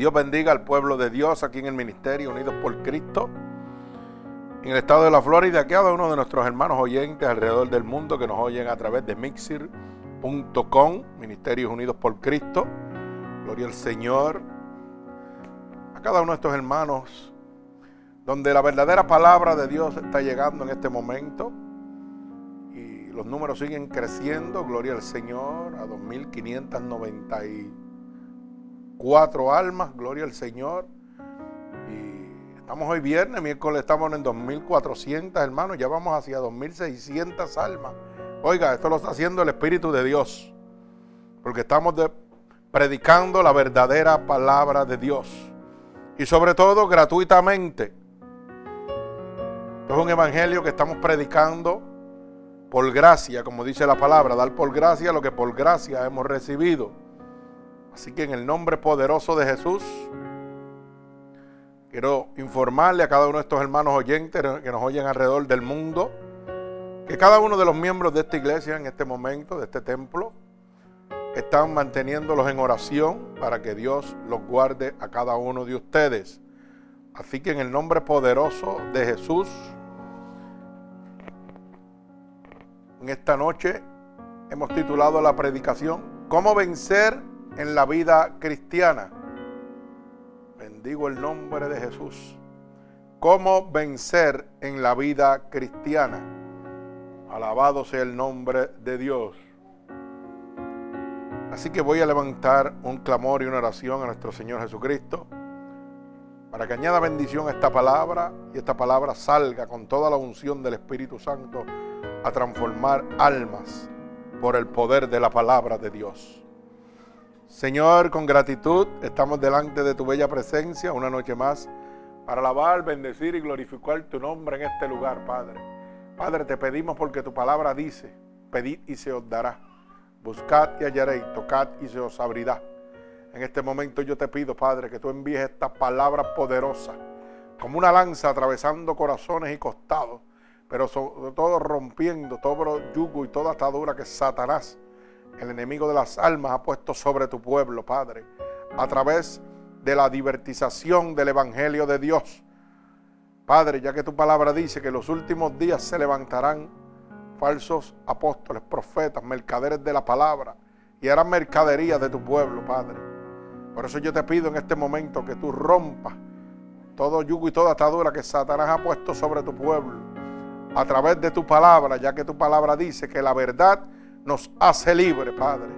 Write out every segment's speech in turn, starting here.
Dios bendiga al pueblo de Dios aquí en el Ministerio Unidos por Cristo. En el estado de la Florida, cada uno de nuestros hermanos oyentes alrededor del mundo que nos oyen a través de mixir.com, Ministerios Unidos por Cristo. Gloria al Señor. A cada uno de estos hermanos, donde la verdadera palabra de Dios está llegando en este momento. Y los números siguen creciendo. Gloria al Señor. A 2.590 cuatro almas, gloria al Señor. Y estamos hoy viernes, miércoles estamos en 2.400 hermanos, ya vamos hacia 2.600 almas. Oiga, esto lo está haciendo el Espíritu de Dios, porque estamos predicando la verdadera palabra de Dios. Y sobre todo gratuitamente. Esto es un evangelio que estamos predicando por gracia, como dice la palabra, dar por gracia lo que por gracia hemos recibido. Así que en el nombre poderoso de Jesús, quiero informarle a cada uno de estos hermanos oyentes que nos oyen alrededor del mundo, que cada uno de los miembros de esta iglesia en este momento, de este templo, están manteniéndolos en oración para que Dios los guarde a cada uno de ustedes. Así que en el nombre poderoso de Jesús, en esta noche hemos titulado la predicación, ¿Cómo vencer en la vida cristiana. Bendigo el nombre de Jesús. ¿Cómo vencer en la vida cristiana? Alabado sea el nombre de Dios. Así que voy a levantar un clamor y una oración a nuestro Señor Jesucristo para que añada bendición a esta palabra y esta palabra salga con toda la unción del Espíritu Santo a transformar almas por el poder de la palabra de Dios. Señor, con gratitud estamos delante de tu bella presencia una noche más para alabar, bendecir y glorificar tu nombre en este lugar, Padre. Padre, te pedimos porque tu palabra dice, pedid y se os dará, buscad y hallaréis, tocad y se os abrirá. En este momento yo te pido, Padre, que tú envíes esta palabra poderosa, como una lanza atravesando corazones y costados, pero sobre todo rompiendo todo yugo y toda atadura que Satanás el enemigo de las almas ha puesto sobre tu pueblo, Padre, a través de la divertización del Evangelio de Dios. Padre, ya que tu palabra dice que los últimos días se levantarán falsos apóstoles, profetas, mercaderes de la palabra y harán mercadería de tu pueblo, Padre. Por eso yo te pido en este momento que tú rompas todo yugo y toda atadura que Satanás ha puesto sobre tu pueblo a través de tu palabra, ya que tu palabra dice que la verdad nos hace libre, Padre.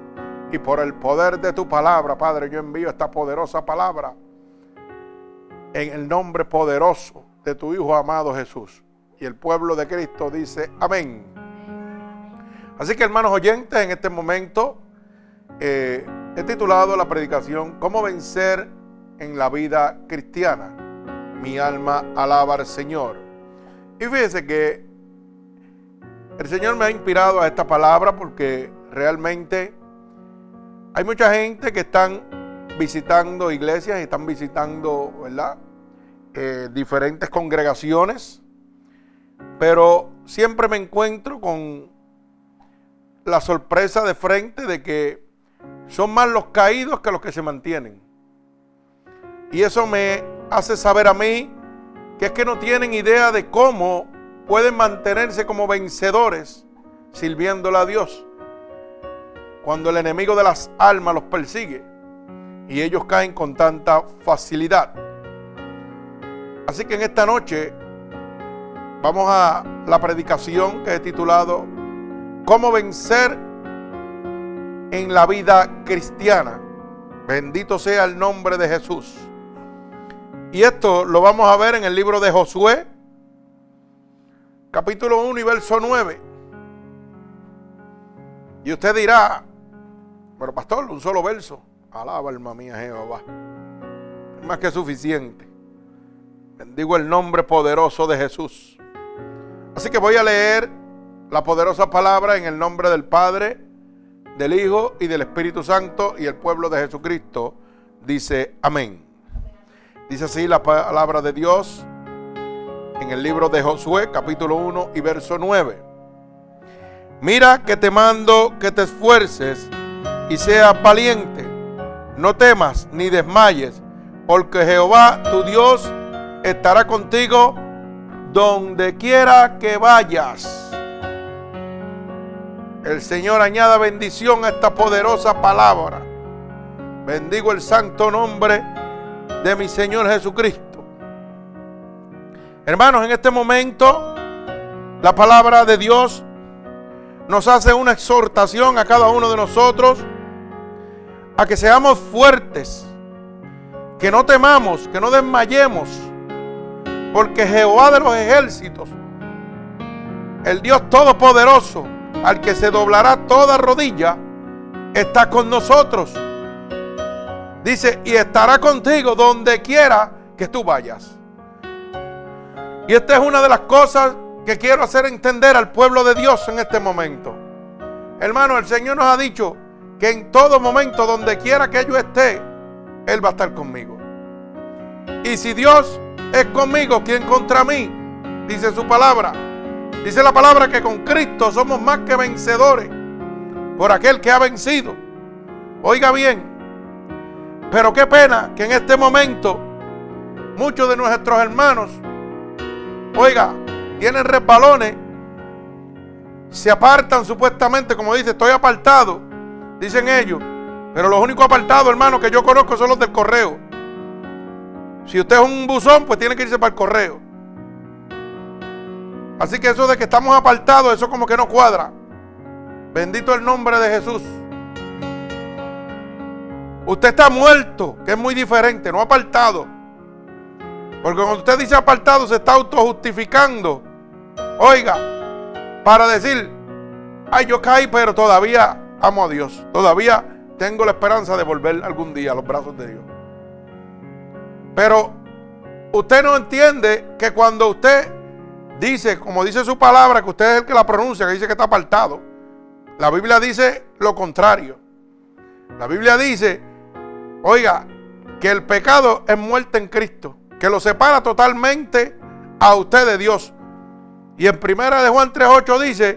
Y por el poder de tu palabra, Padre, yo envío esta poderosa palabra en el nombre poderoso de tu Hijo amado Jesús. Y el pueblo de Cristo dice, amén. Así que hermanos oyentes, en este momento eh, he titulado la predicación, ¿Cómo vencer en la vida cristiana? Mi alma alaba al Señor. Y fíjense que el Señor me ha inspirado a esta palabra porque realmente hay mucha gente que están visitando iglesias y están visitando, ¿verdad? Eh, diferentes congregaciones, pero siempre me encuentro con la sorpresa de frente de que son más los caídos que los que se mantienen. Y eso me hace saber a mí que es que no tienen idea de cómo pueden mantenerse como vencedores sirviéndole a Dios. Cuando el enemigo de las almas los persigue y ellos caen con tanta facilidad. Así que en esta noche vamos a la predicación que he titulado ¿Cómo vencer en la vida cristiana? Bendito sea el nombre de Jesús. Y esto lo vamos a ver en el libro de Josué, capítulo 1 y verso 9. Y usted dirá, pero pastor, un solo verso. Alaba alma mía Jehová. Es más que suficiente. Bendigo el nombre poderoso de Jesús. Así que voy a leer la poderosa palabra en el nombre del Padre, del Hijo y del Espíritu Santo y el pueblo de Jesucristo. Dice amén. Dice así la palabra de Dios en el libro de Josué, capítulo 1 y verso 9. Mira que te mando que te esfuerces y seas valiente. No temas ni desmayes, porque Jehová tu Dios estará contigo donde quiera que vayas. El Señor añada bendición a esta poderosa palabra. Bendigo el santo nombre de mi Señor Jesucristo. Hermanos, en este momento la palabra de Dios nos hace una exhortación a cada uno de nosotros a que seamos fuertes, que no temamos, que no desmayemos, porque Jehová de los ejércitos, el Dios todopoderoso, al que se doblará toda rodilla, está con nosotros. Dice, y estará contigo donde quiera que tú vayas. Y esta es una de las cosas que quiero hacer entender al pueblo de Dios en este momento. Hermano, el Señor nos ha dicho que en todo momento, donde quiera que yo esté, Él va a estar conmigo. Y si Dios es conmigo, ¿quién contra mí? Dice su palabra. Dice la palabra que con Cristo somos más que vencedores por aquel que ha vencido. Oiga bien, pero qué pena que en este momento muchos de nuestros hermanos, oiga, tienen resbalones, se apartan supuestamente, como dice, estoy apartado, dicen ellos. Pero los únicos apartados, hermano, que yo conozco son los del correo. Si usted es un buzón, pues tiene que irse para el correo. Así que eso de que estamos apartados, eso como que no cuadra. Bendito el nombre de Jesús. Usted está muerto, que es muy diferente, no apartado. Porque cuando usted dice apartado, se está autojustificando. Oiga, para decir, ay, yo caí, pero todavía amo a Dios. Todavía tengo la esperanza de volver algún día a los brazos de Dios. Pero usted no entiende que cuando usted dice, como dice su palabra, que usted es el que la pronuncia, que dice que está apartado, la Biblia dice lo contrario. La Biblia dice, oiga, que el pecado es muerte en Cristo, que lo separa totalmente a usted de Dios. Y en primera de Juan 3.8 dice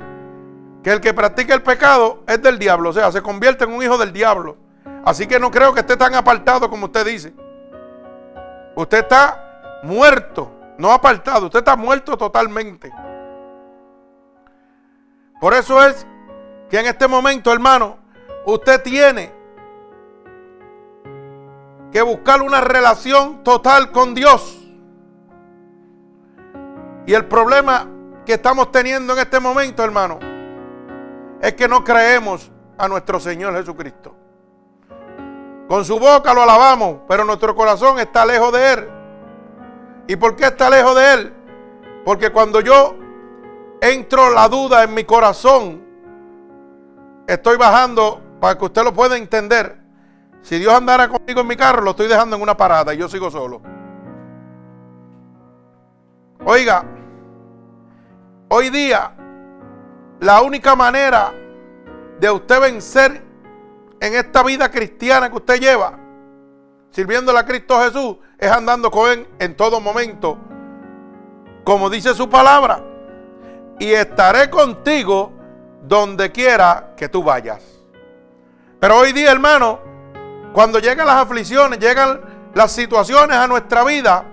que el que practica el pecado es del diablo, o sea, se convierte en un hijo del diablo. Así que no creo que esté tan apartado como usted dice. Usted está muerto, no apartado, usted está muerto totalmente. Por eso es que en este momento, hermano, usted tiene que buscar una relación total con Dios. Y el problema que estamos teniendo en este momento, hermano, es que no creemos a nuestro Señor Jesucristo. Con su boca lo alabamos, pero nuestro corazón está lejos de Él. ¿Y por qué está lejos de Él? Porque cuando yo entro la duda en mi corazón, estoy bajando para que usted lo pueda entender. Si Dios andara conmigo en mi carro, lo estoy dejando en una parada y yo sigo solo. Oiga, hoy día la única manera de usted vencer en esta vida cristiana que usted lleva, sirviéndole a Cristo Jesús, es andando con Él en todo momento, como dice su palabra, y estaré contigo donde quiera que tú vayas. Pero hoy día, hermano, cuando llegan las aflicciones, llegan las situaciones a nuestra vida,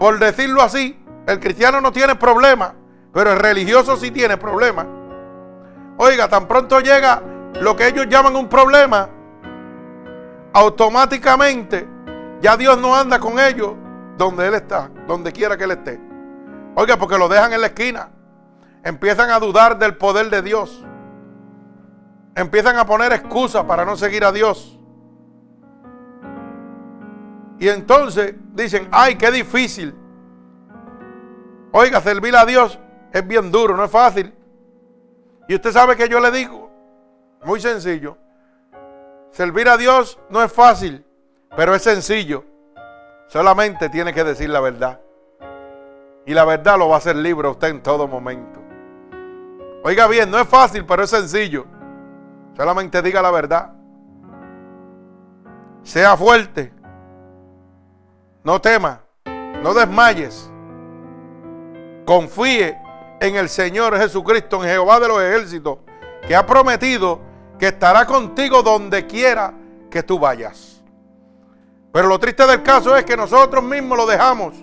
por decirlo así, el cristiano no tiene problema, pero el religioso sí tiene problema. Oiga, tan pronto llega lo que ellos llaman un problema, automáticamente ya Dios no anda con ellos donde Él está, donde quiera que Él esté. Oiga, porque lo dejan en la esquina. Empiezan a dudar del poder de Dios. Empiezan a poner excusas para no seguir a Dios. Y entonces dicen, ay, qué difícil. Oiga, servir a Dios es bien duro, no es fácil. Y usted sabe que yo le digo, muy sencillo. Servir a Dios no es fácil, pero es sencillo. Solamente tiene que decir la verdad. Y la verdad lo va a hacer libre a usted en todo momento. Oiga bien, no es fácil, pero es sencillo. Solamente diga la verdad. Sea fuerte. No tema. No desmayes. Confíe en el Señor Jesucristo, en Jehová de los ejércitos, que ha prometido que estará contigo donde quiera que tú vayas. Pero lo triste del caso es que nosotros mismos lo dejamos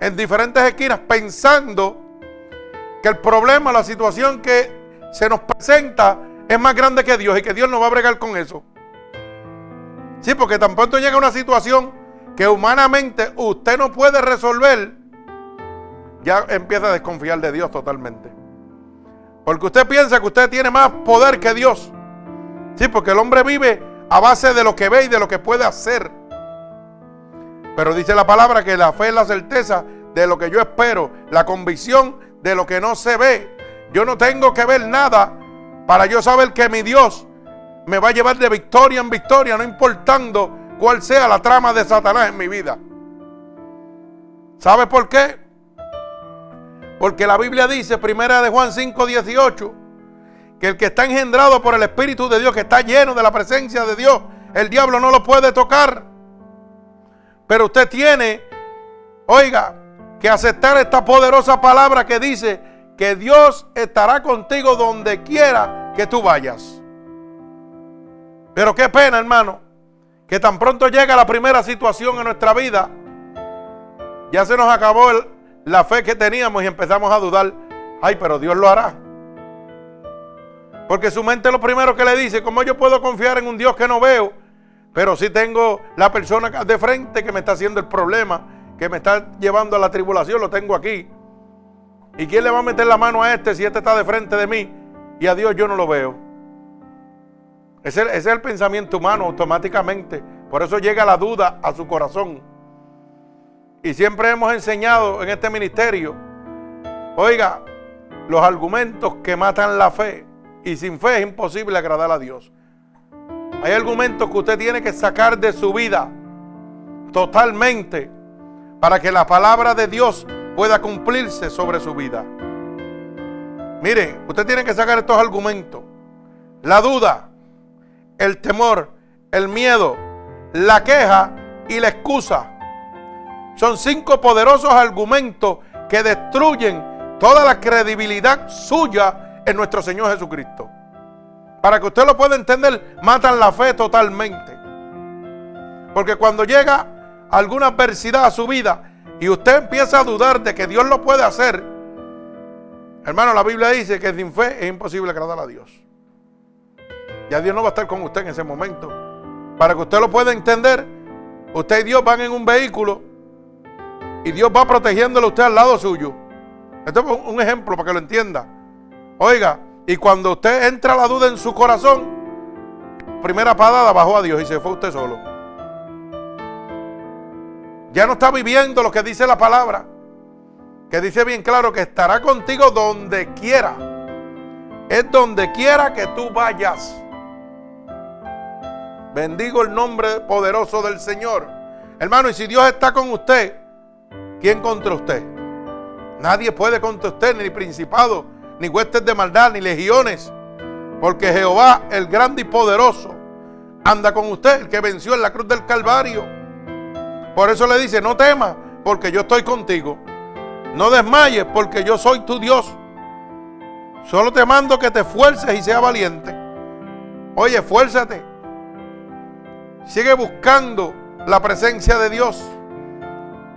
en diferentes esquinas pensando que el problema, la situación que se nos presenta es más grande que Dios y que Dios no va a bregar con eso. Sí, porque tan pronto llega una situación que humanamente usted no puede resolver, ya empieza a desconfiar de Dios totalmente. Porque usted piensa que usted tiene más poder que Dios. Sí, porque el hombre vive a base de lo que ve y de lo que puede hacer. Pero dice la palabra que la fe es la certeza de lo que yo espero, la convicción de lo que no se ve. Yo no tengo que ver nada para yo saber que mi Dios me va a llevar de victoria en victoria, no importando cuál sea la trama de Satanás en mi vida. ¿Sabe por qué? Porque la Biblia dice, primera de Juan 5, 18, que el que está engendrado por el Espíritu de Dios, que está lleno de la presencia de Dios, el diablo no lo puede tocar. Pero usted tiene, oiga, que aceptar esta poderosa palabra que dice que Dios estará contigo donde quiera que tú vayas. Pero qué pena, hermano, que tan pronto llega la primera situación en nuestra vida, ya se nos acabó la fe que teníamos y empezamos a dudar, ay, pero Dios lo hará. Porque su mente lo primero que le dice, ¿cómo yo puedo confiar en un Dios que no veo? Pero si tengo la persona de frente que me está haciendo el problema, que me está llevando a la tribulación, lo tengo aquí. ¿Y quién le va a meter la mano a este si este está de frente de mí y a Dios yo no lo veo? Ese, es el pensamiento humano automáticamente. Por eso llega la duda a su corazón. Y siempre hemos enseñado en este ministerio, oiga, los argumentos que matan la fe. Y sin fe es imposible agradar a Dios. Hay argumentos que usted tiene que sacar de su vida totalmente para que la palabra de Dios pueda cumplirse sobre su vida. Mire, usted tiene que sacar estos argumentos. La duda, el temor, el miedo, la queja y la excusa. Son cinco poderosos argumentos que destruyen toda la credibilidad suya en nuestro Señor Jesucristo. Para que usted lo pueda entender, matan la fe totalmente. Porque cuando llega alguna adversidad a su vida y usted empieza a dudar de que Dios lo puede hacer, hermano, la Biblia dice que sin fe es imposible agradar a Dios. Ya Dios no va a estar con usted en ese momento. Para que usted lo pueda entender, usted y Dios van en un vehículo y Dios va protegiéndolo a usted al lado suyo. Esto es un ejemplo para que lo entienda. Oiga, y cuando usted entra la duda en su corazón, primera parada bajó a Dios y se fue usted solo. Ya no está viviendo lo que dice la palabra. Que dice bien claro que estará contigo donde quiera. Es donde quiera que tú vayas. Bendigo el nombre poderoso del Señor. Hermano, y si Dios está con usted, ¿quién contra usted? Nadie puede contra usted, ni principado, ni huestes de maldad, ni legiones. Porque Jehová, el grande y poderoso, anda con usted, el que venció en la cruz del Calvario. Por eso le dice, no temas, porque yo estoy contigo. No desmayes, porque yo soy tu Dios. Solo te mando que te esfuerces y seas valiente. Oye, esfuérzate. Sigue buscando la presencia de Dios.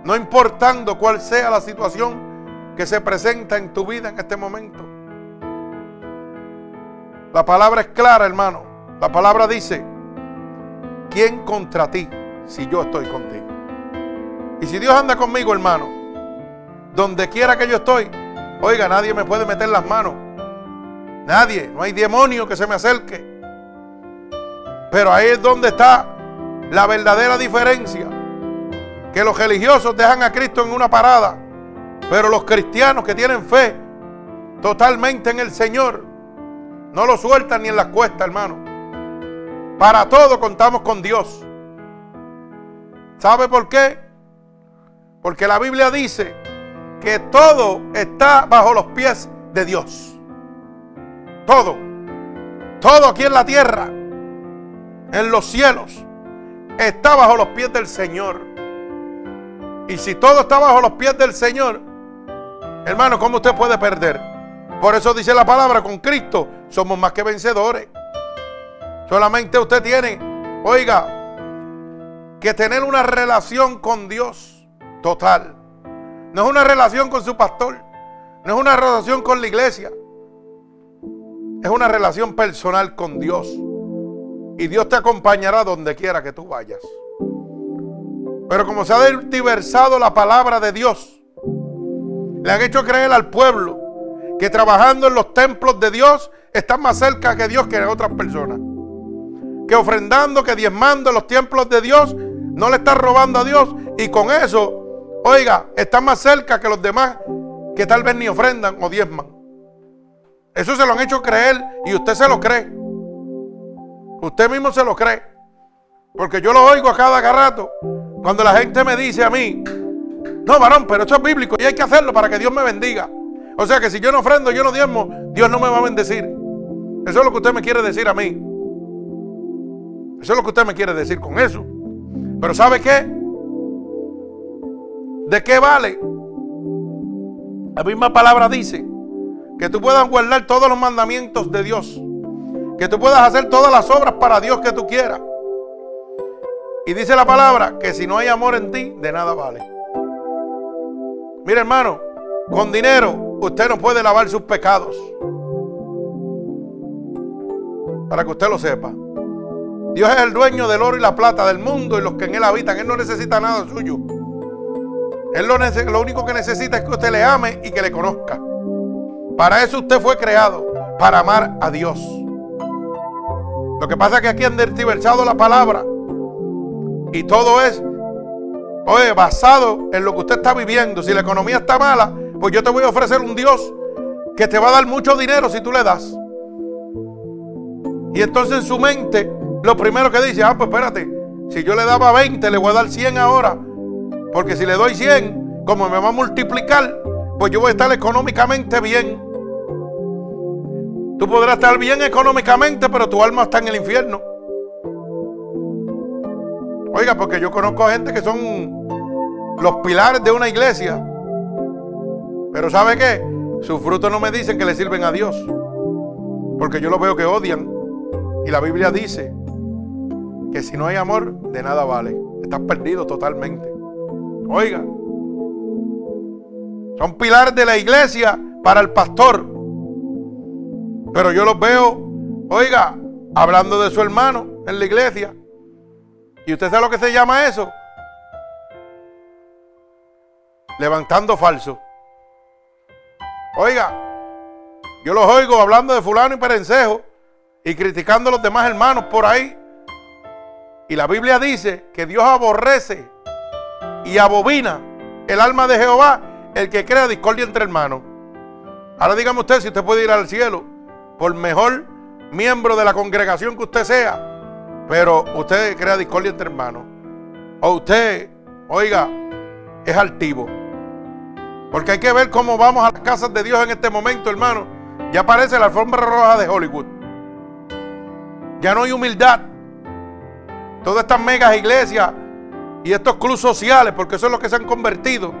No importando cuál sea la situación que se presenta en tu vida en este momento. La palabra es clara, hermano. La palabra dice, ¿quién contra ti si yo estoy contigo? Y si Dios anda conmigo, hermano, donde quiera que yo estoy, oiga, nadie me puede meter las manos. Nadie, no hay demonio que se me acerque. Pero ahí es donde está la verdadera diferencia. Que los religiosos dejan a Cristo en una parada, pero los cristianos que tienen fe totalmente en el Señor, no lo sueltan ni en las cuestas, hermano. Para todo contamos con Dios. ¿Sabe por qué? Porque la Biblia dice que todo está bajo los pies de Dios. Todo. Todo aquí en la tierra, en los cielos, está bajo los pies del Señor. Y si todo está bajo los pies del Señor, hermano, ¿cómo usted puede perder? Por eso dice la palabra, con Cristo somos más que vencedores. Solamente usted tiene, oiga, que tener una relación con Dios total. No es una relación con su pastor. No es una relación con la iglesia. Es una relación personal con Dios. Y Dios te acompañará donde quiera que tú vayas. Pero como se ha diversado la palabra de Dios, le han hecho creer al pueblo que trabajando en los templos de Dios están más cerca que Dios que otras personas. Que ofrendando, que diezmando en los templos de Dios, no le están robando a Dios. Y con eso, oiga, están más cerca que los demás que tal vez ni ofrendan o diezman. Eso se lo han hecho creer y usted se lo cree. Usted mismo se lo cree. Porque yo lo oigo a cada rato. Cuando la gente me dice a mí, no, varón, pero esto es bíblico y hay que hacerlo para que Dios me bendiga. O sea que si yo no ofrendo, yo no diezmo, Dios no me va a bendecir. Eso es lo que usted me quiere decir a mí. Eso es lo que usted me quiere decir con eso. Pero ¿sabe qué? ¿De qué vale? La misma palabra dice que tú puedas guardar todos los mandamientos de Dios. Que tú puedas hacer todas las obras para Dios que tú quieras. Y dice la palabra que si no hay amor en ti, de nada vale. Mire hermano, con dinero usted no puede lavar sus pecados. Para que usted lo sepa. Dios es el dueño del oro y la plata del mundo y los que en él habitan. Él no necesita nada suyo. Él lo, único que necesita es que usted le ame y que le conozca. Para eso usted fue creado, para amar a Dios. Lo que pasa es que aquí han diversado la palabra y todo es, oye, basado en lo que usted está viviendo. Si la economía está mala, pues yo te voy a ofrecer un Dios que te va a dar mucho dinero si tú le das. Y entonces en su mente, lo primero que dice, ah, pues espérate, si yo le daba 20, le voy a dar 100 ahora. Porque si le doy 100, como me va a multiplicar, pues yo voy a estar económicamente bien. Tú podrás estar bien económicamente, pero tu alma está en el infierno. Oiga, porque yo conozco gente que son los pilares de una iglesia. Pero ¿sabe qué? Sus frutos no me dicen que le sirven a Dios. Porque yo los veo que odian. Y la Biblia dice que si no hay amor, de nada vale. Estás perdido totalmente. Oiga. Son pilares de la iglesia para el pastor. Pero yo los veo, oiga, hablando de su hermano en la iglesia. ¿Y usted sabe lo que se llama eso? Levantando falso. Oiga, yo los oigo hablando de fulano y perencejo y criticando a los demás hermanos por ahí. Y la Biblia dice que Dios aborrece y abobina el alma de Jehová el que crea discordia entre hermanos. Ahora dígame usted si usted puede ir al cielo por mejor miembro de la congregación que usted sea pero usted crea discordia entre hermanos. O usted, oiga, es altivo. Porque hay que ver cómo vamos a las casas de Dios en este momento, hermano. Ya aparece la alfombra roja de Hollywood. Ya no hay humildad. Todas estas megas iglesias y estos clubes sociales, porque eso es lo que se han convertido,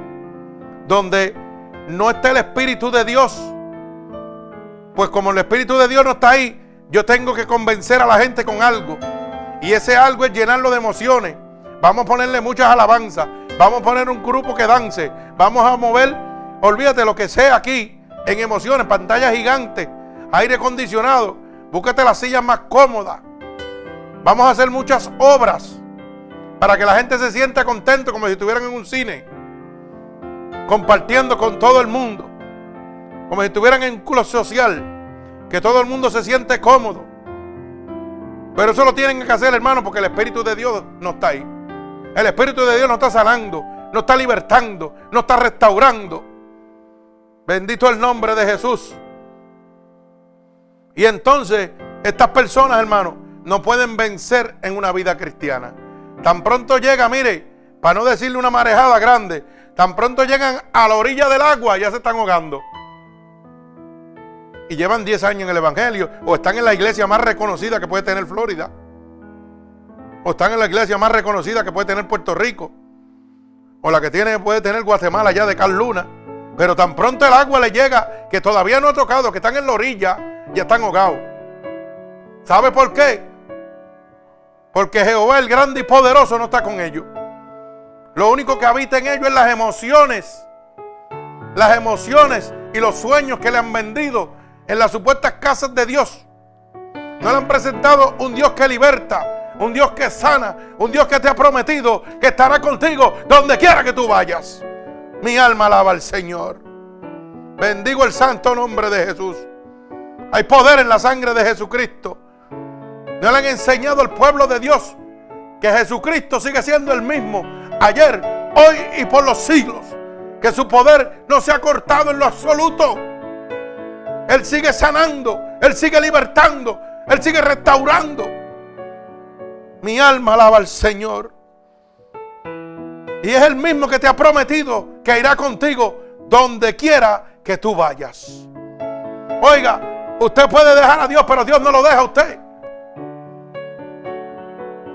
donde no está el Espíritu de Dios. Pues como el Espíritu de Dios no está ahí, yo tengo que convencer a la gente con algo. Y ese algo es llenarlo de emociones. Vamos a ponerle muchas alabanzas. Vamos a poner un grupo que dance. Vamos a mover, olvídate lo que sea aquí, en emociones, pantalla gigante, aire acondicionado. Búscate las sillas más cómodas. Vamos a hacer muchas obras para que la gente se sienta contento como si estuvieran en un cine, compartiendo con todo el mundo, como si estuvieran en un club social, que todo el mundo se siente cómodo. Pero eso lo tienen que hacer, hermano, porque el Espíritu de Dios no está ahí. El Espíritu de Dios no está sanando, no está libertando, no está restaurando. Bendito el nombre de Jesús. Y entonces, estas personas, hermano, no pueden vencer en una vida cristiana. Tan pronto llega, mire, para no decirle una marejada grande, tan pronto llegan a la orilla del agua, ya se están ahogando y llevan 10 años en el Evangelio, o están en la iglesia más reconocida que puede tener Florida, o están en la iglesia más reconocida que puede tener Puerto Rico, o la que tiene, puede tener Guatemala ya de Cal Luna, pero tan pronto el agua le llega que todavía no ha tocado, que están en la orilla y están ahogados. ¿Sabe por qué? Porque Jehová el grande y poderoso no está con ellos. Lo único que habita en ellos es las emociones. Las emociones y los sueños que le han vendido en las supuestas casas de Dios. No le han presentado un Dios que liberta, un Dios que sana, un Dios que te ha prometido que estará contigo donde quiera que tú vayas. Mi alma alaba al Señor. Bendigo el santo nombre de Jesús. Hay poder en la sangre de Jesucristo. No le han enseñado al pueblo de Dios que Jesucristo sigue siendo el mismo ayer, hoy y por los siglos. Que su poder no se ha cortado en lo absoluto. Él sigue sanando, Él sigue libertando, Él sigue restaurando. Mi alma alaba al Señor. Y es el mismo que te ha prometido que irá contigo donde quiera que tú vayas. Oiga, usted puede dejar a Dios, pero Dios no lo deja a usted.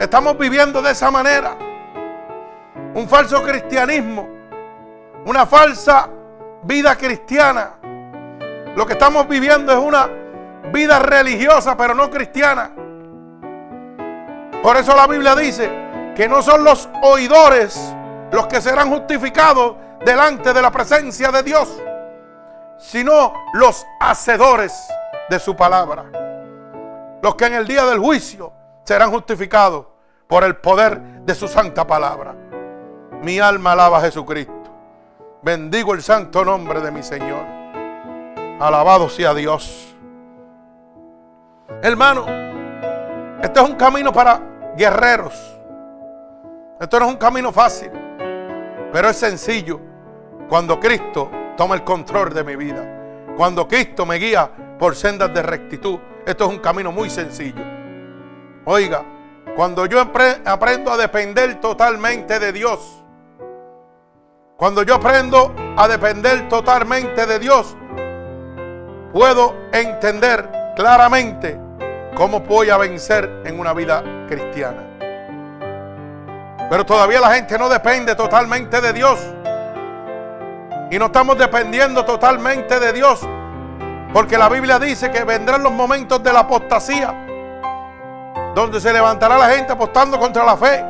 Estamos viviendo de esa manera. Un falso cristianismo. Una falsa vida cristiana. Lo que estamos viviendo es una vida religiosa, pero no cristiana. Por eso la Biblia dice que no son los oidores los que serán justificados delante de la presencia de Dios, sino los hacedores de su palabra. Los que en el día del juicio serán justificados por el poder de su santa palabra. Mi alma alaba a Jesucristo. Bendigo el santo nombre de mi Señor. Alabado sea Dios. Hermano, este es un camino para guerreros. Esto no es un camino fácil, pero es sencillo cuando Cristo toma el control de mi vida. Cuando Cristo me guía por sendas de rectitud. Esto es un camino muy sencillo. Oiga, cuando yo aprendo a depender totalmente de Dios. Cuando yo aprendo a depender totalmente de Dios, puedo entender claramente cómo voy a vencer en una vida cristiana. Pero todavía la gente no depende totalmente de Dios. Y no estamos dependiendo totalmente de Dios. Porque la Biblia dice que vendrán los momentos de la apostasía donde se levantará la gente apostando contra la fe,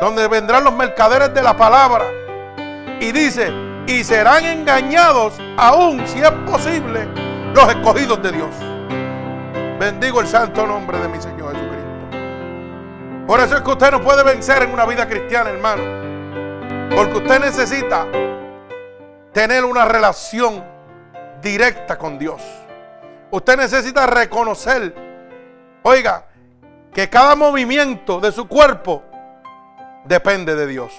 donde vendrán los mercaderes de la palabra. Y dice, y serán engañados aún, si es posible, los escogidos de Dios. Bendigo el santo nombre de mi Señor Jesucristo. Por eso es que usted no puede vencer en una vida cristiana, hermano. Porque usted necesita tener una relación directa con Dios. Usted necesita reconocer, oiga, que cada movimiento de su cuerpo depende de Dios.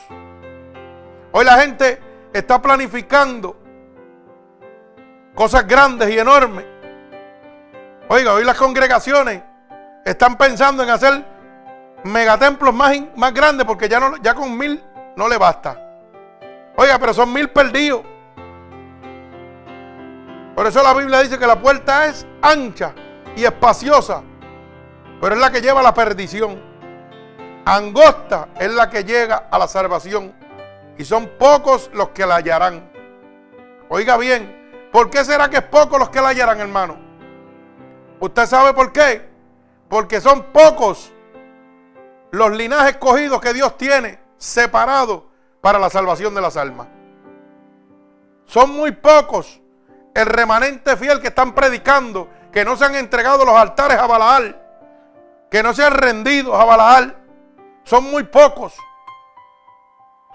Hoy la gente está planificando cosas grandes y enormes. Oiga, hoy las congregaciones están pensando en hacer megatemplos más, más grandes porque ya, no, ya con mil no le basta. Oiga, pero son mil perdidos. Por eso la Biblia dice que la puerta es ancha y espaciosa pero es la que lleva a la perdición. Angosta es la que llega a la salvación. Y son pocos los que la hallarán. Oiga bien, ¿por qué será que es pocos los que la hallarán, hermano? ¿Usted sabe por qué? Porque son pocos los linajes escogidos que Dios tiene separados para la salvación de las almas. Son muy pocos el remanente fiel que están predicando, que no se han entregado los altares a Balaal que no se han rendido a Balaal son muy pocos.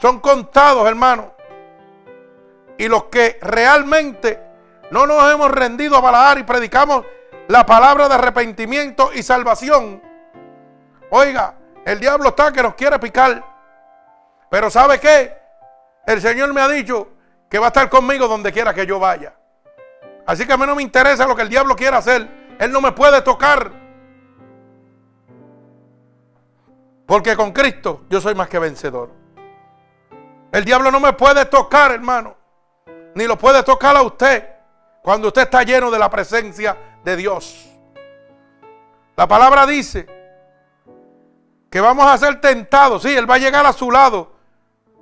Son contados, hermano. Y los que realmente no nos hemos rendido a Balaal y predicamos la palabra de arrepentimiento y salvación. Oiga, el diablo está que nos quiere picar. Pero ¿sabe qué? El Señor me ha dicho que va a estar conmigo donde quiera que yo vaya. Así que a mí no me interesa lo que el diablo quiera hacer. Él no me puede tocar. Porque con Cristo yo soy más que vencedor. El diablo no me puede tocar, hermano. Ni lo puede tocar a usted cuando usted está lleno de la presencia de Dios. La palabra dice que vamos a ser tentados. Sí, Él va a llegar a su lado.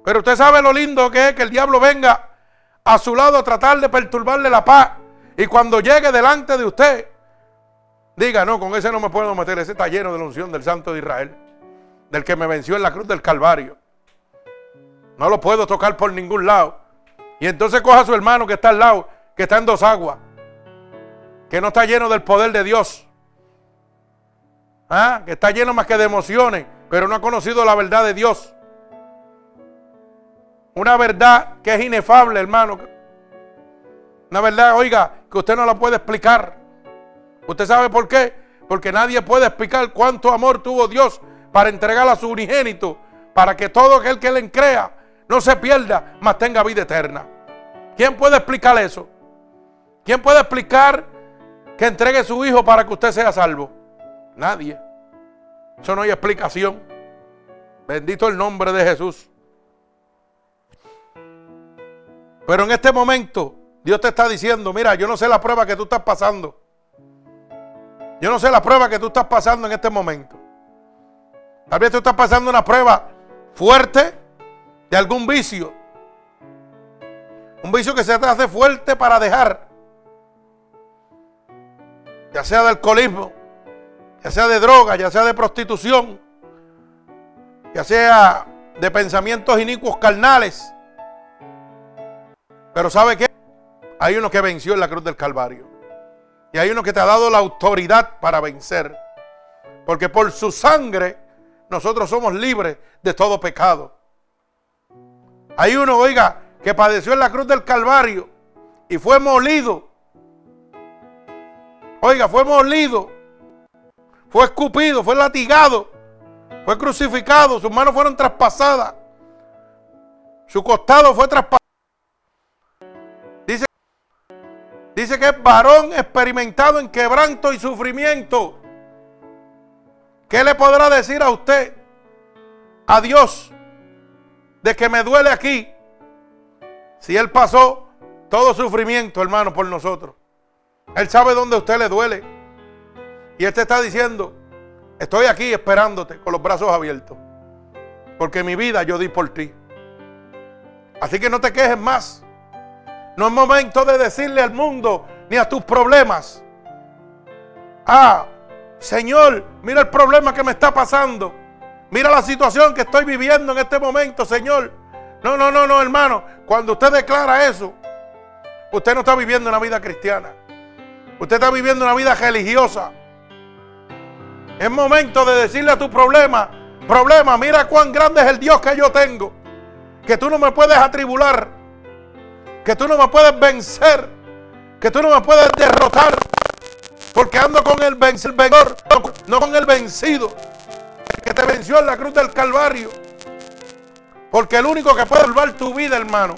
Pero usted sabe lo lindo que es que el diablo venga a su lado a tratar de perturbarle la paz. Y cuando llegue delante de usted, Diga, no, con ese no me puedo meter, ese está lleno de la unción del Santo de Israel, del que me venció en la cruz del Calvario. No lo puedo tocar por ningún lado. Y entonces coja a su hermano que está al lado, que está en dos aguas, que no está lleno del poder de Dios. ¿Ah? Que está lleno más que de emociones, pero no ha conocido la verdad de Dios. Una verdad que es inefable, hermano. Una verdad, oiga, que usted no la puede explicar. ¿Usted sabe por qué? Porque nadie puede explicar cuánto amor tuvo Dios para entregar a su unigénito, para que todo aquel que le crea no se pierda, mas tenga vida eterna. ¿Quién puede explicar eso? ¿Quién puede explicar que entregue su hijo para que usted sea salvo? Nadie. Eso no hay explicación. Bendito el nombre de Jesús. Pero en este momento Dios te está diciendo, mira, yo no sé la prueba que tú estás pasando. Yo no sé la prueba que tú estás pasando en este momento. Tal vez tú estás pasando una prueba fuerte de algún vicio. Un vicio que se te hace fuerte para dejar. Ya sea de alcoholismo, ya sea de droga, ya sea de prostitución, ya sea de pensamientos inicuos carnales. Pero ¿sabe qué? Hay uno que venció en la cruz del Calvario. Y hay uno que te ha dado la autoridad para vencer. Porque por su sangre nosotros somos libres de todo pecado. Hay uno, oiga, que padeció en la cruz del Calvario y fue molido. Oiga, fue molido. Fue escupido, fue latigado. Fue crucificado, sus manos fueron traspasadas. Su costado fue traspasado. Dice que es varón experimentado en quebranto y sufrimiento. ¿Qué le podrá decir a usted, a Dios, de que me duele aquí? Si Él pasó todo sufrimiento, hermano, por nosotros. Él sabe dónde a usted le duele. Y Él te está diciendo, estoy aquí esperándote con los brazos abiertos. Porque mi vida yo di por ti. Así que no te quejes más. No es momento de decirle al mundo ni a tus problemas. Ah, Señor, mira el problema que me está pasando. Mira la situación que estoy viviendo en este momento, Señor. No, no, no, no, hermano. Cuando usted declara eso, usted no está viviendo una vida cristiana. Usted está viviendo una vida religiosa. Es momento de decirle a tu problema, problema, mira cuán grande es el Dios que yo tengo. Que tú no me puedes atribular que tú no me puedes vencer, que tú no me puedes derrotar, porque ando con el vencedor, no con el vencido, que te venció en la cruz del Calvario. Porque el único que puede salvar tu vida, hermano,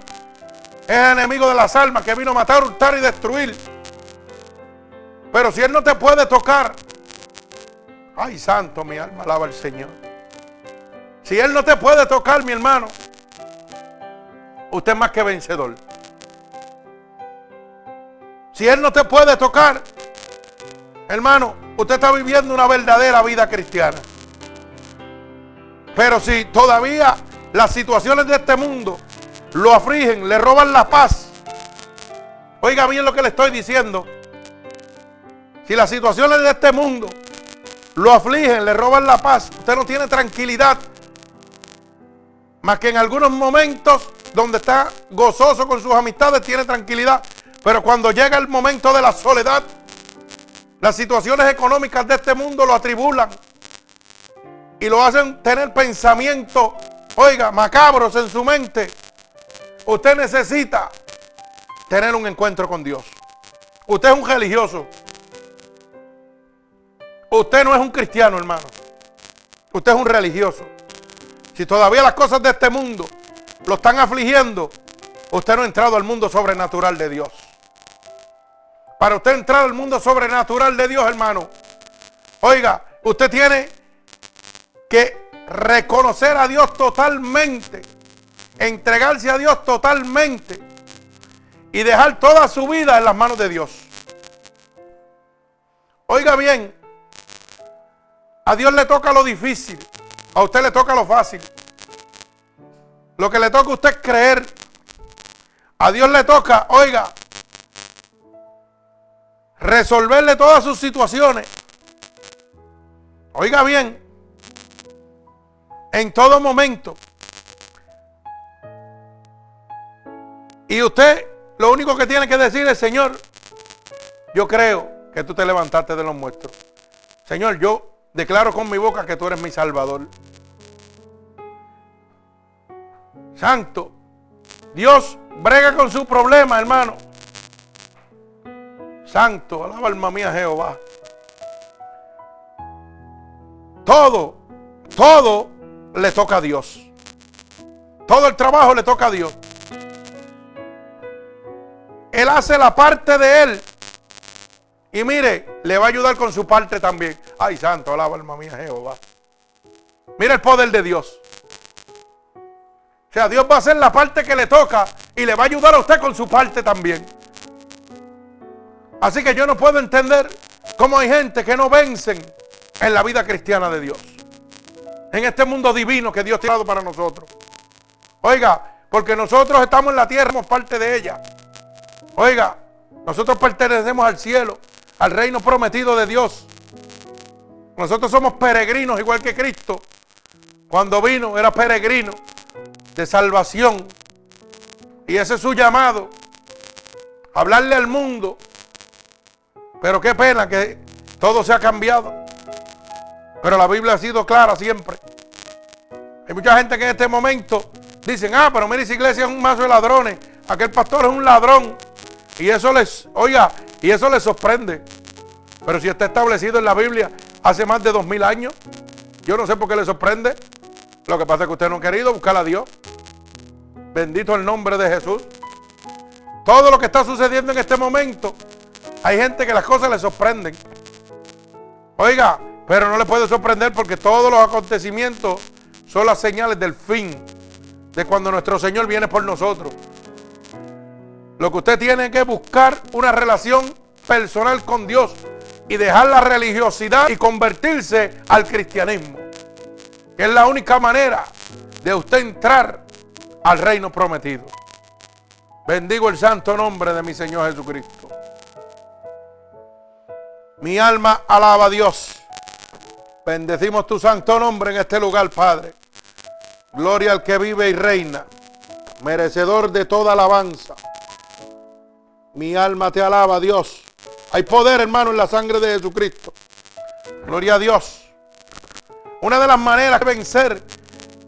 es el enemigo de las almas que vino a matar, hurtar y destruir. Pero si Él no te puede tocar, ay santo, mi alma alaba al Señor. Si Él no te puede tocar, mi hermano, usted es más que vencedor. Si Él no te puede tocar, hermano, usted está viviendo una verdadera vida cristiana. Pero si todavía las situaciones de este mundo lo afligen, le roban la paz, oiga bien lo que le estoy diciendo. Si las situaciones de este mundo lo afligen, le roban la paz, usted no tiene tranquilidad. Más que en algunos momentos donde está gozoso con sus amistades, tiene tranquilidad. Pero cuando llega el momento de la soledad, las situaciones económicas de este mundo lo atribulan y lo hacen tener pensamientos, oiga, macabros en su mente. Usted necesita tener un encuentro con Dios. Usted es un religioso. Usted no es un cristiano, hermano. Usted es un religioso. Si todavía las cosas de este mundo lo están afligiendo, usted no ha entrado al mundo sobrenatural de Dios. Para usted entrar al mundo sobrenatural de Dios, hermano. Oiga, usted tiene que reconocer a Dios totalmente, entregarse a Dios totalmente y dejar toda su vida en las manos de Dios. Oiga bien, a Dios le toca lo difícil, a usted le toca lo fácil. Lo que le toca a usted es creer. A Dios le toca, oiga, resolverle todas sus situaciones Oiga bien, en todo momento. Y usted lo único que tiene que decir es, Señor, yo creo que tú te levantaste de los muertos. Señor, yo declaro con mi boca que tú eres mi Salvador. Santo, Dios brega con su problema, hermano. Santo, alaba alma mía Jehová. Todo, todo le toca a Dios. Todo el trabajo le toca a Dios. Él hace la parte de él. Y mire, le va a ayudar con su parte también. Ay, santo, alaba alma mía Jehová. Mira el poder de Dios. O sea, Dios va a hacer la parte que le toca y le va a ayudar a usted con su parte también. Así que yo no puedo entender cómo hay gente que no vencen en la vida cristiana de Dios. En este mundo divino que Dios ha dado para nosotros. Oiga, porque nosotros estamos en la tierra, somos parte de ella. Oiga, nosotros pertenecemos al cielo, al reino prometido de Dios. Nosotros somos peregrinos igual que Cristo. Cuando vino era peregrino de salvación. Y ese es su llamado. Hablarle al mundo. Pero qué pena que todo se ha cambiado. Pero la Biblia ha sido clara siempre. Hay mucha gente que en este momento dicen, ah, pero mira, esa iglesia es un mazo de ladrones. Aquel pastor es un ladrón. Y eso les, oiga, y eso les sorprende. Pero si está establecido en la Biblia hace más de dos mil años, yo no sé por qué le sorprende. Lo que pasa es que usted no ha querido buscar a Dios. Bendito el nombre de Jesús. Todo lo que está sucediendo en este momento, hay gente que las cosas le sorprenden. Oiga, pero no le puede sorprender porque todos los acontecimientos son las señales del fin, de cuando nuestro Señor viene por nosotros. Lo que usted tiene que buscar una relación personal con Dios y dejar la religiosidad y convertirse al cristianismo. Que es la única manera de usted entrar al reino prometido. Bendigo el santo nombre de mi Señor Jesucristo. Mi alma alaba a Dios. Bendecimos tu santo nombre en este lugar, Padre. Gloria al que vive y reina, merecedor de toda alabanza. Mi alma te alaba, Dios. Hay poder, hermano, en la sangre de Jesucristo. Gloria a Dios. Una de las maneras de vencer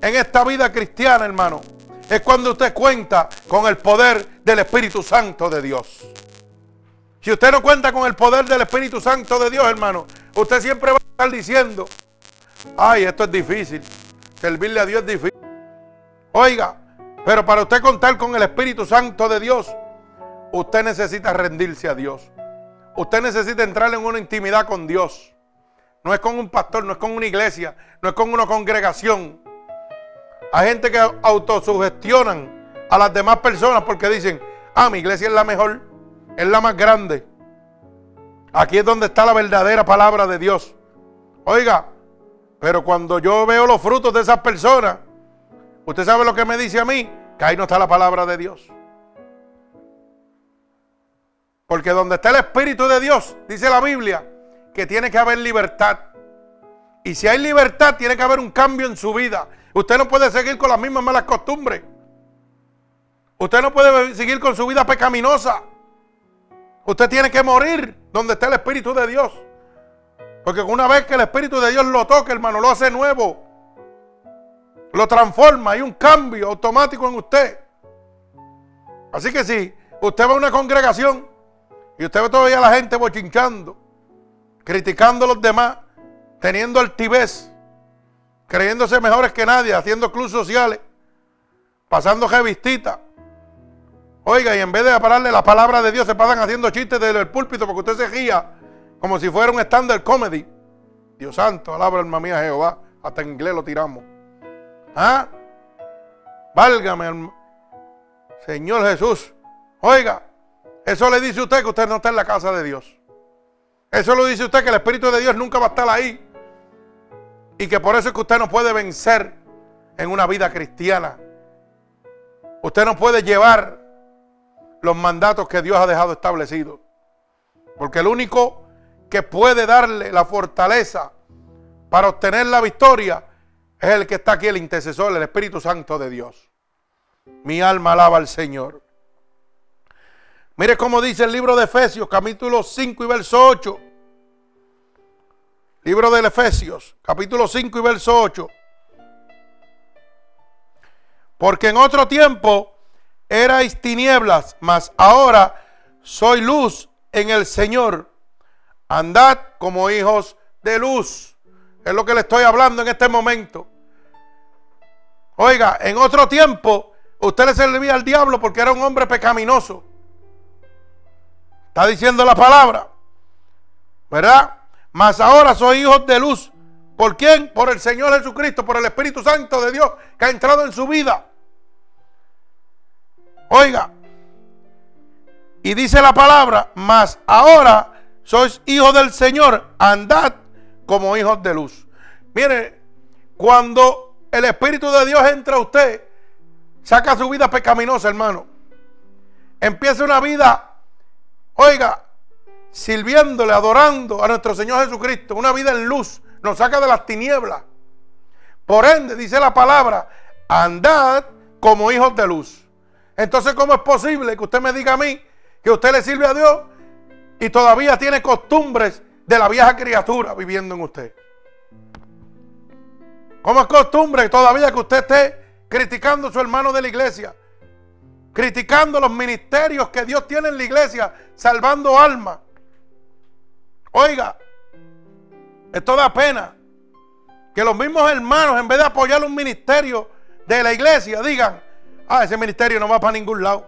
en esta vida cristiana, hermano, es cuando usted cuenta con el poder del Espíritu Santo de Dios. Si usted no cuenta con el poder del Espíritu Santo de Dios, hermano, usted siempre va a estar diciendo, ay, esto es difícil. Servirle a Dios es difícil. Oiga, pero para usted contar con el Espíritu Santo de Dios, usted necesita rendirse a Dios. Usted necesita entrar en una intimidad con Dios. No es con un pastor, no es con una iglesia, no es con una congregación. Hay gente que autosugestionan a las demás personas porque dicen, ah, mi iglesia es la mejor, es la más grande. Aquí es donde está la verdadera palabra de Dios. Oiga, pero cuando yo veo los frutos de esas personas, usted sabe lo que me dice a mí, que ahí no está la palabra de Dios. Porque donde está el Espíritu de Dios, dice la Biblia, que tiene que haber libertad. Y si hay libertad, tiene que haber un cambio en su vida. Usted no puede seguir con las mismas malas costumbres. Usted no puede seguir con su vida pecaminosa. Usted tiene que morir donde está el Espíritu de Dios. Porque una vez que el Espíritu de Dios lo toca, hermano, lo hace nuevo. Lo transforma. Hay un cambio automático en usted. Así que si usted va a una congregación y usted ve todavía a la gente bochinchando, criticando a los demás, teniendo altivez, creyéndose mejores que nadie, haciendo clubes sociales, pasando revistitas. Oiga, y en vez de pararle la palabra de Dios, se pasan haciendo chistes desde el púlpito porque usted se ría como si fuera un stand comedy. Dios santo, alabra alma mía Jehová. Hasta en inglés lo tiramos. ¿Ah? Válgame, Señor Jesús. Oiga, eso le dice usted que usted no está en la casa de Dios. Eso lo dice usted que el Espíritu de Dios nunca va a estar ahí. Y que por eso es que usted no puede vencer en una vida cristiana. Usted no puede llevar los mandatos que Dios ha dejado establecidos. Porque el único que puede darle la fortaleza para obtener la victoria es el que está aquí, el intercesor, el Espíritu Santo de Dios. Mi alma alaba al Señor. Mire cómo dice el libro de Efesios, capítulo 5 y verso 8. Libro de Efesios, capítulo 5 y verso 8. Porque en otro tiempo erais tinieblas, mas ahora soy luz en el Señor. Andad como hijos de luz. Es lo que le estoy hablando en este momento. Oiga, en otro tiempo usted le servía al diablo porque era un hombre pecaminoso. Está diciendo la palabra. ¿Verdad? Mas ahora soy hijos de luz. ¿Por quién? Por el Señor Jesucristo, por el Espíritu Santo de Dios que ha entrado en su vida. Oiga, y dice la palabra, mas ahora sois hijos del Señor, andad como hijos de luz. Mire, cuando el Espíritu de Dios entra a usted, saca su vida pecaminosa, hermano. Empieza una vida, oiga, sirviéndole, adorando a nuestro Señor Jesucristo, una vida en luz, nos saca de las tinieblas. Por ende, dice la palabra, andad como hijos de luz. Entonces, ¿cómo es posible que usted me diga a mí que usted le sirve a Dios y todavía tiene costumbres de la vieja criatura viviendo en usted? ¿Cómo es costumbre todavía que usted esté criticando a su hermano de la iglesia? Criticando los ministerios que Dios tiene en la iglesia, salvando almas. Oiga, esto da pena. Que los mismos hermanos, en vez de apoyar un ministerio de la iglesia, digan, Ah, ese ministerio no va para ningún lado.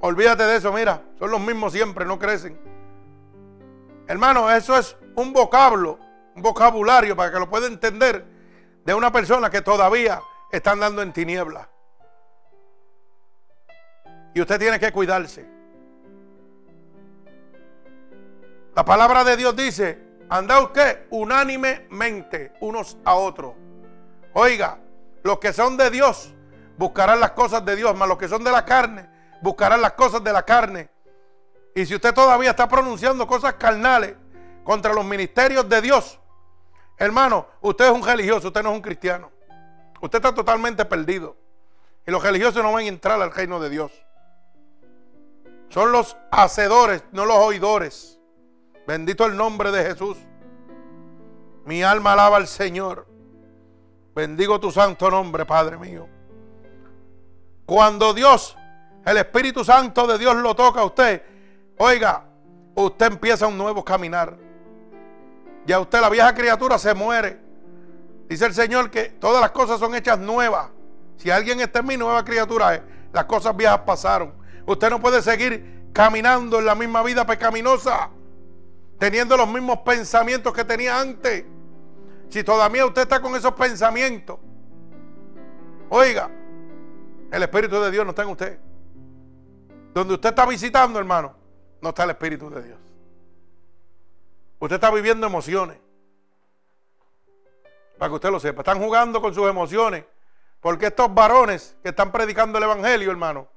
Olvídate de eso, mira, son los mismos siempre, no crecen. Hermano, eso es un vocablo, un vocabulario para que lo pueda entender de una persona que todavía está andando en tinieblas. Y usted tiene que cuidarse. La palabra de Dios dice, anda usted unánimemente unos a otros. Oiga, los que son de Dios buscarán las cosas de Dios, más los que son de la carne, buscarán las cosas de la carne. Y si usted todavía está pronunciando cosas carnales contra los ministerios de Dios, hermano, usted es un religioso, usted no es un cristiano. Usted está totalmente perdido. Y los religiosos no van a entrar al reino de Dios. Son los hacedores, no los oidores. Bendito el nombre de Jesús. Mi alma alaba al Señor. Bendigo tu santo nombre, Padre mío. Cuando Dios, el Espíritu Santo de Dios lo toca a usted, oiga, usted empieza un nuevo caminar. Y a usted la vieja criatura se muere. Dice el Señor que todas las cosas son hechas nuevas. Si alguien está en mi nueva criatura, las cosas viejas pasaron. Usted no puede seguir caminando en la misma vida pecaminosa, teniendo los mismos pensamientos que tenía antes. Si todavía usted está con esos pensamientos, oiga, el Espíritu de Dios no está en usted. Donde usted está visitando, hermano, no está el Espíritu de Dios. Usted está viviendo emociones. Para que usted lo sepa. Están jugando con sus emociones. Porque estos varones que están predicando el Evangelio, hermano,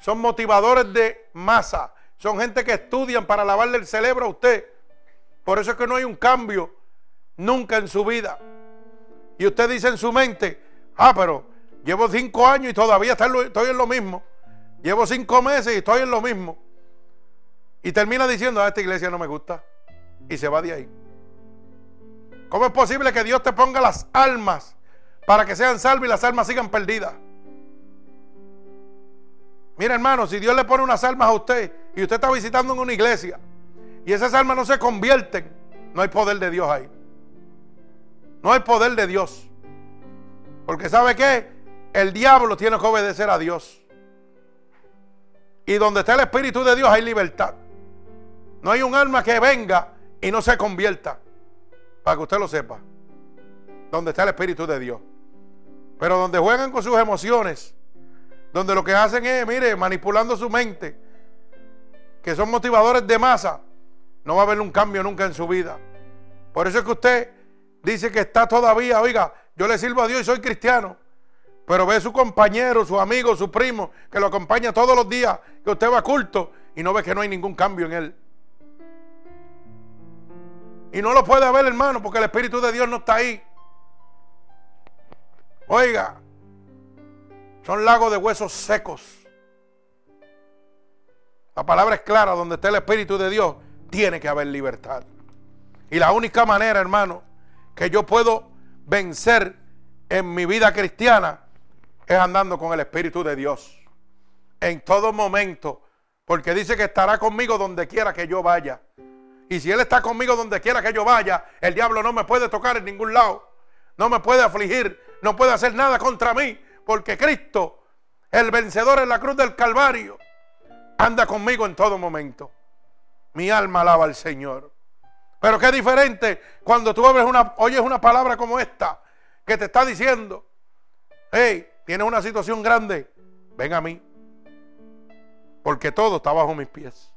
son motivadores de masa. Son gente que estudian para lavarle el cerebro a usted. Por eso es que no hay un cambio nunca en su vida. Y usted dice en su mente, ah, pero Llevo cinco años y todavía estoy en lo mismo. Llevo cinco meses y estoy en lo mismo. Y termina diciendo, a ah, esta iglesia no me gusta. Y se va de ahí. ¿Cómo es posible que Dios te ponga las almas para que sean salvas y las almas sigan perdidas? Mira hermano, si Dios le pone unas almas a usted y usted está visitando en una iglesia y esas almas no se convierten, no hay poder de Dios ahí. No hay poder de Dios. Porque ¿sabe qué? El diablo tiene que obedecer a Dios. Y donde está el Espíritu de Dios hay libertad. No hay un alma que venga y no se convierta. Para que usted lo sepa. Donde está el Espíritu de Dios. Pero donde juegan con sus emociones. Donde lo que hacen es, mire, manipulando su mente. Que son motivadores de masa. No va a haber un cambio nunca en su vida. Por eso es que usted dice que está todavía, oiga, yo le sirvo a Dios y soy cristiano. Pero ve su compañero, su amigo, su primo, que lo acompaña todos los días, que usted va culto y no ve que no hay ningún cambio en él. Y no lo puede ver, hermano, porque el Espíritu de Dios no está ahí. Oiga, son lagos de huesos secos. La palabra es clara, donde está el Espíritu de Dios, tiene que haber libertad. Y la única manera, hermano, que yo puedo vencer en mi vida cristiana es andando con el Espíritu de Dios. En todo momento. Porque dice que estará conmigo donde quiera que yo vaya. Y si Él está conmigo donde quiera que yo vaya, el diablo no me puede tocar en ningún lado. No me puede afligir. No puede hacer nada contra mí. Porque Cristo, el vencedor en la cruz del Calvario, anda conmigo en todo momento. Mi alma alaba al Señor. Pero qué diferente cuando tú una, oyes una palabra como esta que te está diciendo, hey, tienes una situación grande, ven a mí. Porque todo está bajo mis pies.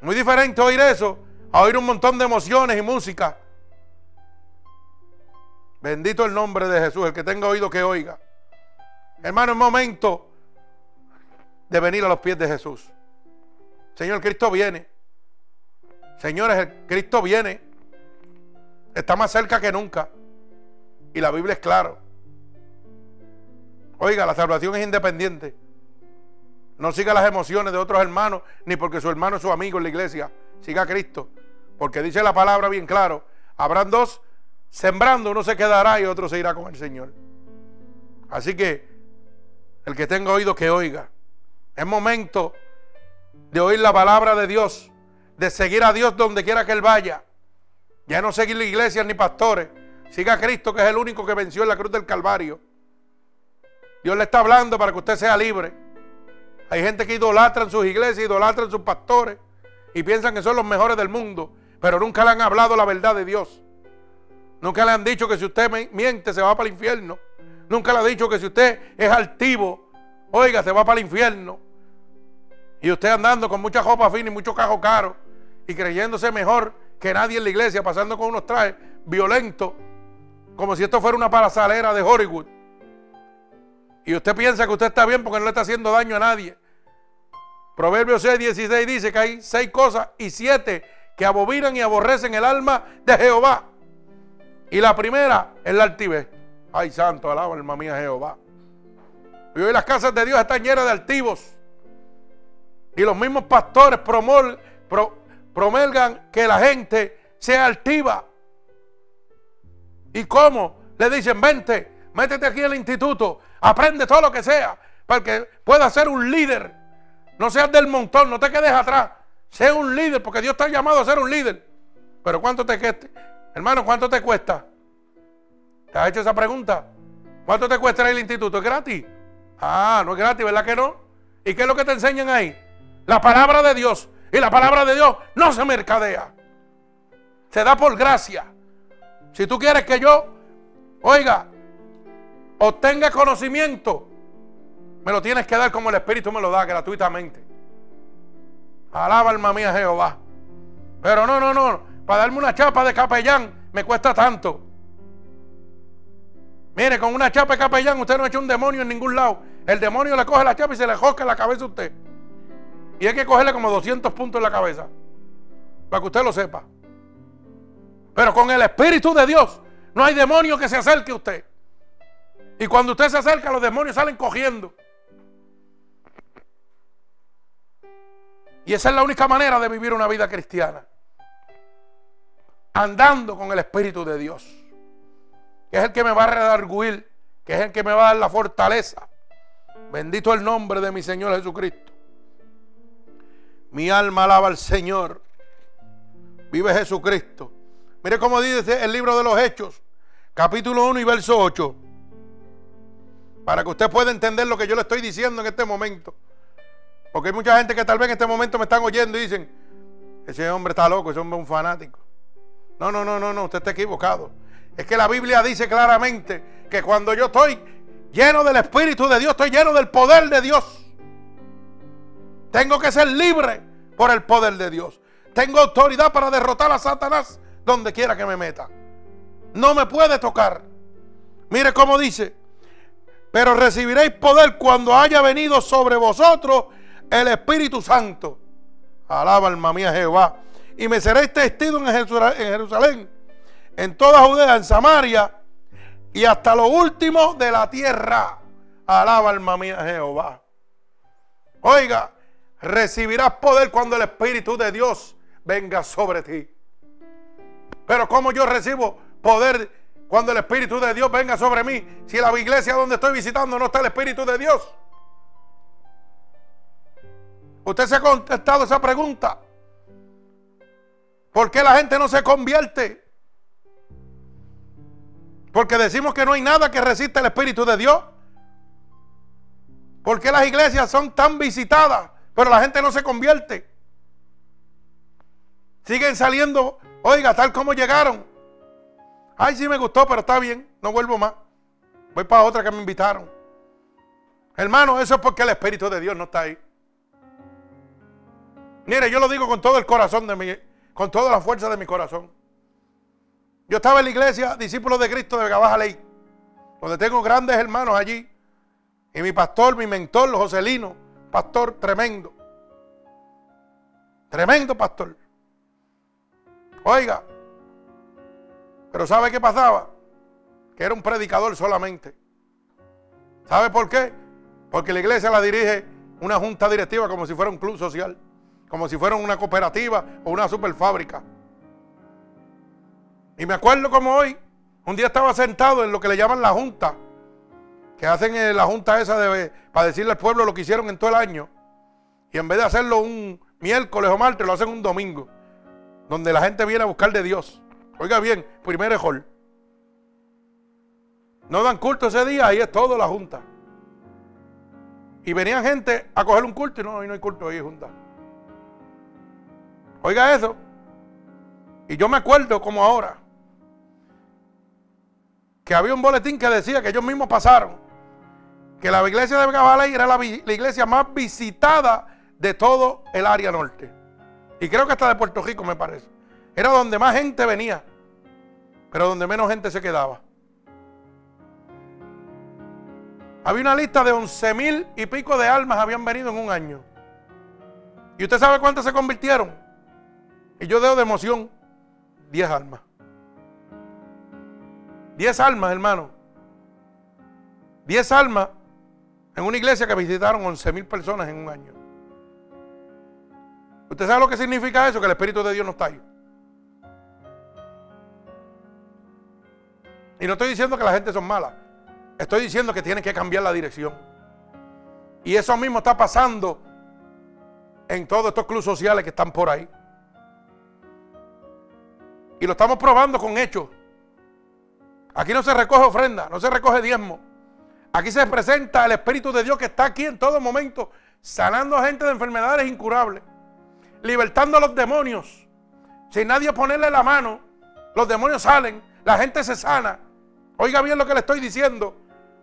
Muy diferente oír eso a oír un montón de emociones y música. Bendito el nombre de Jesús, el que tenga oído que oiga. Hermano, es momento de venir a los pies de Jesús. Señor, Cristo viene. Señores, Cristo viene. Está más cerca que nunca. Y la Biblia es claro. Oiga, la salvación es independiente. No siga las emociones de otros hermanos, ni porque su hermano es su amigo en la iglesia. Siga a Cristo. Porque dice la palabra bien claro. Habrán dos sembrando, uno se quedará y otro se irá con el Señor. Así que el que tenga oído que oiga. Es momento de oír la palabra de Dios, de seguir a Dios donde quiera que Él vaya. Ya no seguir iglesias ni pastores. Siga a Cristo, que es el único que venció en la cruz del Calvario. Dios le está hablando para que usted sea libre. Hay gente que idolatra en sus iglesias, idolatra en sus pastores y piensan que son los mejores del mundo, pero nunca le han hablado la verdad de Dios. Nunca le han dicho que si usted miente se va para el infierno. Nunca le han dicho que si usted es altivo, oiga, se va para el infierno. Y usted andando con mucha ropa fina y mucho cajo caro y creyéndose mejor que nadie en la iglesia, pasando con unos trajes violentos, como si esto fuera una parasalera de Hollywood. Y usted piensa que usted está bien porque no le está haciendo daño a nadie. Proverbios 6, 16 dice que hay seis cosas y siete que abominan y aborrecen el alma de Jehová. Y la primera es la altivez. Ay, santo, alaba alma mía Jehová. Y hoy las casas de Dios están llenas de altivos y los mismos pastores promulgan que la gente sea altiva. ¿Y cómo? Le dicen, vente, métete aquí el instituto, aprende todo lo que sea, para que puedas ser un líder. No seas del montón, no te quedes atrás. Sé un líder, porque Dios te ha llamado a ser un líder. Pero ¿cuánto te cuesta? Hermano, ¿cuánto te cuesta? ¿Te has hecho esa pregunta? ¿Cuánto te cuesta al instituto? ¿Es gratis? Ah, no es gratis, ¿verdad que no? ¿Y qué es lo que te enseñan ahí? La palabra de Dios. Y la palabra de Dios no se mercadea. Se da por gracia. Si tú quieres que yo, oiga, obtenga conocimiento, me lo tienes que dar como el Espíritu me lo da gratuitamente. Alaba alma mía Jehová. Pero no, no, no. Para darme una chapa de capellán me cuesta tanto. Mire, con una chapa de capellán usted no ha hecho un demonio en ningún lado. El demonio le coge la chapa y se le josca la cabeza a usted. Y hay que cogerle como 200 puntos en la cabeza. Para que usted lo sepa. Pero con el Espíritu de Dios no hay demonio que se acerque a usted. Y cuando usted se acerca, los demonios salen cogiendo. Y esa es la única manera de vivir una vida cristiana. Andando con el Espíritu de Dios. Que es el que me va a redarguir. Que es el que me va a dar la fortaleza. Bendito el nombre de mi Señor Jesucristo. Mi alma alaba al Señor. Vive Jesucristo. Mire cómo dice el libro de los Hechos, capítulo 1 y verso 8. Para que usted pueda entender lo que yo le estoy diciendo en este momento. Porque hay mucha gente que tal vez en este momento me están oyendo y dicen, ese hombre está loco, ese hombre es un fanático. No, no, no, no, no, usted está equivocado. Es que la Biblia dice claramente que cuando yo estoy lleno del Espíritu de Dios, estoy lleno del poder de Dios. Tengo que ser libre por el poder de Dios. Tengo autoridad para derrotar a Satanás donde quiera que me meta. No me puede tocar. Mire cómo dice. Pero recibiréis poder cuando haya venido sobre vosotros el Espíritu Santo. Alaba alma mía Jehová. y me seréis testigo en Jerusalén, en toda Judea, en Samaria y hasta lo último de la tierra. Alaba alma mía Jehová. Oiga, recibirás poder cuando el Espíritu de Dios venga sobre ti. Pero ¿cómo yo recibo poder cuando el Espíritu de Dios venga sobre mí? Si la iglesia donde estoy visitando no está el Espíritu de Dios. Usted se ha contestado esa pregunta. ¿Por qué la gente no se convierte? Porque decimos que no hay nada que resista el Espíritu de Dios. ¿Por qué las iglesias son tan visitadas, pero la gente no se convierte? Siguen saliendo, oiga, tal como llegaron. Ay, sí me gustó, pero está bien, no vuelvo más. Voy para otra que me invitaron. Hermano, eso es porque el Espíritu de Dios no está ahí. Mire, yo lo digo con todo el corazón de mi, con toda la fuerza de mi corazón. Yo estaba en la iglesia, discípulo de Cristo de Gabaja Ley, donde tengo grandes hermanos allí. Y mi pastor, mi mentor, Joselino, pastor tremendo. Tremendo pastor. Oiga, pero ¿sabe qué pasaba? Que era un predicador solamente. ¿Sabe por qué? Porque la iglesia la dirige una junta directiva como si fuera un club social como si fuera una cooperativa o una superfábrica. Y me acuerdo como hoy, un día estaba sentado en lo que le llaman la junta, que hacen la junta esa de, para decirle al pueblo lo que hicieron en todo el año. Y en vez de hacerlo un miércoles o martes, lo hacen un domingo, donde la gente viene a buscar de Dios. Oiga bien, primer ejol. No dan culto ese día, ahí es todo la junta. Y venían gente a coger un culto y no, hoy no hay culto, ahí junta. Oiga eso. Y yo me acuerdo como ahora que había un boletín que decía que ellos mismos pasaron que la iglesia de Gabalay era la, la, iglesia más visitada de todo el área norte. Y creo que hasta de Puerto Rico me parece. Era donde más gente venía, pero donde menos gente se quedaba. Había una lista de 11 mil y pico de almas habían venido en un año. ¿Y usted sabe cuántas se convirtieron? Y yo dejo de emoción 10 almas. 10 almas, hermano. 10 almas en una iglesia que visitaron 11 mil personas en un año. ¿Usted sabe lo que significa eso? Que el Espíritu de Dios no está ahí. Y no estoy diciendo que la gente son mala. Estoy diciendo que tiene que cambiar la dirección. Y eso mismo está pasando en todos estos clubes sociales que están por ahí. Y lo estamos probando con hechos. Aquí no se recoge ofrenda, no se recoge diezmo. Aquí se presenta el Espíritu de Dios que está aquí en todo momento, sanando a gente de enfermedades incurables, libertando a los demonios. Sin nadie ponerle la mano, los demonios salen, la gente se sana. Oiga bien lo que le estoy diciendo,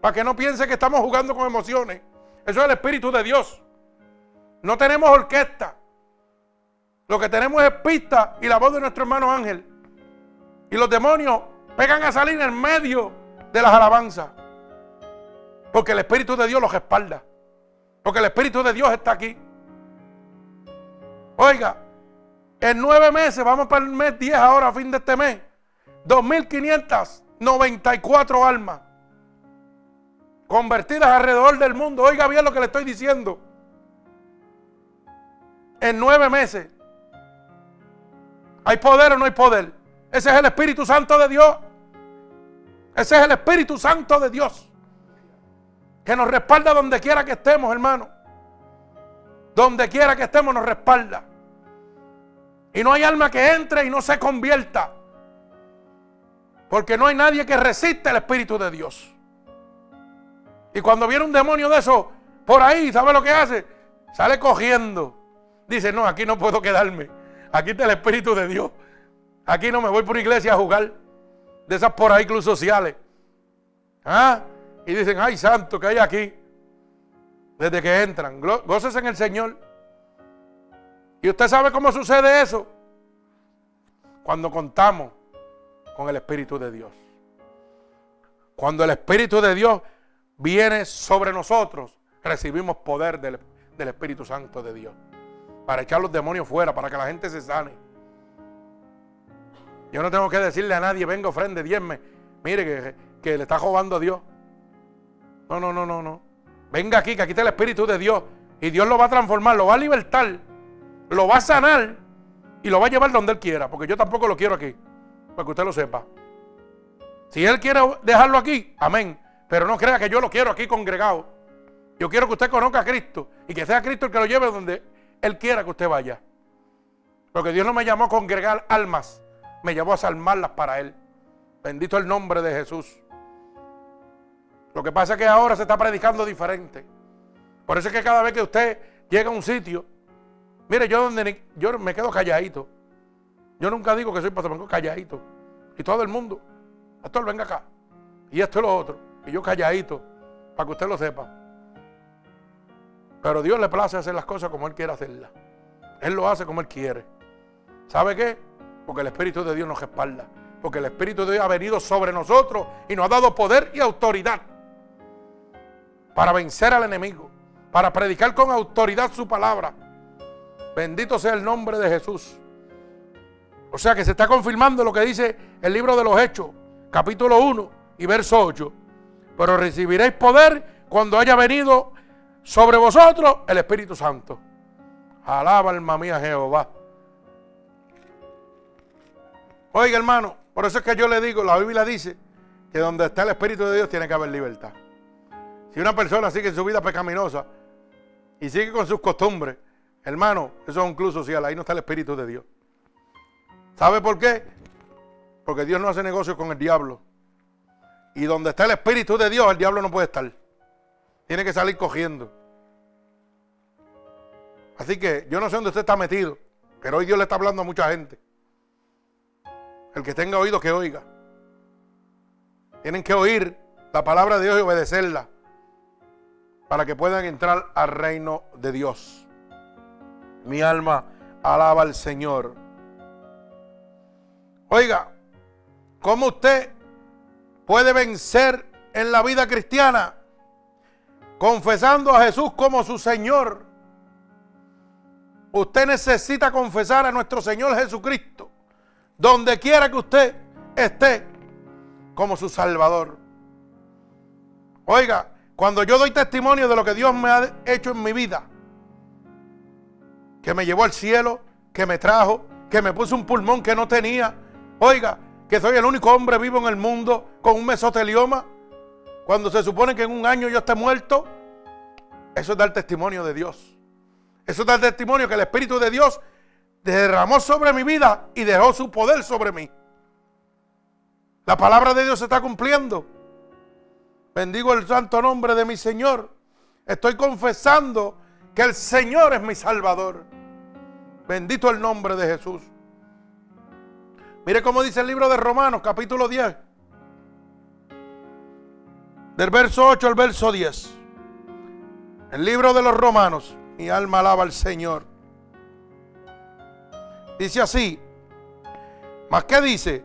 para que no piense que estamos jugando con emociones. Eso es el Espíritu de Dios. No tenemos orquesta. Lo que tenemos es pista y la voz de nuestro hermano Ángel. Y los demonios pegan a salir en medio de las alabanzas. Porque el Espíritu de Dios los respalda. Porque el Espíritu de Dios está aquí. Oiga, en nueve meses, vamos para el mes 10 ahora, a fin de este mes, 2.594 almas convertidas alrededor del mundo. Oiga bien lo que le estoy diciendo. En nueve meses. ¿Hay poder o no hay poder? Ese es el Espíritu Santo de Dios. Ese es el Espíritu Santo de Dios. Que nos respalda donde quiera que estemos, hermano. Donde quiera que estemos nos respalda. Y no hay alma que entre y no se convierta. Porque no hay nadie que resista el Espíritu de Dios. Y cuando viene un demonio de eso por ahí, ¿sabe lo que hace? Sale cogiendo. Dice, no, aquí no puedo quedarme. Aquí está el Espíritu de Dios. Aquí no me voy por iglesia a jugar de esas por ahí clubes sociales. ¿Ah? Y dicen, ay santo, que hay aquí. Desde que entran. Goces en el Señor. ¿Y usted sabe cómo sucede eso? Cuando contamos con el Espíritu de Dios. Cuando el Espíritu de Dios viene sobre nosotros, recibimos poder del, Espíritu Santo de Dios. Para echar los demonios fuera, para que la gente se sane Yo no tengo que decirle a nadie, venga, ofrende, diezme. Mire que, que le está robando a Dios. No, no, no, no, no. Venga aquí, que aquí está el Espíritu de Dios. Y Dios lo va a transformar, lo va a libertar, lo va a sanar y lo va a llevar donde Él quiera. Porque yo tampoco lo quiero aquí. Para que usted lo sepa. Si Él quiere dejarlo aquí, amén. Pero no crea que yo lo quiero aquí congregado. Yo quiero que usted conozca a Cristo y que sea Cristo el que lo lleve donde Él quiera que usted vaya. Porque Dios no me llamó a congregar almas, me llamó a salvarlas para Él. Bendito el nombre de Jesús. Lo que pasa es que ahora se está predicando diferente. Por eso es que cada vez que usted llega a un sitio, mire, yo donde yo me quedo calladito. Yo nunca digo que soy pastor, calladito. Y todo el mundo, pastor, venga acá. Y esto es lo otro. Y yo calladito, para que usted lo sepa. Pero Dios le place hacer las cosas como Él quiere hacerlas. Él lo hace como Él quiere. ¿Sabe qué? Porque el Espíritu de Dios nos respalda. Porque el Espíritu de Dios ha venido sobre nosotros y nos ha dado poder y autoridad para vencer al enemigo, para predicar con autoridad su palabra. Bendito sea el nombre de Jesús. O sea que se está confirmando lo que dice el libro de los Hechos, capítulo 1 y verso 8. Pero recibiréis poder cuando haya venido sobre vosotros el Espíritu Santo. Alaba alma mía Jehová. Oiga hermano, por eso es que yo le digo, la Biblia dice que donde está el Espíritu de Dios tiene que haber libertad. Si una persona sigue en su vida pecaminosa y sigue con sus costumbres, hermano, eso es un club social, ahí no está el Espíritu de Dios. ¿Sabe por qué? Porque Dios no hace negocio con el diablo. Y donde está el Espíritu de Dios, el diablo no puede estar. Tiene que salir cogiendo. Así que yo no sé dónde usted está metido, pero hoy Dios le está hablando a mucha gente. El que tenga oído, que oiga. Tienen que oír la palabra de Dios y obedecerla para que puedan entrar al reino de Dios. Mi alma alaba al Señor. Oiga, ¿cómo usted puede vencer en la vida cristiana? Confesando a Jesús como su Señor. Usted necesita confesar a nuestro Señor Jesucristo, donde quiera que usted esté, como su Salvador. Oiga, cuando yo doy testimonio de lo que Dios me ha hecho en mi vida, que me llevó al cielo, que me trajo, que me puso un pulmón que no tenía, oiga, que soy el único hombre vivo en el mundo con un mesotelioma, cuando se supone que en un año yo esté muerto, eso es dar testimonio de Dios. Eso es dar testimonio que el Espíritu de Dios derramó sobre mi vida y dejó su poder sobre mí. La palabra de Dios se está cumpliendo. Bendigo el santo nombre de mi Señor. Estoy confesando que el Señor es mi Salvador. Bendito el nombre de Jesús. Mire cómo dice el libro de Romanos, capítulo 10. Del verso 8 al verso 10. El libro de los Romanos. Mi alma alaba al Señor. Dice así. ¿Más qué dice?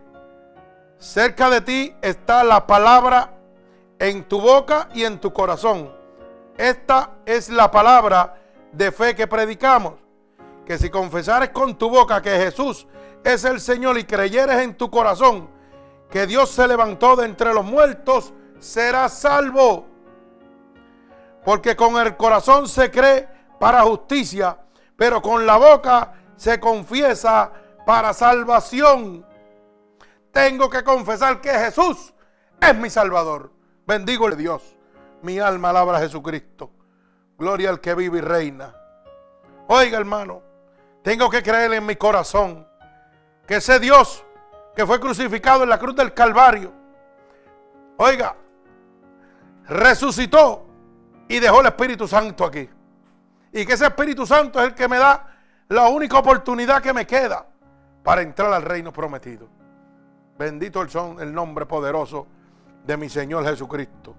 Cerca de ti está la palabra en tu boca y en tu corazón. Esta es la palabra de fe que predicamos. Que si confesares con tu boca que Jesús es el Señor y creyeres en tu corazón que Dios se levantó de entre los muertos, serás salvo. Porque con el corazón se cree para justicia, pero con la boca se confiesa para salvación. Tengo que confesar que Jesús es mi Salvador. Bendigo a Dios. Mi alma alabra a Jesucristo. Gloria al que vive y reina. Oiga, hermano, tengo que creer en mi corazón que ese Dios que fue crucificado en la cruz del Calvario, oiga, resucitó y dejó el Espíritu Santo aquí. Y que ese Espíritu Santo es el que me da la única oportunidad que me queda para entrar al reino prometido. Bendito el, son, el nombre poderoso de mi Señor Jesucristo.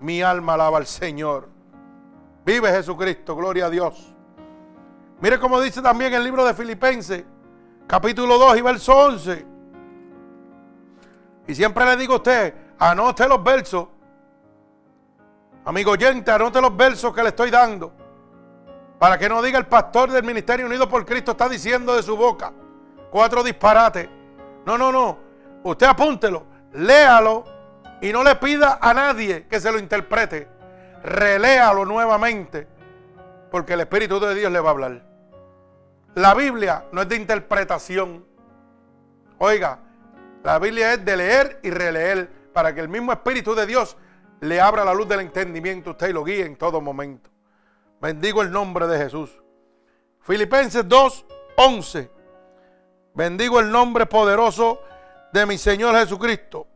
Mi alma alaba al Señor. Vive Jesucristo, gloria a Dios. Mire cómo dice también el libro de Filipenses, capítulo 2 y verso 11. Y siempre le digo a usted, anote los versos. Amigo oyente, anote los versos que le estoy dando. Para que no diga el pastor del Ministerio Unido por Cristo está diciendo de su boca cuatro disparates. No, no, no. Usted apúntelo, léalo y no le pida a nadie que se lo interprete. Reléalo nuevamente, porque el Espíritu de Dios le va a hablar. La Biblia no es de interpretación. Oiga, la Biblia es de leer y releer para que el mismo Espíritu de Dios le abra la luz del entendimiento usted y lo guíe en todo momento. Bendigo el nombre de Jesús. Filipenses 2, 11. Bendigo el nombre poderoso de mi Señor Jesucristo.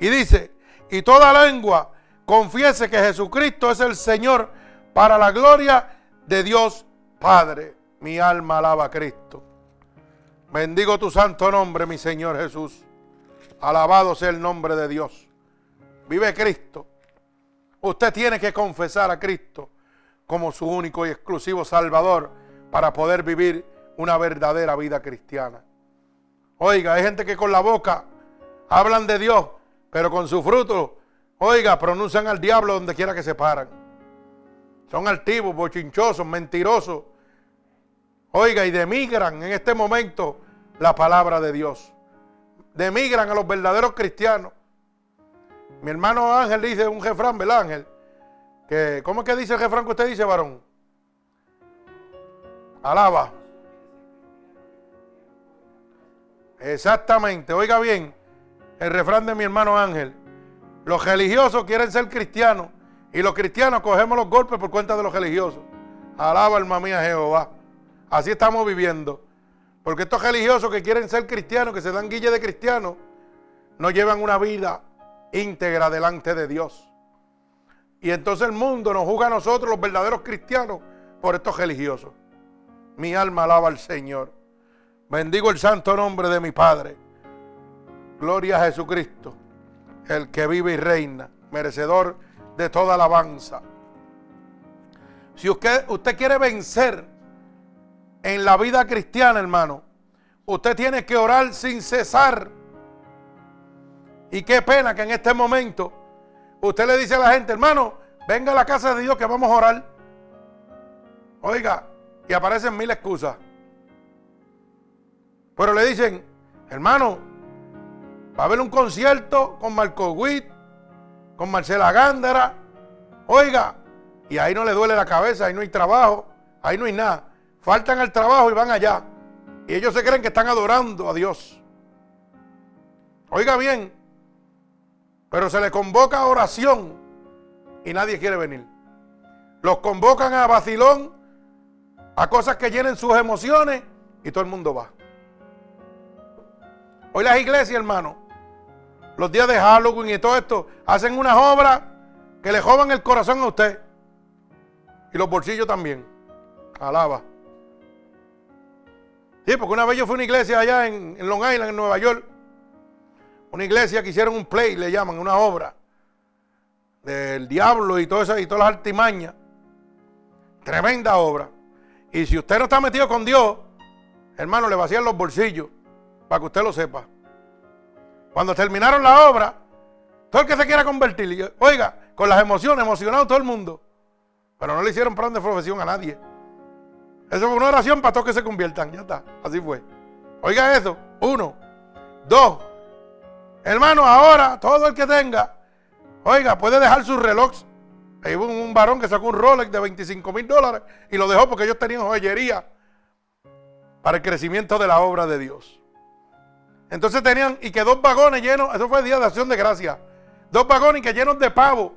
Y dice, y toda lengua confiese que Jesucristo es el Señor para la gloria de Dios Padre. Mi alma alaba a Cristo. Bendigo tu santo nombre, mi Señor Jesús. Alabado sea el nombre de Dios. Vive Cristo. Usted tiene que confesar a Cristo como su único y exclusivo Salvador para poder vivir una verdadera vida cristiana. Oiga, hay gente que con la boca hablan de Dios, pero con su fruto, oiga, pronuncian al diablo donde quiera que se paran. Son altivos, bochinchosos, mentirosos. Oiga, y demigran en este momento la palabra de Dios. Demigran a los verdaderos cristianos. Mi hermano Ángel dice un jefrán, ¿verdad Ángel? Que, ¿Cómo es que dice el jefrán que usted dice, varón? Alaba. Exactamente, oiga bien, el refrán de mi hermano Ángel. Los religiosos quieren ser cristianos y los cristianos cogemos los golpes por cuenta de los religiosos. Alaba alma mía Jehová. Así estamos viviendo. Porque estos religiosos que quieren ser cristianos, que se dan guille de cristianos, no llevan una vida íntegra delante de Dios. Y entonces el mundo nos juzga a nosotros, los verdaderos cristianos, por estos religiosos. Mi alma alaba al Señor. Bendigo el santo nombre de mi Padre. Gloria a Jesucristo, el que vive y reina, merecedor de toda alabanza. Si usted, usted quiere vencer en la vida cristiana, hermano, usted tiene que orar sin cesar. Y qué pena que en este momento usted le dice a la gente, hermano, venga a la casa de Dios que vamos a orar. Oiga, y aparecen mil excusas. Pero le dicen, hermano, va a haber un concierto con Marco Witt, con Marcela Gándara. Oiga, y ahí no le duele la cabeza, ahí no hay trabajo, ahí no hay nada. Faltan al trabajo y van allá. Y ellos se creen que están adorando a Dios. Oiga bien, pero se le convoca a oración y nadie quiere venir. Los convocan a vacilón, a cosas que llenen sus emociones y todo el mundo va. Hoy las iglesias, hermano, los días de Halloween y todo esto, hacen unas obras que le joban el corazón a usted. Y los bolsillos también. Alaba. Sí, porque una vez yo fui a una iglesia allá en, Long Island, en Nueva York. Una iglesia que hicieron un play, le llaman, una obra. Del diablo y, todo eso, y todas las artimañas. Tremenda obra. Y si usted no está metido con Dios, hermano, le vacían los bolsillos para que usted lo sepa. Cuando terminaron la obra, todo el que se quiera convertir, oiga, con las emociones, emocionado todo el mundo. Pero no le hicieron plan de profesión a nadie. Eso fue una oración para todos que se conviertan. Ya está. Así fue. Oiga eso. Uno. Dos. Hermano, ahora todo el que tenga, oiga, puede dejar sus relojes. Hay un, un varón que sacó un Rolex de 25 mil dólares y lo dejó porque ellos tenían joyería para el crecimiento de la obra de Dios. Entonces tenían, y que dos vagones llenos, eso fue día de acción de gracia, dos vagones que llenos de pavo,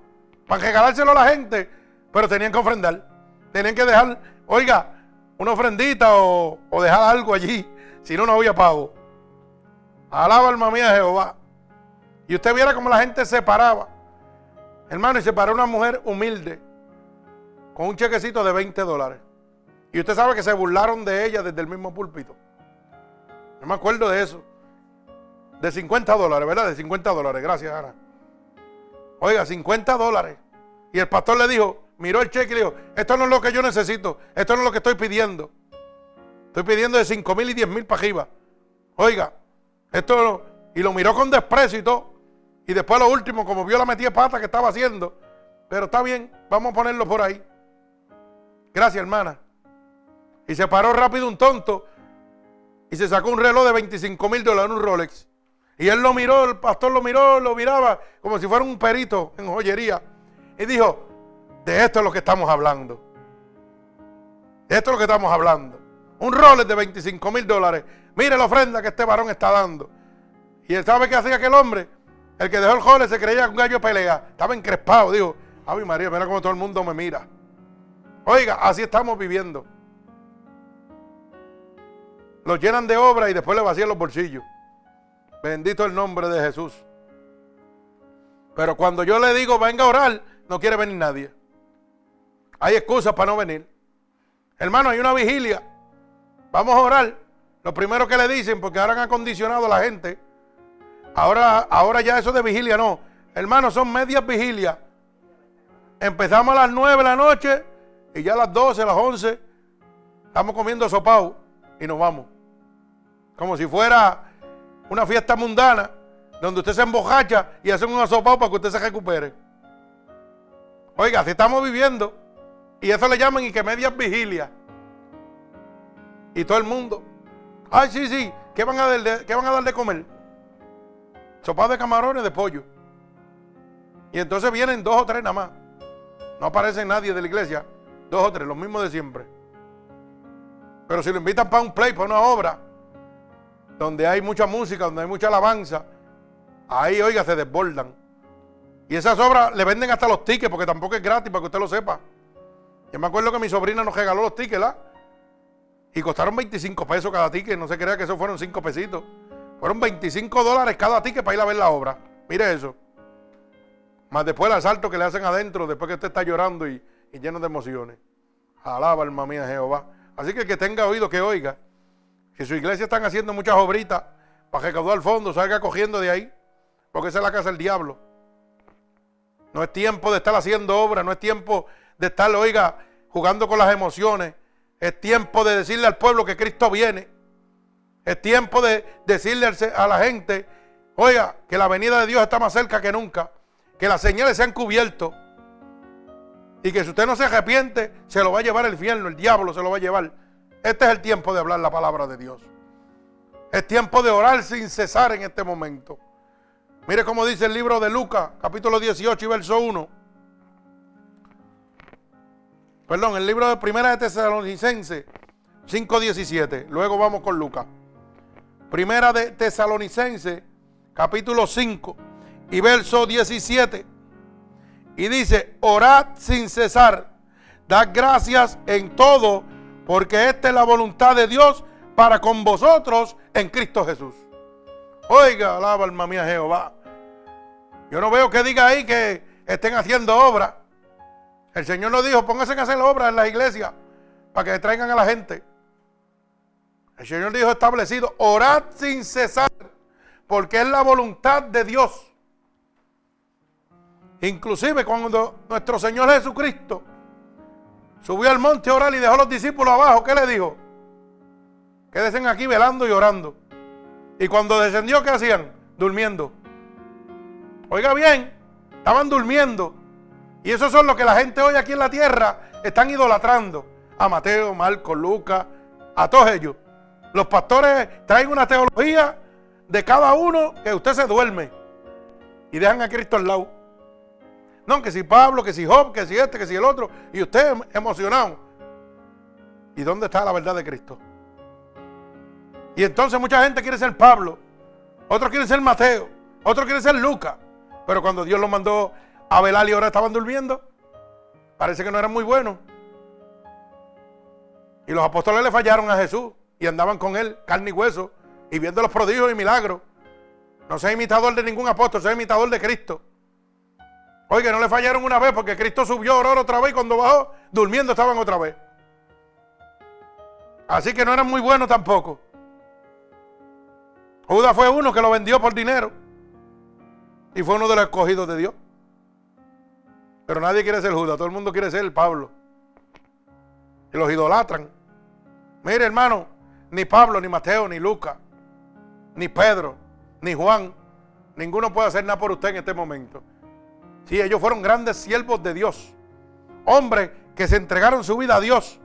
para regalárselo a la gente, pero tenían que ofrendar. Tenían que dejar, oiga, una ofrendita o, dejar algo allí, si no, no había pavo. Alaba alma mía Jehová. Y usted viera cómo la gente se paraba. Hermano, y se paró una mujer humilde, con un chequecito de 20 dólares. Y usted sabe que se burlaron de ella desde el mismo púlpito. No me acuerdo de eso. De 50 dólares, ¿verdad? De 50 dólares. Gracias, Ana. Oiga, 50 dólares. Y el pastor le dijo, miró el cheque y le dijo, esto no es lo que yo necesito, esto no es lo que estoy pidiendo. Estoy pidiendo de 5 mil y 10 mil para arriba. Oiga, esto no. Y lo miró con desprecio y todo. Y después lo último, como vio la metida pata que estaba haciendo. Pero está bien, vamos a ponerlo por ahí. Gracias, hermana. Y se paró rápido un tonto y se sacó un reloj de 25 mil dólares, un Rolex. Y él lo miró, el pastor lo miró, lo miraba como si fuera un perito en joyería. Y dijo, de esto es lo que estamos hablando. De esto es lo que estamos hablando. Un Rolex de 25 mil dólares. Mire la ofrenda que este varón está dando. Y él sabe qué hacía aquel hombre. El que dejó el Rolex se creía un gallo de pelea. Estaba encrespado. Dijo, ay María, mira cómo todo el mundo me mira. Oiga, así estamos viviendo. Los llenan de obra y después le vacían los bolsillos. Bendito el nombre de Jesús. Pero cuando yo le digo venga a orar, no quiere venir nadie. Hay excusas para no venir. Hermano, hay una vigilia. Vamos a orar. Lo primero que le dicen, porque ahora han acondicionado a la gente. Ahora, ahora ya eso de vigilia no. Hermano, son medias vigilias. Empezamos a las 9 de la noche y ya a las 12, a las 11 estamos comiendo sopao y nos vamos. Como si fuera una fiesta mundana donde usted se embojacha y hace un asopado para que usted se recupere. Oiga, si estamos viviendo, y eso le llaman y que medias vigilias. Y todo el mundo, ay, sí, sí, ¿qué van a dar de, qué van a dar de comer? Sopado de camarones, de pollo. Y entonces vienen dos o tres nada más. No aparece nadie de la iglesia. Dos o tres, los mismos de siempre. Pero si lo invitan para un play, para una obra, donde hay mucha música, donde hay mucha alabanza, ahí, oiga, se desbordan. Y esas obras le venden hasta los tickets, porque tampoco es gratis, para que usted lo sepa. Yo me acuerdo que mi sobrina nos regaló los tickets, ¿la? Y costaron 25 pesos cada ticket. No se crea que eso fueron 5 pesitos. Fueron 25 dólares cada ticket para ir a ver la obra. Mire eso. Más después el asalto que le hacen adentro, después que usted está llorando y, lleno de emociones. Alaba, alma mía, Jehová. Así que el que tenga oído, que oiga. Que su iglesia están haciendo muchas obritas para recaudar fondo, salga cogiendo de ahí, porque esa es la casa del diablo. No es tiempo de estar haciendo obra, no es tiempo de estar, oiga, jugando con las emociones. Es tiempo de decirle al pueblo que Cristo viene. Es tiempo de decirle a la gente, oiga, que la venida de Dios está más cerca que nunca, que las señales se han cubierto y que si usted no se arrepiente, se lo va a llevar el infierno, el diablo se lo va a llevar. Este es el tiempo de hablar la palabra de Dios. Es tiempo de orar sin cesar en este momento. Mire cómo dice el libro de Lucas, capítulo 18 y verso 1. Perdón, el libro de Primera de Tesalonicense 5.17. Luego vamos con Lucas. Primera de Tesalonicense, capítulo 5 y verso 17. Y dice, orad sin cesar, dad gracias en todo porque esta es la voluntad de Dios para con vosotros en Cristo Jesús. Oiga, alaba alma mía Jehová. Yo no veo que diga ahí que estén haciendo obra. El Señor nos dijo, pónganse a hacer obra en las iglesias para que traigan a la gente. El Señor dijo establecido, orad sin cesar, porque es la voluntad de Dios. Inclusive cuando nuestro Señor Jesucristo Subió al monte a orar y dejó a los discípulos abajo. ¿Qué le dijo? Quédense aquí velando y orando. Y cuando descendió, ¿qué hacían? Durmiendo. Oiga bien, estaban durmiendo. Y eso son lo que la gente hoy aquí en la tierra están idolatrando. A Mateo, Marco, Lucas, a todos ellos. Los pastores traen una teología de cada uno que usted se duerme. Y dejan a Cristo al lado. No, que si Pablo, que si Job, que si este, que si el otro. Y usted em, emocionado. ¿Y dónde está la verdad de Cristo? Y entonces mucha gente quiere ser Pablo. Otros quieren ser Mateo. Otros quieren ser Lucas. Pero cuando Dios los mandó a velar y ahora estaban durmiendo, parece que no eran muy buenos. Y los apóstoles le fallaron a Jesús y andaban con él, carne y hueso, y viendo los prodigios y milagros. No soy imitador de ningún apóstol, soy imitador de Cristo. Oiga, no le fallaron una vez porque Cristo subió a orar otra vez y cuando bajó, durmiendo estaban otra vez. Así que no eran muy buenos tampoco. Judas fue uno que lo vendió por dinero. Y fue uno de los escogidos de Dios. Pero nadie quiere ser Judas, todo el mundo quiere ser el Pablo. Y los idolatran. Mire, hermano, ni Pablo, ni Mateo, ni Lucas, ni Pedro, ni Juan, ninguno puede hacer nada por usted en este momento. Sí, ellos fueron grandes siervos de Dios. Hombres que se entregaron su vida a Dios.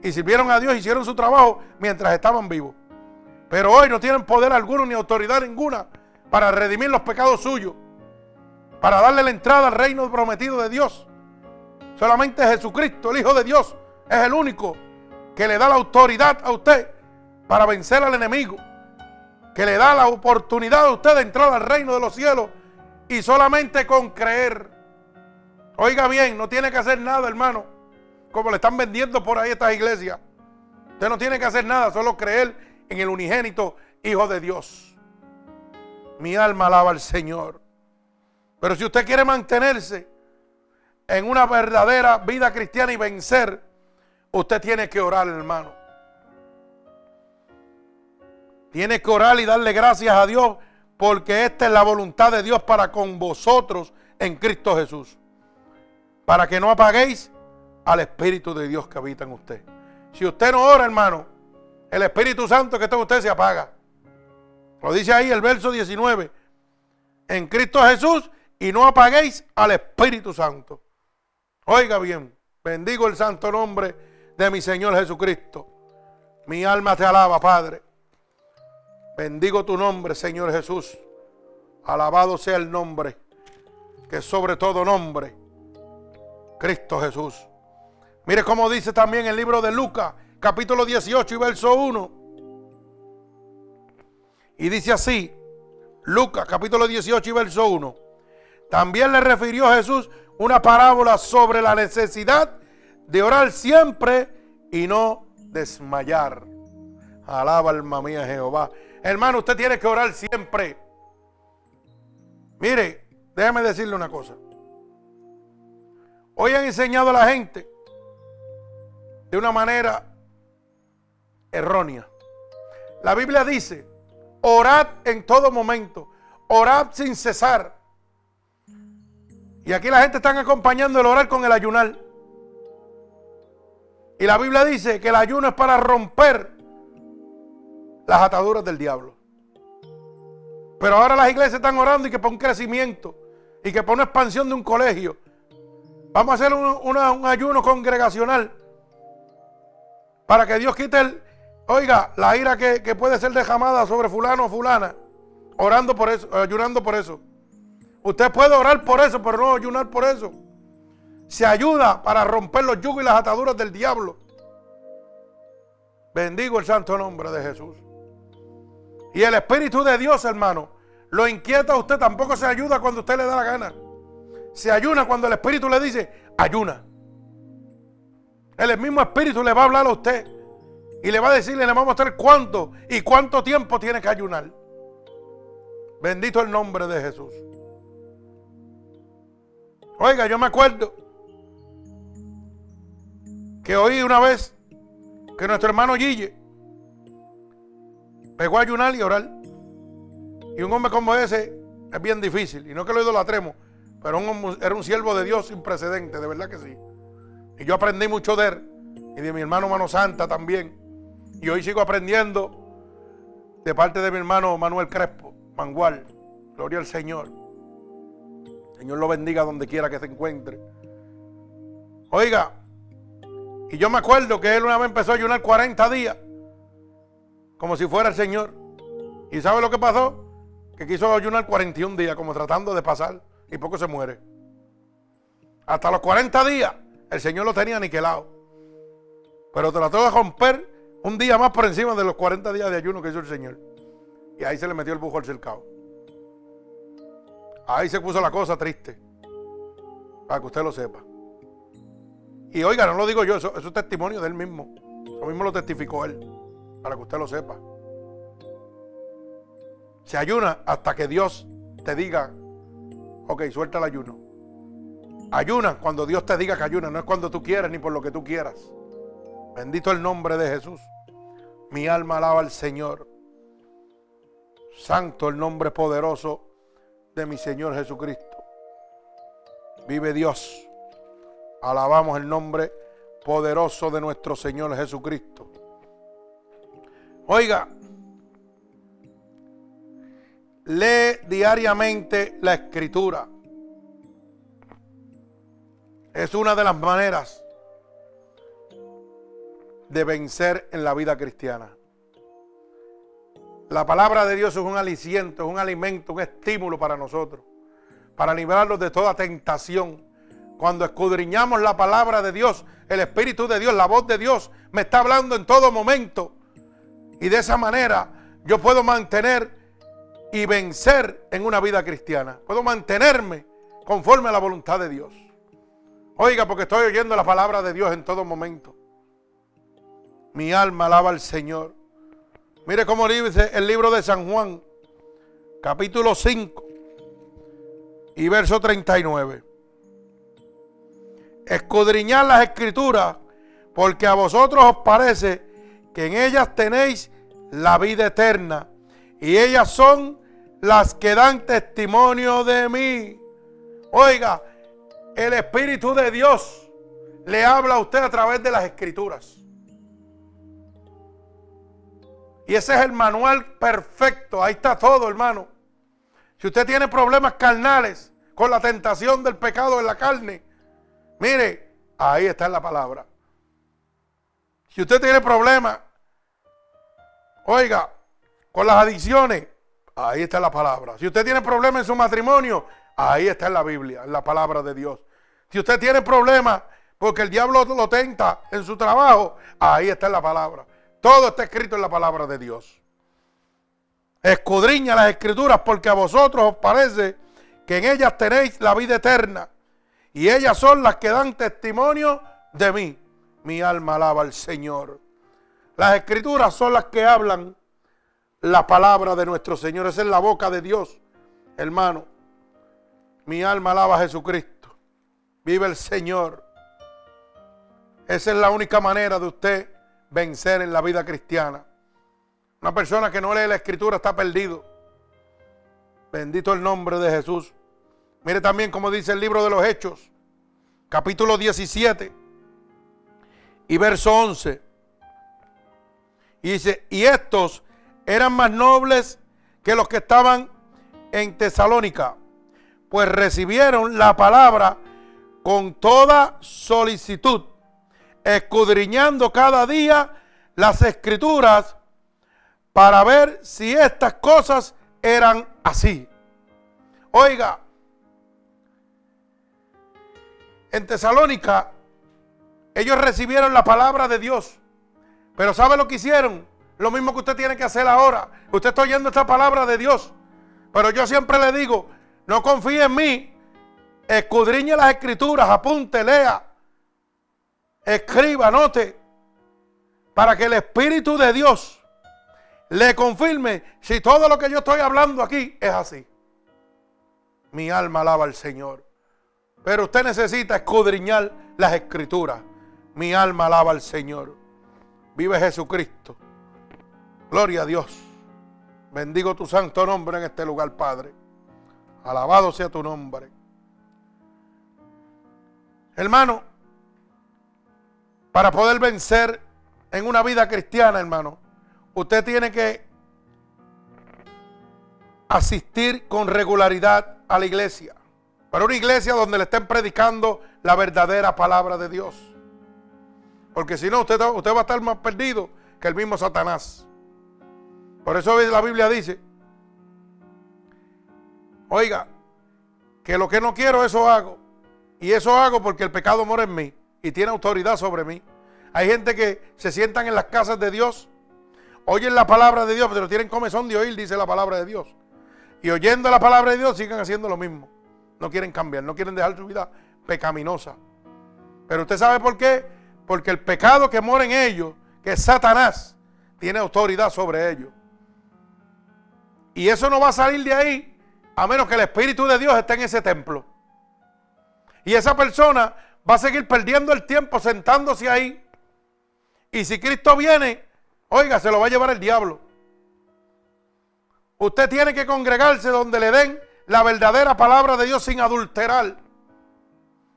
Y sirvieron a Dios, hicieron su trabajo mientras estaban vivos. Pero hoy no tienen poder alguno ni autoridad ninguna para redimir los pecados suyos, para darle la entrada al reino prometido de Dios. Solamente Jesucristo, el Hijo de Dios, es el único que le da la autoridad a usted para vencer al enemigo, que le da la oportunidad a usted de entrar al reino de los cielos y solamente con creer. Oiga bien, no tiene que hacer nada, hermano, como le están vendiendo por ahí estas iglesias. Usted no tiene que hacer nada, solo creer en el unigénito Hijo de Dios. Mi alma alaba al Señor. Pero si usted quiere mantenerse en una verdadera vida cristiana y vencer, usted tiene que orar, hermano. Tiene que orar y darle gracias a Dios porque esta es la voluntad de Dios para con vosotros en Cristo Jesús. Para que no apaguéis al Espíritu de Dios que habita en usted. Si usted no ora, hermano, el Espíritu Santo que está en usted se apaga. Lo dice ahí el verso 19. En Cristo Jesús y no apaguéis al Espíritu Santo. Oiga bien, bendigo el santo nombre de mi Señor Jesucristo. Mi alma te alaba, Padre. Bendigo tu nombre, Señor Jesús. Alabado sea el nombre, que sobre todo nombre, Cristo Jesús. Mire cómo dice también el libro de Lucas, capítulo 18 y verso 1. Y dice así, Lucas capítulo 18 y verso 1. También le refirió Jesús una parábola sobre la necesidad de orar siempre y no desmayar. Alaba alma mía Jehová. Hermano, usted tiene que orar siempre. Mire, déjame decirle una cosa. Hoy han enseñado a la gente de una manera errónea. La Biblia dice, orad en todo momento, orad sin cesar. Y aquí la gente está acompañando el orar con el ayunar. Y la Biblia dice que el ayuno es para romper las ataduras del diablo. Pero ahora las iglesias están orando y que para un crecimiento y que para una expansión de un colegio. Vamos a hacer un, un ayuno congregacional para que Dios quite el, Oiga, la ira que, puede ser derramada sobre fulano o fulana, orando por eso, ayunando por eso. Usted puede orar por eso, pero no ayunar por eso. Se ayuda para romper los yugos y las ataduras del diablo. Bendigo el santo nombre de Jesús. Y el Espíritu de Dios, hermano, lo inquieta a usted. Tampoco se ayuda cuando usted le da la gana. Se ayuna cuando el Espíritu le dice, ayuna. El mismo Espíritu le va a hablar a usted. Y le va a decir, le va a mostrar cuánto y cuánto tiempo tiene que ayunar. Bendito el nombre de Jesús. Oiga, yo me acuerdo que oí una vez que nuestro hermano Gille pegó a ayunar y orar. Y un hombre como ese es bien difícil. Y no que lo idolatremos, pero era un siervo de Dios sin precedente, de verdad que sí. Y yo aprendí mucho de él y de mi hermano Mano Santa también. Y hoy sigo aprendiendo de parte de mi hermano Manuel Crespo, Mangual. Gloria al Señor. Señor lo bendiga donde quiera que se encuentre. Oiga, y yo me acuerdo que él una vez empezó a ayunar 40 días, como si fuera el Señor. ¿Y sabe lo que pasó? Que quiso ayunar 41 días, como tratando de pasar, y poco se muere. Hasta los 40 días, el Señor lo tenía aniquilado. Pero trató de romper un día más por encima de los 40 días de ayuno que hizo el Señor. Y ahí se le metió el bujo al cercado. Ahí se puso la cosa triste. Para que usted lo sepa. Y oiga, no lo digo yo, eso, es testimonio de él mismo. Lo mismo lo testificó él. Para que usted lo sepa. Se ayuna hasta que Dios te diga, ok, suelta el ayuno. Ayuna cuando Dios te diga que ayuna, no es cuando tú quieras ni por lo que tú quieras. Bendito el nombre de Jesús. Mi alma alaba al Señor. Santo el nombre poderoso de mi Señor Jesucristo. Vive Dios. Alabamos el nombre poderoso de nuestro Señor Jesucristo. Oiga, lee diariamente la escritura. Es una de las maneras de vencer en la vida cristiana. La palabra de Dios es un aliciento, es un alimento, un estímulo para nosotros, para librarnos de toda tentación. Cuando escudriñamos la palabra de Dios, el Espíritu de Dios, la voz de Dios me está hablando en todo momento. Y de esa manera yo puedo mantener y vencer en una vida cristiana. Puedo mantenerme conforme a la voluntad de Dios. Oiga, porque estoy oyendo la palabra de Dios en todo momento. Mi alma alaba al Señor. Mire cómo dice el libro de San Juan, capítulo 5 y verso 39. Escudriñad las escrituras, porque a vosotros os parece que en ellas tenéis la vida eterna, y ellas son las que dan testimonio de mí. Oiga, el Espíritu de Dios le habla a usted a través de las escrituras. Y ese es el manual perfecto. Ahí está todo, hermano. Si usted tiene problemas carnales con la tentación del pecado en la carne, mire, ahí está la palabra. Si usted tiene problemas, oiga, con las adicciones, ahí está la palabra. Si usted tiene problemas en su matrimonio, ahí está en la Biblia, en la palabra de Dios. Si usted tiene problemas porque el diablo lo tenta en su trabajo, ahí está en la palabra. Todo está escrito en la palabra de Dios. Escudriña las escrituras porque a vosotros os parece que en ellas tenéis la vida eterna. Y ellas son las que dan testimonio de mí. Mi alma alaba al Señor. Las escrituras son las que hablan la palabra de nuestro Señor. Esa es la boca de Dios, hermano. Mi alma alaba a Jesucristo. Vive el Señor. Esa es la única manera de usted vencer en la vida cristiana. Una persona que no lee la escritura está perdido. Bendito el nombre de Jesús. Mire también como dice el libro de los Hechos, capítulo 17 y verso 11. Y dice, y estos eran más nobles que los que estaban en Tesalónica, pues recibieron la palabra con toda solicitud escudriñando cada día las escrituras para ver si estas cosas eran así. Oiga, en Tesalónica ellos recibieron la palabra de Dios, pero ¿sabe lo que hicieron? Lo mismo que usted tiene que hacer ahora. Usted está oyendo esta palabra de Dios, pero yo siempre le digo, no confíe en mí, escudriñe las escrituras, apunte, lea escriba, note, para que el Espíritu de Dios le confirme si todo lo que yo estoy hablando aquí es así. Mi alma alaba al Señor. Pero usted necesita escudriñar las escrituras. Mi alma alaba al Señor. Vive Jesucristo. Gloria a Dios. Bendigo tu santo nombre en este lugar, Padre. Alabado sea tu nombre. Hermano, para poder vencer en una vida cristiana, hermano, usted tiene que asistir con regularidad a la iglesia. Para una iglesia donde le estén predicando la verdadera palabra de Dios. Porque si no, usted, usted va a estar más perdido que el mismo Satanás. Por eso la Biblia dice, oiga, que lo que no quiero, eso hago. Y eso hago porque el pecado mora en mí y tiene autoridad sobre mí. Hay gente que se sientan en las casas de Dios, oyen la palabra de Dios, pero tienen comezón de oír, dice la palabra de Dios. Y oyendo la palabra de Dios siguen haciendo lo mismo. No quieren cambiar, no quieren dejar su vida pecaminosa. Pero usted sabe por qué? Porque el pecado que mora en ellos, que es Satanás, tiene autoridad sobre ellos. Y eso no va a salir de ahí a menos que el Espíritu de Dios esté en ese templo. Y esa persona va a seguir perdiendo el tiempo sentándose ahí. Y si Cristo viene, oiga, se lo va a llevar el diablo. Usted tiene que congregarse donde le den la verdadera palabra de Dios sin adulterar.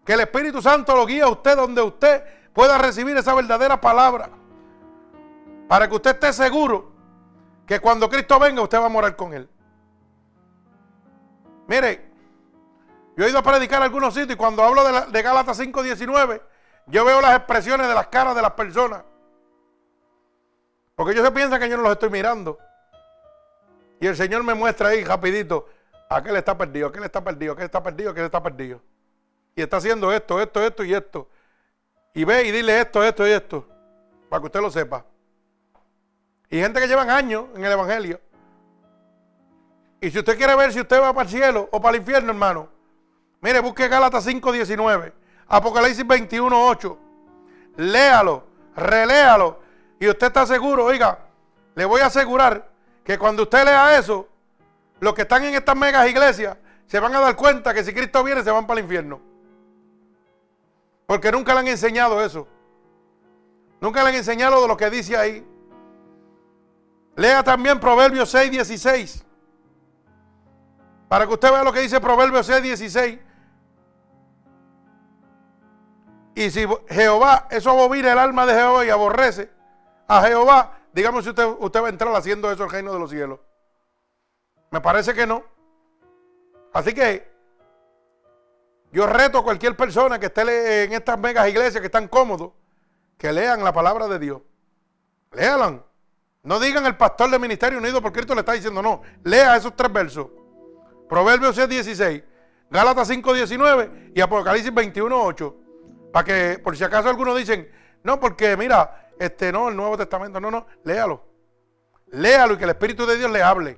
Que el Espíritu Santo lo guíe a usted donde usted pueda recibir esa verdadera palabra. Para que usted esté seguro que cuando Cristo venga usted va a morar con Él. Mire, yo he ido a predicar en algunos sitios y cuando hablo de, de Gálatas 5.19, yo veo las expresiones de las caras de las personas. Porque ellos se piensan que yo no los estoy mirando. Y el Señor me muestra ahí rapidito, aquel está perdido, aquel está perdido, aquel está perdido, aquel está perdido. Y está haciendo esto, esto, esto y esto. Y ve y dile esto, esto y esto, para que usted lo sepa. Y gente que llevan años en el Evangelio. Y si usted quiere ver si usted va para el cielo o para el infierno, hermano, mire, busque Gálatas 5.19, Apocalipsis 21.8. Léalo, reléalo. Y usted está seguro, oiga, le voy a asegurar que cuando usted lea eso, los que están en estas megas iglesias se van a dar cuenta que si Cristo viene se van para el infierno. Porque nunca le han enseñado eso. Nunca le han enseñado de lo que dice ahí. Lea también Proverbios 6, 16. Para que usted vea lo que dice Proverbios 6, 16. Y si Jehová, eso abobina el alma de Jehová y aborrece a Jehová, digamos si usted, usted va a entrar haciendo eso el reino de los cielos. Me parece que no. Así que yo reto a cualquier persona que esté en estas megas iglesias que están cómodos, que lean la palabra de Dios. Léalan. No digan el pastor del Ministerio Unido porque Cristo le está diciendo, no. Lea esos tres versos. Proverbios 6, 16, Gálatas 5, 19 y Apocalipsis 21, 8. Para que, por si acaso algunos dicen, no, porque mira, este no, el Nuevo Testamento, no, no, léalo. Léalo y que el Espíritu de Dios le hable.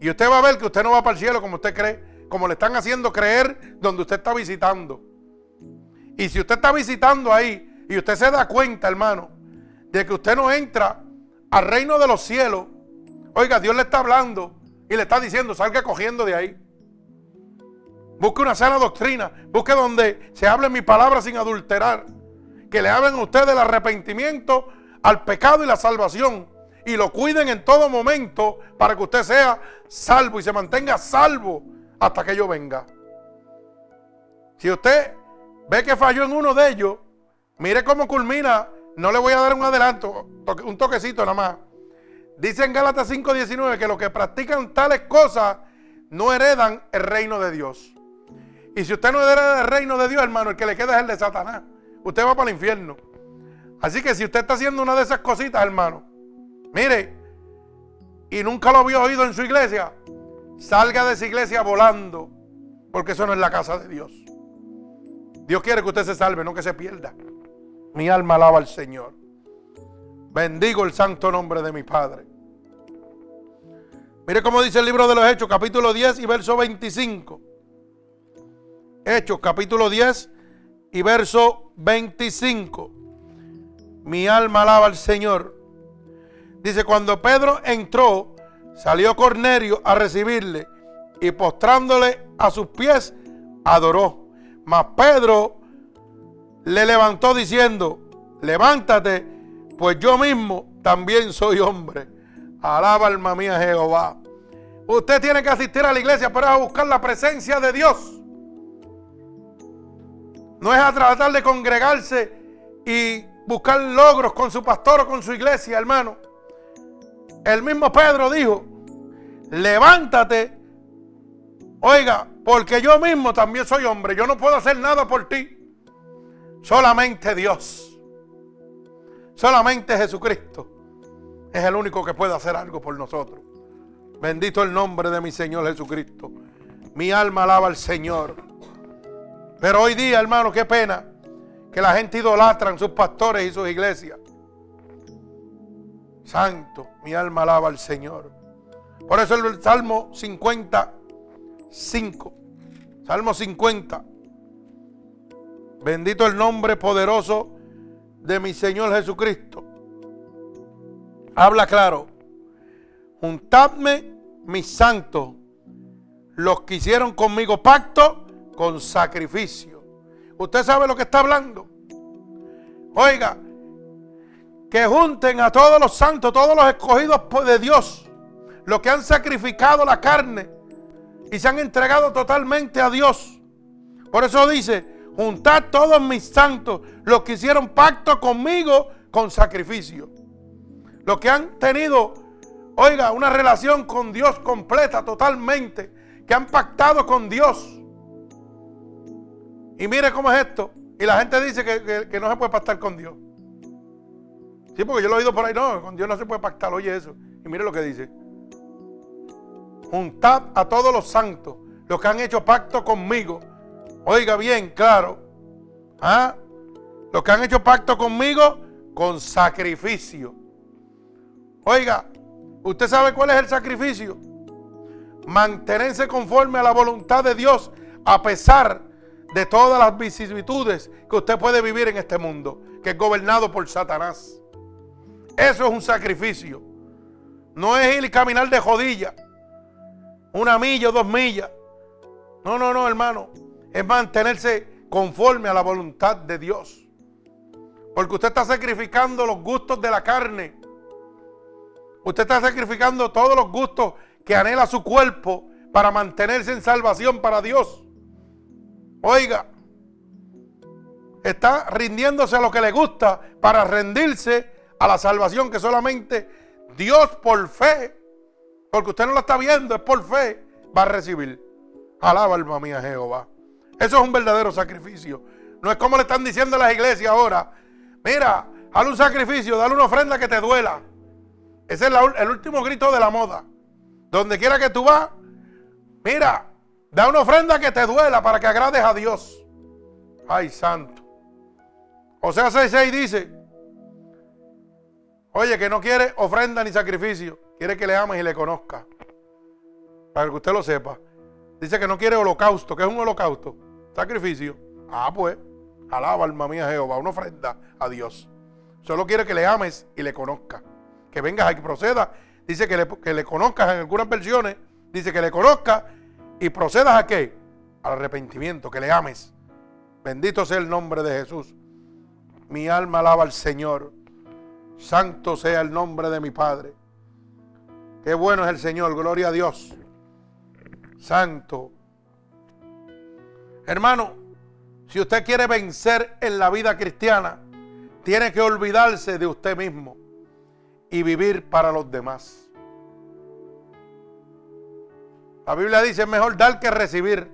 Y usted va a ver que usted no va para el cielo como usted cree, como le están haciendo creer donde usted está visitando. Y si usted está visitando ahí y usted se da cuenta, hermano, de que usted no entra al reino de los cielos, oiga, Dios le está hablando y le está diciendo, salga cogiendo de ahí. Busque una sana doctrina, busque donde se hable mi palabra sin adulterar. Que le hablen a usted del arrepentimiento al pecado y la salvación y lo cuiden en todo momento para que usted sea salvo y se mantenga salvo hasta que yo venga. Si usted ve que falló en uno de ellos, mire cómo culmina. No le voy a dar un adelanto, un toquecito nada más. Dice en Gálatas 5:19 que los que practican tales cosas no heredan el reino de Dios. Y si usted no hereda el reino de Dios, hermano, el que le queda es el de Satanás. Usted va para el infierno. Así que si usted está haciendo una de esas cositas, hermano, Mire, y nunca lo había oído en su iglesia, salga de esa iglesia volando, porque eso no es la casa de Dios. Dios quiere que usted se salve, no que se pierda. Mi alma alaba al Señor. Bendigo el santo nombre de mi Padre. Mire cómo dice el libro de los Hechos, capítulo 10 y verso 25. Hechos, capítulo 10 y verso 25. Mi alma alaba al Señor. Dice, cuando Pedro entró, salió Cornelio a recibirle y postrándole a sus pies, adoró. Mas Pedro le levantó diciendo, levántate, pues yo mismo también soy hombre. Alaba alma mía Jehová. Usted tiene que asistir a la iglesia para buscar la presencia de Dios. No es a tratar de congregarse y buscar logros con su pastor o con su iglesia, hermano. El mismo Pedro dijo, levántate, oiga, porque yo mismo también soy hombre, yo no puedo hacer nada por ti. Solamente Dios, solamente Jesucristo es el único que puede hacer algo por nosotros. Bendito el nombre de mi Señor Jesucristo. Mi alma alaba al Señor. Pero hoy día, hermano, qué pena que la gente idolatra a sus pastores y sus iglesias. Santo, mi alma alaba al Señor. Por eso el Salmo 55. Salmo 50. Bendito el nombre poderoso de mi Señor Jesucristo. Habla claro. Juntadme mis santos, los que hicieron conmigo pacto con sacrificio. ¿Usted sabe lo que está hablando? Oiga, que junten a todos los santos, todos los escogidos de Dios, los que han sacrificado la carne y se han entregado totalmente a Dios. Por eso dice, juntad todos mis santos, los que hicieron pacto conmigo con sacrificio. Los que han tenido, oiga, una relación con Dios completa, totalmente, que han pactado con Dios. Y mire cómo es esto. Y la gente dice que, que no se puede pactar con Dios. Sí, porque yo lo he oído por ahí. No, con Dios no se puede pactar. Oye eso. Y mire lo que dice. juntad a todos los santos, los que han hecho pacto conmigo. Oiga bien, claro. ¿Ah? Los que han hecho pacto conmigo con sacrificio. Oiga, ¿usted sabe cuál es el sacrificio? Mantenerse conforme a la voluntad de Dios a pesar de todas las vicisitudes que usted puede vivir en este mundo, que es gobernado por Satanás. Eso es un sacrificio. No es ir y caminar de jodilla, una milla o dos millas. No, no, no, hermano. Es mantenerse conforme a la voluntad de Dios. Porque usted está sacrificando los gustos de la carne. Usted está sacrificando todos los gustos que anhela su cuerpo para mantenerse en salvación para Dios. Oiga, está rindiéndose a lo que le gusta para rendirse a la salvación que solamente Dios por fe, porque usted no lo está viendo, es por fe, va a recibir. Alaba alma mía Jehová. Eso es un verdadero sacrificio. No es como le están diciendo las iglesias ahora. Mira, haz un sacrificio, dale una ofrenda que te duela. Ese es el último grito de la moda. Donde quiera que tú vas, mira, da una ofrenda que te duela para que agrades a Dios. Ay, santo. O sea, 6.6 dice, oye, que no quiere ofrenda ni sacrificio, quiere que le ames y le conozca. Para que usted lo sepa. Dice que no quiere holocausto. ¿Qué es un holocausto? Sacrificio. Ah, pues, alaba alma mía Jehová, una ofrenda a Dios. Solo quiere que le ames y le conozca. Que vengas y proceda. Dice que le, que le conozcas en algunas versiones. Dice que le conozca y procedas a qué? Al arrepentimiento, que le ames. Bendito sea el nombre de Jesús. Mi alma alaba al Señor. Santo sea el nombre de mi Padre. Qué bueno es el Señor, gloria a Dios santo. Hermano, si usted quiere vencer en la vida cristiana, tiene que olvidarse de usted mismo y vivir para los demás. La Biblia dice, es mejor dar que recibir.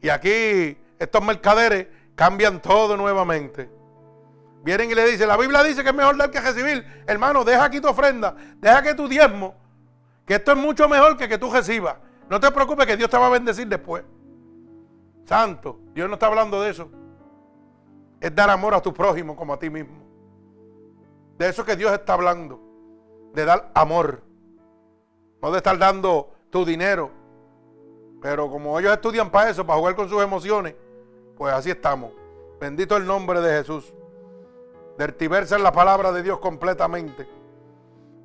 Y aquí estos mercaderes cambian todo nuevamente. Vienen y le dicen, la Biblia dice que es mejor dar que recibir. Hermano, deja aquí tu ofrenda, deja que tu diezmo que esto es mucho mejor que que tú recibas. No te preocupes que Dios te va a bendecir después. Santo, Dios no está hablando de eso. Es dar amor a tu prójimo como a ti mismo. De eso que Dios está hablando. De dar amor. No de estar dando tu dinero. Pero como ellos estudian para eso, para jugar con sus emociones, pues así estamos. Bendito el nombre de Jesús. Dertiverse en la palabra de Dios completamente.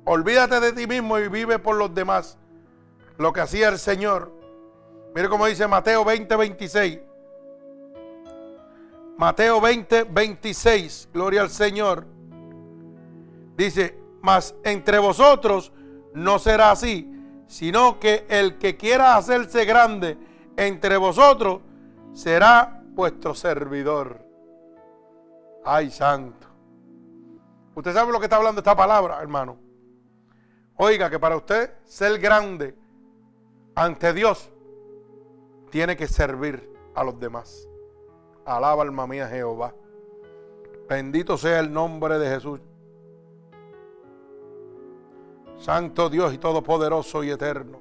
Olvídate de ti mismo y vive por los demás. Lo que hacía el Señor. Mire cómo dice Mateo 20, 26. Mateo 20, 26. Gloria al Señor. Dice, mas entre vosotros no será así, sino que el que quiera hacerse grande entre vosotros será vuestro servidor. Ay, santo. Usted sabe lo que está hablando esta palabra, hermano. Oiga, que para usted ser grande ante Dios, tiene que servir a los demás. Alaba alma mía Jehová. Bendito sea el nombre de Jesús. Santo Dios y Todopoderoso y Eterno.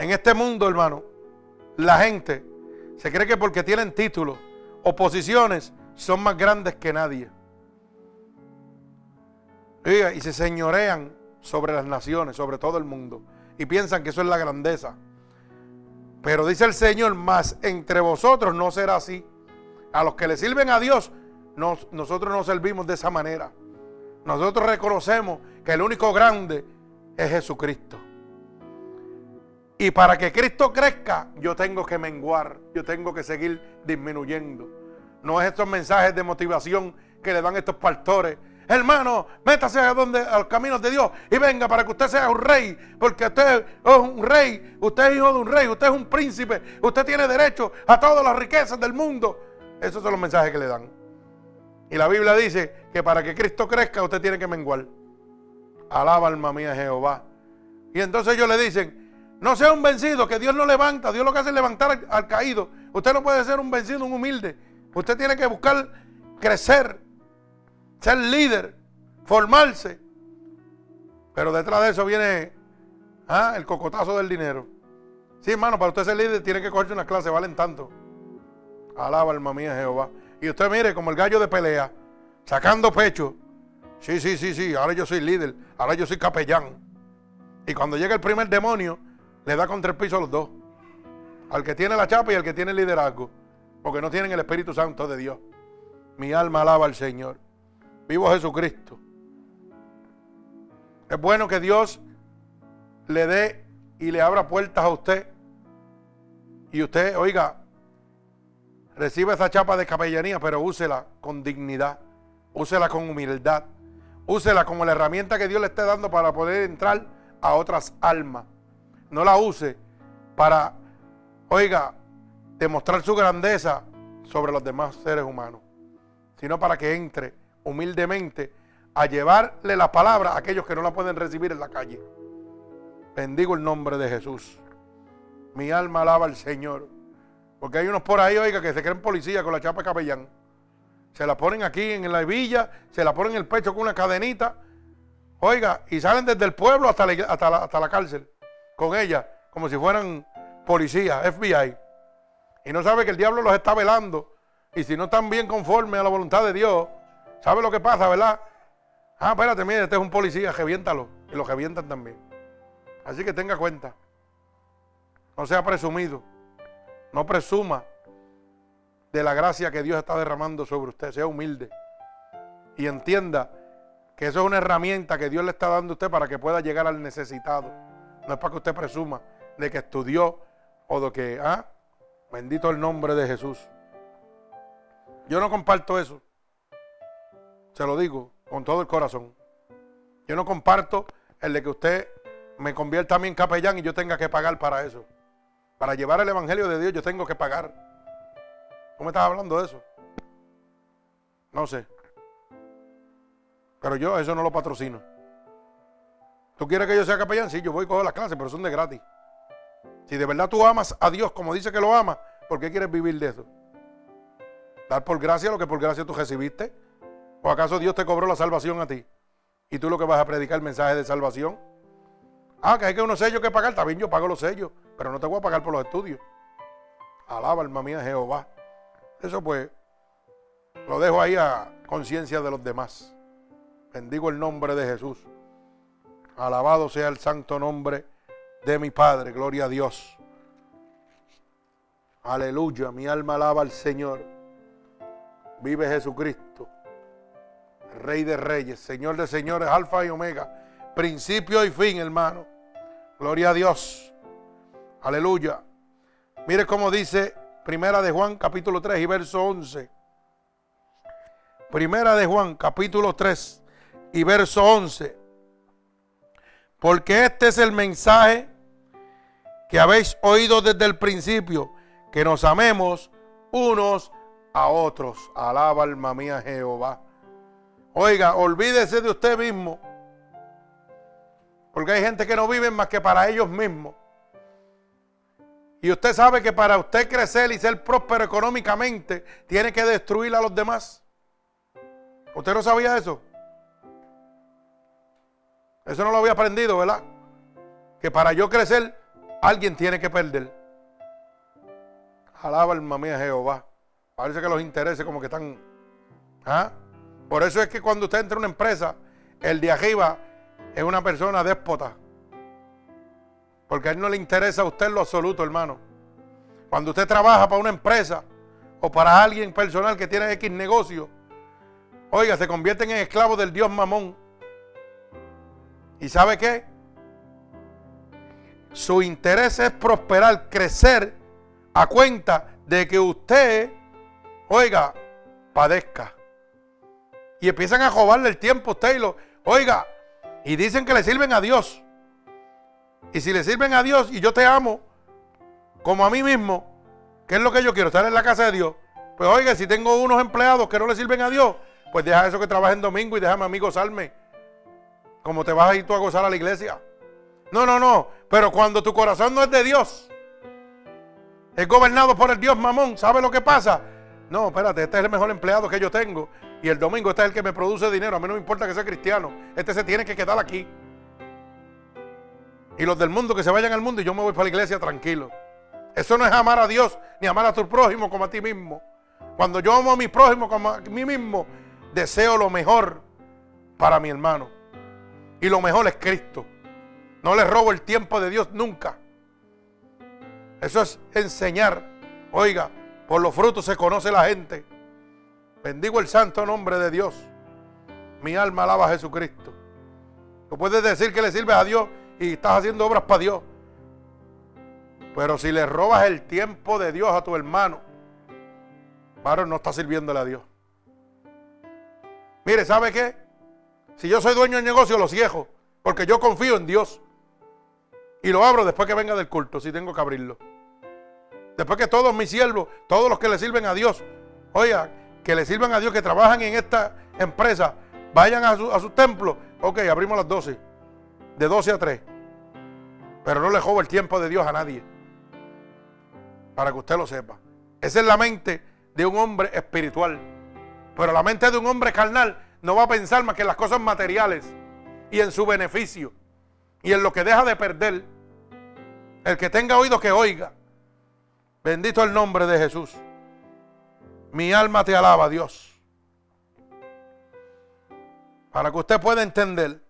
En este mundo, hermano, la gente se cree que porque tienen títulos o posiciones son más grandes que nadie y se señorean sobre las naciones, sobre todo el mundo. Y piensan que eso es la grandeza. Pero dice el Señor, más entre vosotros no será así. A los que le sirven a Dios, nosotros no servimos de esa manera. Nosotros reconocemos que el único grande es Jesucristo. Y para que Cristo crezca, yo tengo que menguar, yo tengo que seguir disminuyendo. No es estos mensajes de motivación que le dan estos pastores hermano, métase a, donde, a los caminos de Dios y venga para que usted sea un rey, porque usted es un rey, usted es hijo de un rey, usted es un príncipe, usted tiene derecho a todas las riquezas del mundo. Esos son los mensajes que le dan. Y la Biblia dice que para que Cristo crezca usted tiene que menguar. Alaba alma mía Jehová. Y entonces ellos le dicen, no sea un vencido, que Dios no levanta, Dios lo que hace es levantar al, caído. Usted no puede ser un vencido, un humilde. Usted tiene que buscar crecer ser líder, formarse. Pero detrás de eso viene Ah, el cocotazo del dinero. Sí, hermano, para usted ser líder tiene que cogerse una clase, valen tanto. Alaba, alma mía, Jehová. Y usted mire, como el gallo de pelea, sacando pecho. Sí, sí, sí, sí, ahora yo soy líder, ahora yo soy capellán. Y cuando llega el primer demonio, le da contra el piso a los dos. Al que tiene la chapa y al que tiene el liderazgo. Porque no tienen el Espíritu Santo de Dios. Mi alma alaba al Señor. Vivo Jesucristo. Es bueno que Dios le dé y le abra puertas a usted. Y usted, oiga, reciba esa chapa de capellanía, pero úsela con dignidad. Úsela con humildad. Úsela como la herramienta que Dios le esté dando para poder entrar a otras almas. No la use para, oiga, demostrar su grandeza sobre los demás seres humanos, sino para que entre humildemente a llevarle la palabra a aquellos que no la pueden recibir en la calle. Bendigo el nombre de Jesús. Mi alma alaba al Señor. Porque hay unos por ahí, oiga, que se creen policía con la chapa capellán. Se la ponen aquí en la villa, se la ponen en el pecho con una cadenita. Oiga, y salen desde el pueblo hasta la, hasta hasta la cárcel con ella, como si fueran policías, FBI. Y no sabe que el diablo los está velando. Y si no están bien conformes a la voluntad de Dios, ¿sabe lo que pasa, verdad? Ah, espérate, mire, este es un policía, reviéntalo. Y lo revientan también. Así que tenga cuenta. No sea presumido. No presuma de la gracia que Dios está derramando sobre usted. Sea humilde. Y entienda que eso es una herramienta que Dios le está dando a usted para que pueda llegar al necesitado. No es para que usted presuma de que estudió o de que, ah, bendito el nombre de Jesús. Yo no comparto eso. Se lo digo con todo el corazón. Yo no comparto el de que usted me convierta a mí en capellán y yo tenga que pagar para eso. Para llevar el Evangelio de Dios yo tengo que pagar. ¿Cómo me estás hablando de eso? No sé. Pero yo eso no lo patrocino. ¿Tú quieres que yo sea capellán? Sí, yo voy a coger las clases, pero son de gratis. Si de verdad tú amas a Dios como dice que lo amas, ¿por qué quieres vivir de eso? Dar por gracia lo que por gracia tú recibiste. ¿O acaso Dios te cobró la salvación a ti? Y tú lo que vas a predicar el mensaje de salvación. Ah, que hay que unos sellos que pagar. También yo pago los sellos, pero no te voy a pagar por los estudios. Alaba, alma mía, Jehová. Eso pues lo dejo ahí a conciencia de los demás. Bendigo el nombre de Jesús. Alabado sea el santo nombre de mi Padre. Gloria a Dios. Aleluya. Mi alma alaba al Señor. Vive Jesucristo. Rey de reyes, Señor de señores, Alfa y Omega. Principio y fin, hermano. Gloria a Dios. Aleluya. Mire cómo dice Primera de Juan, capítulo 3 y verso 11. Primera de Juan, capítulo 3 y verso 11. Porque este es el mensaje que habéis oído desde el principio, que nos amemos unos a otros. Alaba alma mía Jehová. Oiga, olvídese de usted mismo. Porque hay gente que no vive más que para ellos mismos. Y usted sabe que para usted crecer y ser próspero económicamente, tiene que destruir a los demás. ¿Usted no sabía eso? Eso no lo había aprendido, ¿verdad? Que para yo crecer, alguien tiene que perder. Alaba alma mía Jehová. Parece que los intereses como que están... ¿ah? Por eso es que cuando usted entra en una empresa, el de arriba es una persona déspota. Porque a él no le interesa a usted lo absoluto, hermano. Cuando usted trabaja para una empresa o para alguien personal que tiene X negocio, oiga, se convierten en esclavos del Dios mamón. ¿Y sabe qué? Su interés es prosperar, crecer a cuenta de que usted, oiga, padezca. Y empiezan a robarle el tiempo a usted y lo, oiga, y dicen que le sirven a Dios. Y si le sirven a Dios y yo te amo, como a mí mismo, ¿qué es lo que yo quiero? Estar en la casa de Dios. Pues oiga, si tengo unos empleados que no le sirven a Dios, pues deja eso que trabajen domingo y déjame a mí gozarme. Como te vas a ir tú a gozar a la iglesia. No, no, no. Pero cuando tu corazón no es de Dios, es gobernado por el Dios mamón, ¿sabe lo que pasa? No, espérate, este es el mejor empleado que yo tengo. Y el domingo este es el que me produce dinero. A mí no me importa que sea cristiano. Este se tiene que quedar aquí. Y los del mundo que se vayan al mundo y yo me voy para la iglesia tranquilo. Eso no es amar a Dios ni amar a tu prójimo como a ti mismo. Cuando yo amo a mi prójimo como a mí mismo, deseo lo mejor para mi hermano. Y lo mejor es Cristo. No le robo el tiempo de Dios nunca. Eso es enseñar. Oiga, por los frutos se conoce la gente. Bendigo el santo nombre de Dios. Mi alma alaba a Jesucristo. Tú puedes decir que le sirves a Dios y estás haciendo obras para Dios. Pero si le robas el tiempo de Dios a tu hermano, varón, no está sirviéndole a Dios. Mire, ¿sabe qué? Si yo soy dueño del negocio, lo cierro. Porque yo confío en Dios. Y lo abro después que venga del culto, si tengo que abrirlo. Después que todos mis siervos, todos los que le sirven a Dios, oiga, que le sirvan a Dios, que trabajan en esta empresa, vayan a su, a su templo. Ok, abrimos las 12. De 12 a 3. Pero no le jobo el tiempo de Dios a nadie. Para que usted lo sepa. Esa es la mente de un hombre espiritual. Pero la mente de un hombre carnal no va a pensar más que en las cosas materiales y en su beneficio y en lo que deja de perder. El que tenga oído que oiga. Bendito el nombre de Jesús. Mi alma te alaba, Dios. Para que usted pueda entender.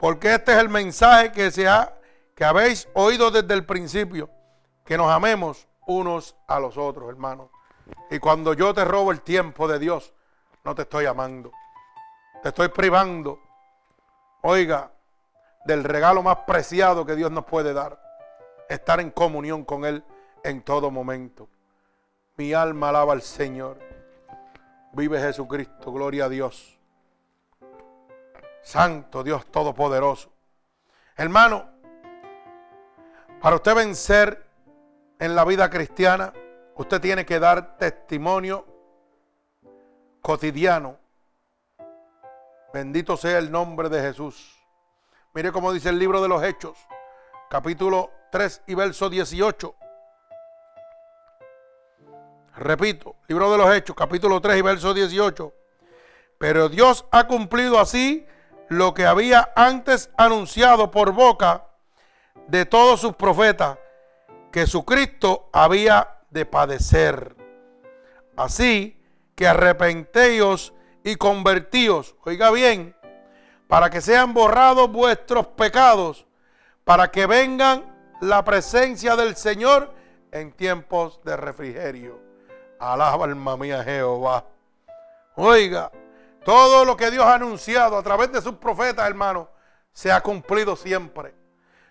Porque este es el mensaje que, se ha, que habéis oído desde el principio. Que nos amemos unos a los otros, hermanos. Y cuando yo te robo el tiempo de Dios, no te estoy amando. Te estoy privando, oiga, del regalo más preciado que Dios nos puede dar. Estar en comunión con Él en todo momento. Mi alma alaba al Señor. Vive Jesucristo, gloria a Dios. Santo Dios Todopoderoso. Hermano, para usted vencer en la vida cristiana, usted tiene que dar testimonio cotidiano. Bendito sea el nombre de Jesús. Mire cómo dice el libro de los Hechos, capítulo 3 y verso 18. Repito, libro de los Hechos, capítulo 3 y verso 18. Pero Dios ha cumplido así lo que había antes anunciado por boca de todos sus profetas, que su Cristo había de padecer. Así que arrepentéis y convertíos, oiga bien, para que sean borrados vuestros pecados, para que vengan la presencia del Señor en tiempos de refrigerio. Alaba alma mía Jehová. Oiga, todo lo que Dios ha anunciado a través de sus profetas, hermanos, se ha cumplido siempre.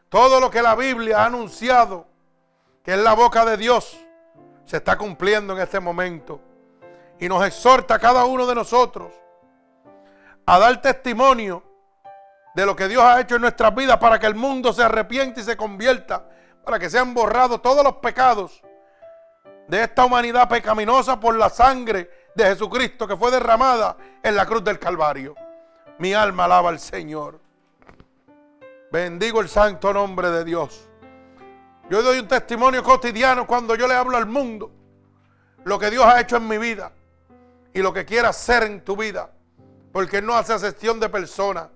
Todo lo que la Biblia ha anunciado, que es la boca de Dios, se está cumpliendo en este momento. Y nos exhorta a cada uno de nosotros a dar testimonio de lo que Dios ha hecho en nuestras vidas para que el mundo se arrepiente y se convierta, para que sean borrados todos los pecados de esta humanidad pecaminosa por la sangre de Jesucristo que fue derramada en la cruz del Calvario. Mi alma alaba al Señor. Bendigo el santo nombre de Dios. Yo doy un testimonio cotidiano cuando yo le hablo al mundo lo que Dios ha hecho en mi vida y lo que quiera hacer en tu vida. Porque no hace excepción de personas.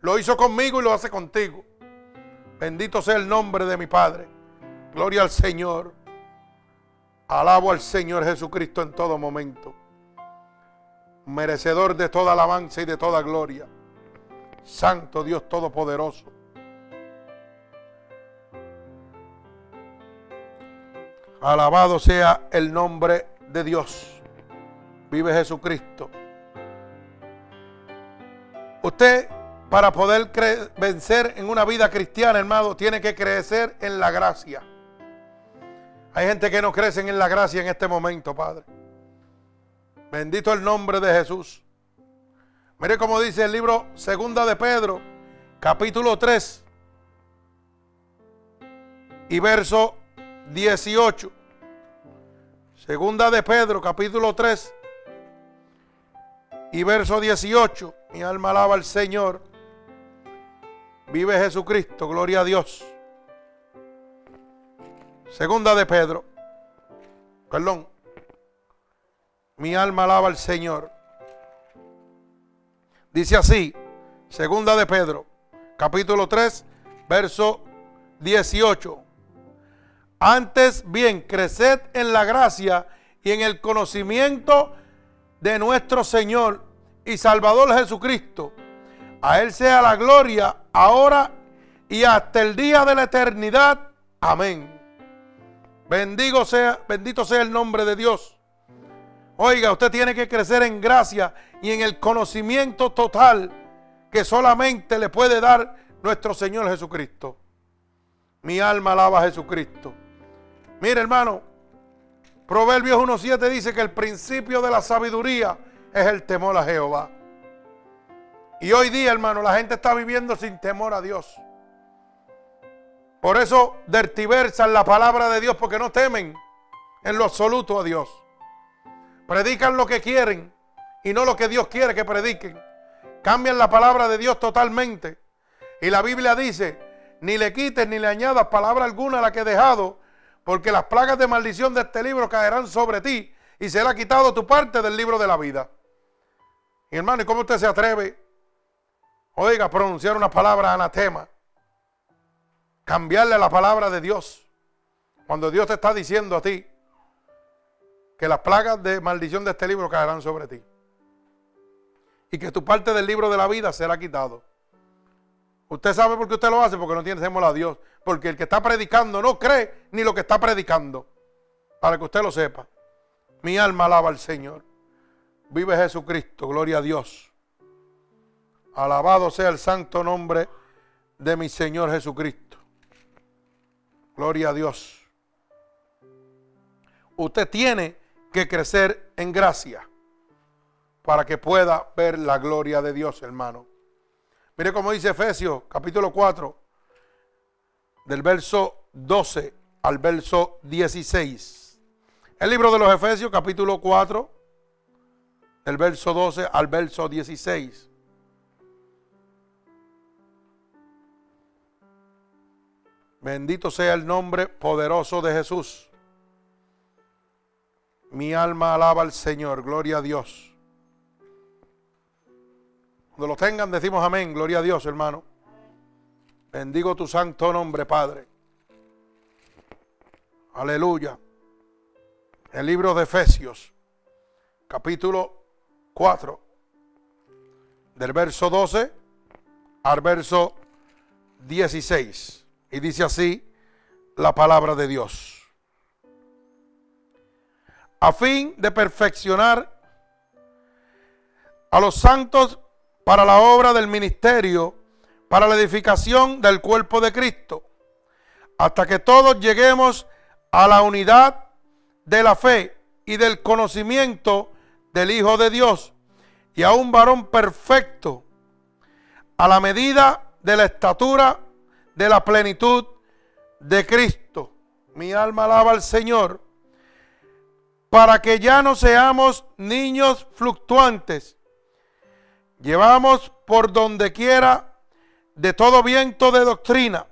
Lo hizo conmigo y lo hace contigo. Bendito sea el nombre de mi Padre. Gloria al Señor. Alabo al Señor Jesucristo en todo momento. Merecedor de toda alabanza y de toda gloria. Santo Dios Todopoderoso. Alabado sea el nombre de Dios. Vive Jesucristo. Usted, para poder vencer en una vida cristiana, hermano, tiene que crecer en la gracia. Hay gente que no crece en la gracia en este momento, Padre. Bendito el nombre de Jesús. Mire cómo dice el libro Segunda de Pedro, capítulo 3 y verso 18. Segunda de Pedro, capítulo 3 y verso 18. Mi alma alaba al Señor. Vive Jesucristo, gloria a Dios. Segunda de Pedro. Perdón. Mi alma alaba al Señor. Dice así, segunda de Pedro, capítulo 3, verso 18. Antes bien, creced en la gracia y en el conocimiento de nuestro Señor y Salvador Jesucristo. A Él sea la gloria ahora y hasta el día de la eternidad. Amén. Bendigo sea, bendito sea el nombre de Dios. Oiga, usted tiene que crecer en gracia y en el conocimiento total que solamente le puede dar nuestro Señor Jesucristo. Mi alma alaba a Jesucristo. Mire, hermano, Proverbios 1.7 dice que el principio de la sabiduría es el temor a Jehová. Y hoy día, hermano, la gente está viviendo sin temor a Dios. Por eso dertiversan la palabra de Dios porque no temen en lo absoluto a Dios. Predican lo que quieren y no lo que Dios quiere que prediquen. Cambian la palabra de Dios totalmente. Y la Biblia dice, ni le quites ni le añadas palabra alguna a la que he dejado, porque las plagas de maldición de este libro caerán sobre ti y será quitado tu parte del libro de la vida. Y hermano, ¿y cómo usted se atreve, oiga, pronunciar una palabra anatema? Cambiarle la palabra de Dios. Cuando Dios te está diciendo a ti que las plagas de maldición de este libro caerán sobre ti. Y que tu parte del libro de la vida será quitado. Usted sabe por qué usted lo hace, porque no tiene temor a Dios. Porque el que está predicando no cree ni lo que está predicando. Para que usted lo sepa. Mi alma alaba al Señor. Vive Jesucristo, gloria a Dios. Alabado sea el santo nombre de mi Señor Jesucristo. Gloria a Dios. Usted tiene que crecer en gracia para que pueda ver la gloria de Dios, hermano. Mire cómo dice Efesios capítulo 4, del verso 12 al verso 16. El libro de los Efesios capítulo 4, del verso 12 al verso 16. Bendito sea el nombre poderoso de Jesús. Mi alma alaba al Señor, gloria a Dios. Cuando lo tengan decimos amén, gloria a Dios hermano. Bendigo tu santo nombre, Padre. Aleluya. El libro de Efesios, capítulo 4, del verso 12 al verso 16. Y dice así la palabra de Dios. A fin de perfeccionar a los santos para la obra del ministerio, para la edificación del cuerpo de Cristo, hasta que todos lleguemos a la unidad de la fe y del conocimiento del Hijo de Dios y a un varón perfecto, a la medida de la estatura de la plenitud de Cristo. Mi alma alaba al Señor, para que ya no seamos niños fluctuantes. Llevamos por donde quiera de todo viento de doctrina,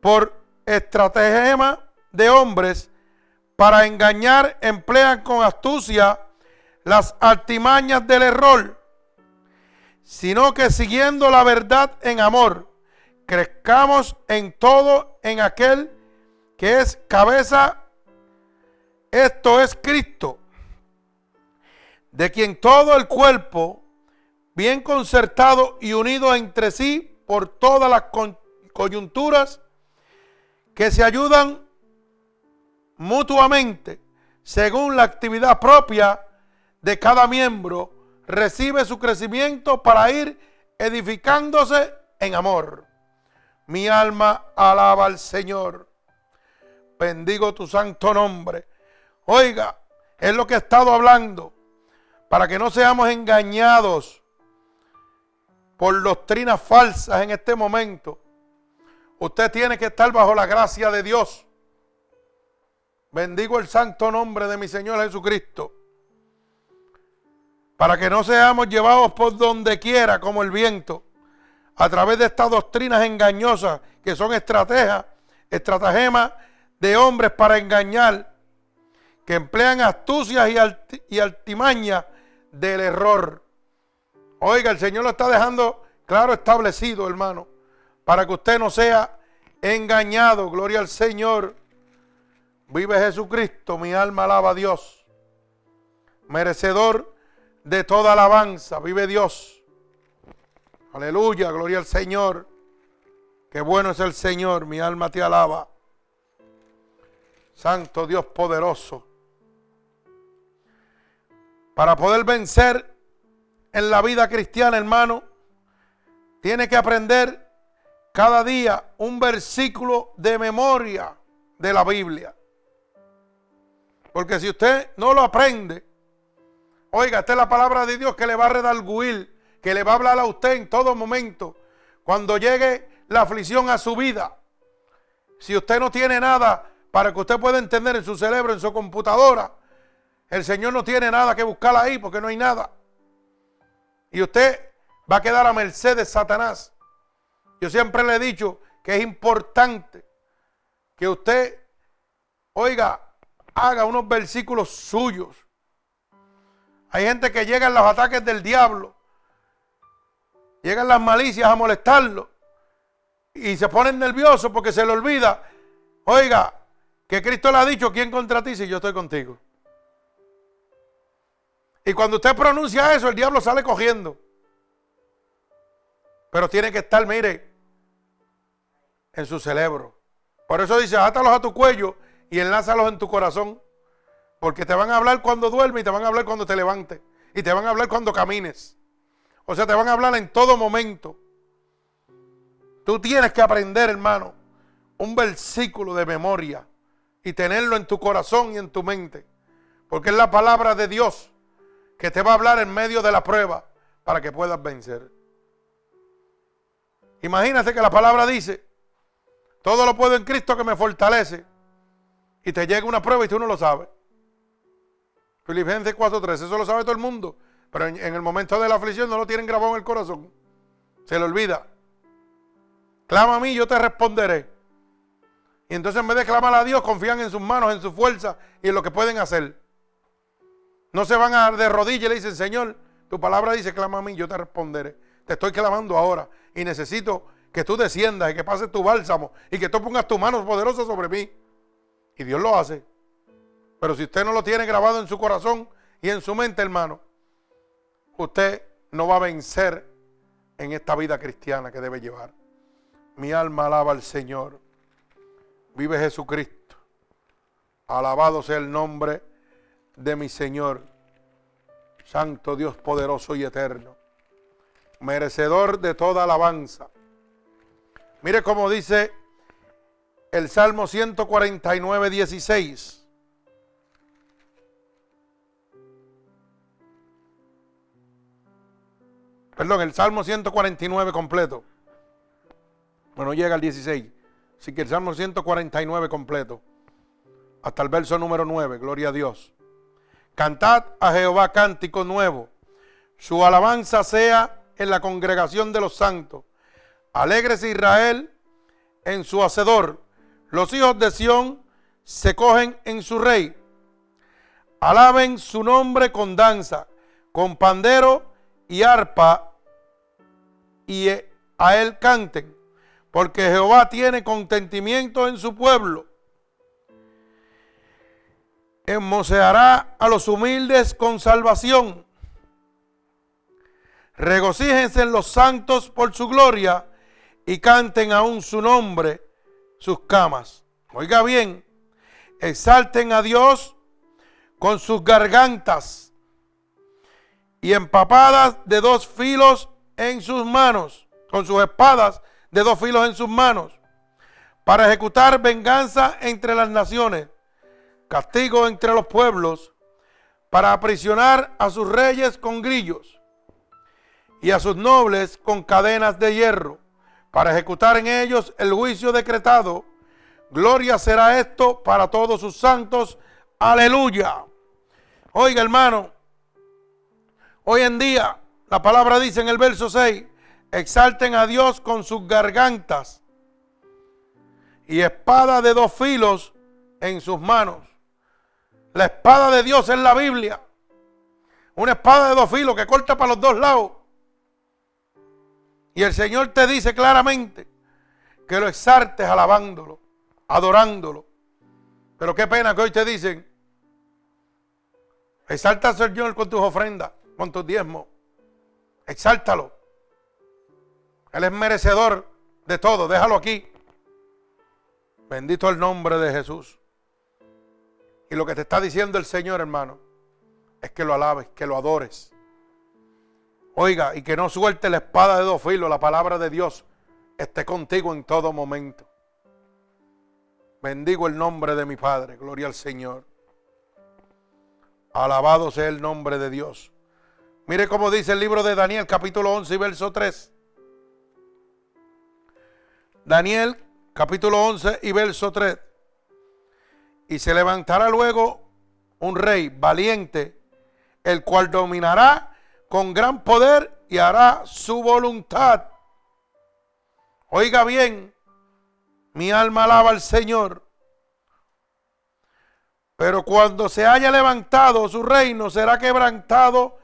por estratagema de hombres, para engañar emplean con astucia las artimañas del error, sino que siguiendo la verdad en amor, crezcamos en todo en aquel que es cabeza, esto es Cristo, de quien todo el cuerpo, bien concertado y unido entre sí por todas las coyunturas que se ayudan mutuamente según la actividad propia de cada miembro, recibe su crecimiento para ir edificándose en amor. Mi alma alaba al Señor. Bendigo tu santo nombre. Oiga, es lo que he estado hablando, para que no seamos engañados por doctrinas falsas en este momento. Usted tiene que estar bajo la gracia de Dios. Bendigo el santo nombre de mi Señor Jesucristo. Para que no seamos llevados por donde quiera como el viento. A través de estas doctrinas engañosas que son estrategias, estratagemas de hombres para engañar. Que emplean astucias y, altimañas del error. Oiga, el Señor lo está dejando claro establecido, hermano, para que usted no sea engañado. Gloria al Señor. Vive Jesucristo, mi alma alaba a Dios. Merecedor de toda alabanza, vive Dios. Aleluya, gloria al Señor. Qué bueno es el Señor, mi alma te alaba. Santo Dios poderoso. Para poder vencer en la vida cristiana, hermano, tiene que aprender cada día un versículo de memoria de la Biblia. Porque si usted no lo aprende, oiga, esta es la palabra de Dios que le va a redarguir, que le va a hablar a usted en todo momento, cuando llegue la aflicción a su vida. Si usted no tiene nada para que usted pueda entender en su cerebro, en su computadora, el Señor no tiene nada que buscar ahí porque no hay nada. Y usted va a quedar a merced de Satanás. Yo siempre le he dicho que es importante que usted, oiga, haga unos versículos suyos. Hay gente que llega en los ataques del diablo, llegan las malicias a molestarlo y se ponen nerviosos porque se le olvida, oiga, que Cristo le ha dicho, ¿quién contra ti si yo estoy contigo? Y cuando usted pronuncia eso, el diablo sale cogiendo. Pero tiene que estar, mire, en su cerebro. Por eso dice, átalos a tu cuello y enlázalos en tu corazón. Porque te van a hablar cuando duermes y te van a hablar cuando te levantes. Y te van a hablar cuando camines. O sea, te van a hablar en todo momento. Tú tienes que aprender, hermano, un versículo de memoria y tenerlo en tu corazón y en tu mente. Porque es la palabra de Dios que te va a hablar en medio de la prueba para que puedas vencer. Imagínate que la palabra dice, todo lo puedo en Cristo que me fortalece. Y te llega una prueba y tú no lo sabes. Filipenses 4.3, eso lo sabe todo el mundo. Pero en, el momento de la aflicción no lo tienen grabado en el corazón. Se le olvida. Clama a mí, yo te responderé. Y entonces en vez de clamar a Dios, confían en sus manos, en su fuerza y en lo que pueden hacer. No se van a dar de rodillas y le dicen, Señor, tu palabra dice, clama a mí, yo te responderé. Te estoy clamando ahora y necesito que tú desciendas y que pases tu bálsamo y que tú pongas tus manos poderosas sobre mí. Y Dios lo hace. Pero si usted no lo tiene grabado en su corazón y en su mente, hermano, usted no va a vencer en esta vida cristiana que debe llevar. Mi alma alaba al Señor. Vive Jesucristo. Alabado sea el nombre de mi Señor. Santo Dios poderoso y eterno. Merecedor de toda alabanza. Mire cómo dice el Salmo 149, 16. Perdón, el Salmo 149 completo. Bueno, llega al 16. Así que el Salmo 149 completo. Hasta el verso número 9. Gloria a Dios. Cantad a Jehová cántico nuevo. Su alabanza sea en la congregación de los santos. Alégrese Israel en su hacedor. Los hijos de Sión se cogen en su rey. Alaben su nombre con danza, con pandero y arpa, y a él canten, porque Jehová tiene contentimiento en su pueblo. Hermoseará a los humildes con salvación. Regocíjense en los santos por su gloria y canten aún su nombre sus camas. Oiga bien, exalten a Dios con sus gargantas y empapadas de dos filos en sus manos, con sus espadas de dos filos en sus manos, para ejecutar venganza entre las naciones castigo entre los pueblos, para aprisionar a sus reyes con grillos y a sus nobles con cadenas de hierro, para ejecutar en ellos el juicio decretado. Gloria será esto para todos sus santos. Aleluya. Oiga hermano, hoy en día la palabra dice en el verso 6, exalten a Dios con sus gargantas y espada de dos filos en sus manos. La espada de Dios es la Biblia. Una espada de dos filos que corta para los dos lados. Y el Señor te dice claramente que lo exaltes alabándolo, adorándolo. Pero qué pena que hoy te dicen, exalta al Señor con tus ofrendas, con tus diezmos. Exáltalo. Él es merecedor de todo, déjalo aquí. Bendito el nombre de Jesús. Y lo que te está diciendo el Señor, hermano, es que lo alabes, que lo adores. Oiga, y que no suelte la espada de dos filos, la palabra de Dios esté contigo en todo momento. Bendigo el nombre de mi Padre, gloria al Señor. Alabado sea el nombre de Dios. Mire cómo dice el libro de Daniel, capítulo 11 y verso 3. Daniel, capítulo 11 y verso 3. Y se levantará luego un rey valiente, el cual dominará con gran poder y hará su voluntad. Oiga bien, mi alma alaba al Señor. Pero cuando se haya levantado su reino, será quebrantado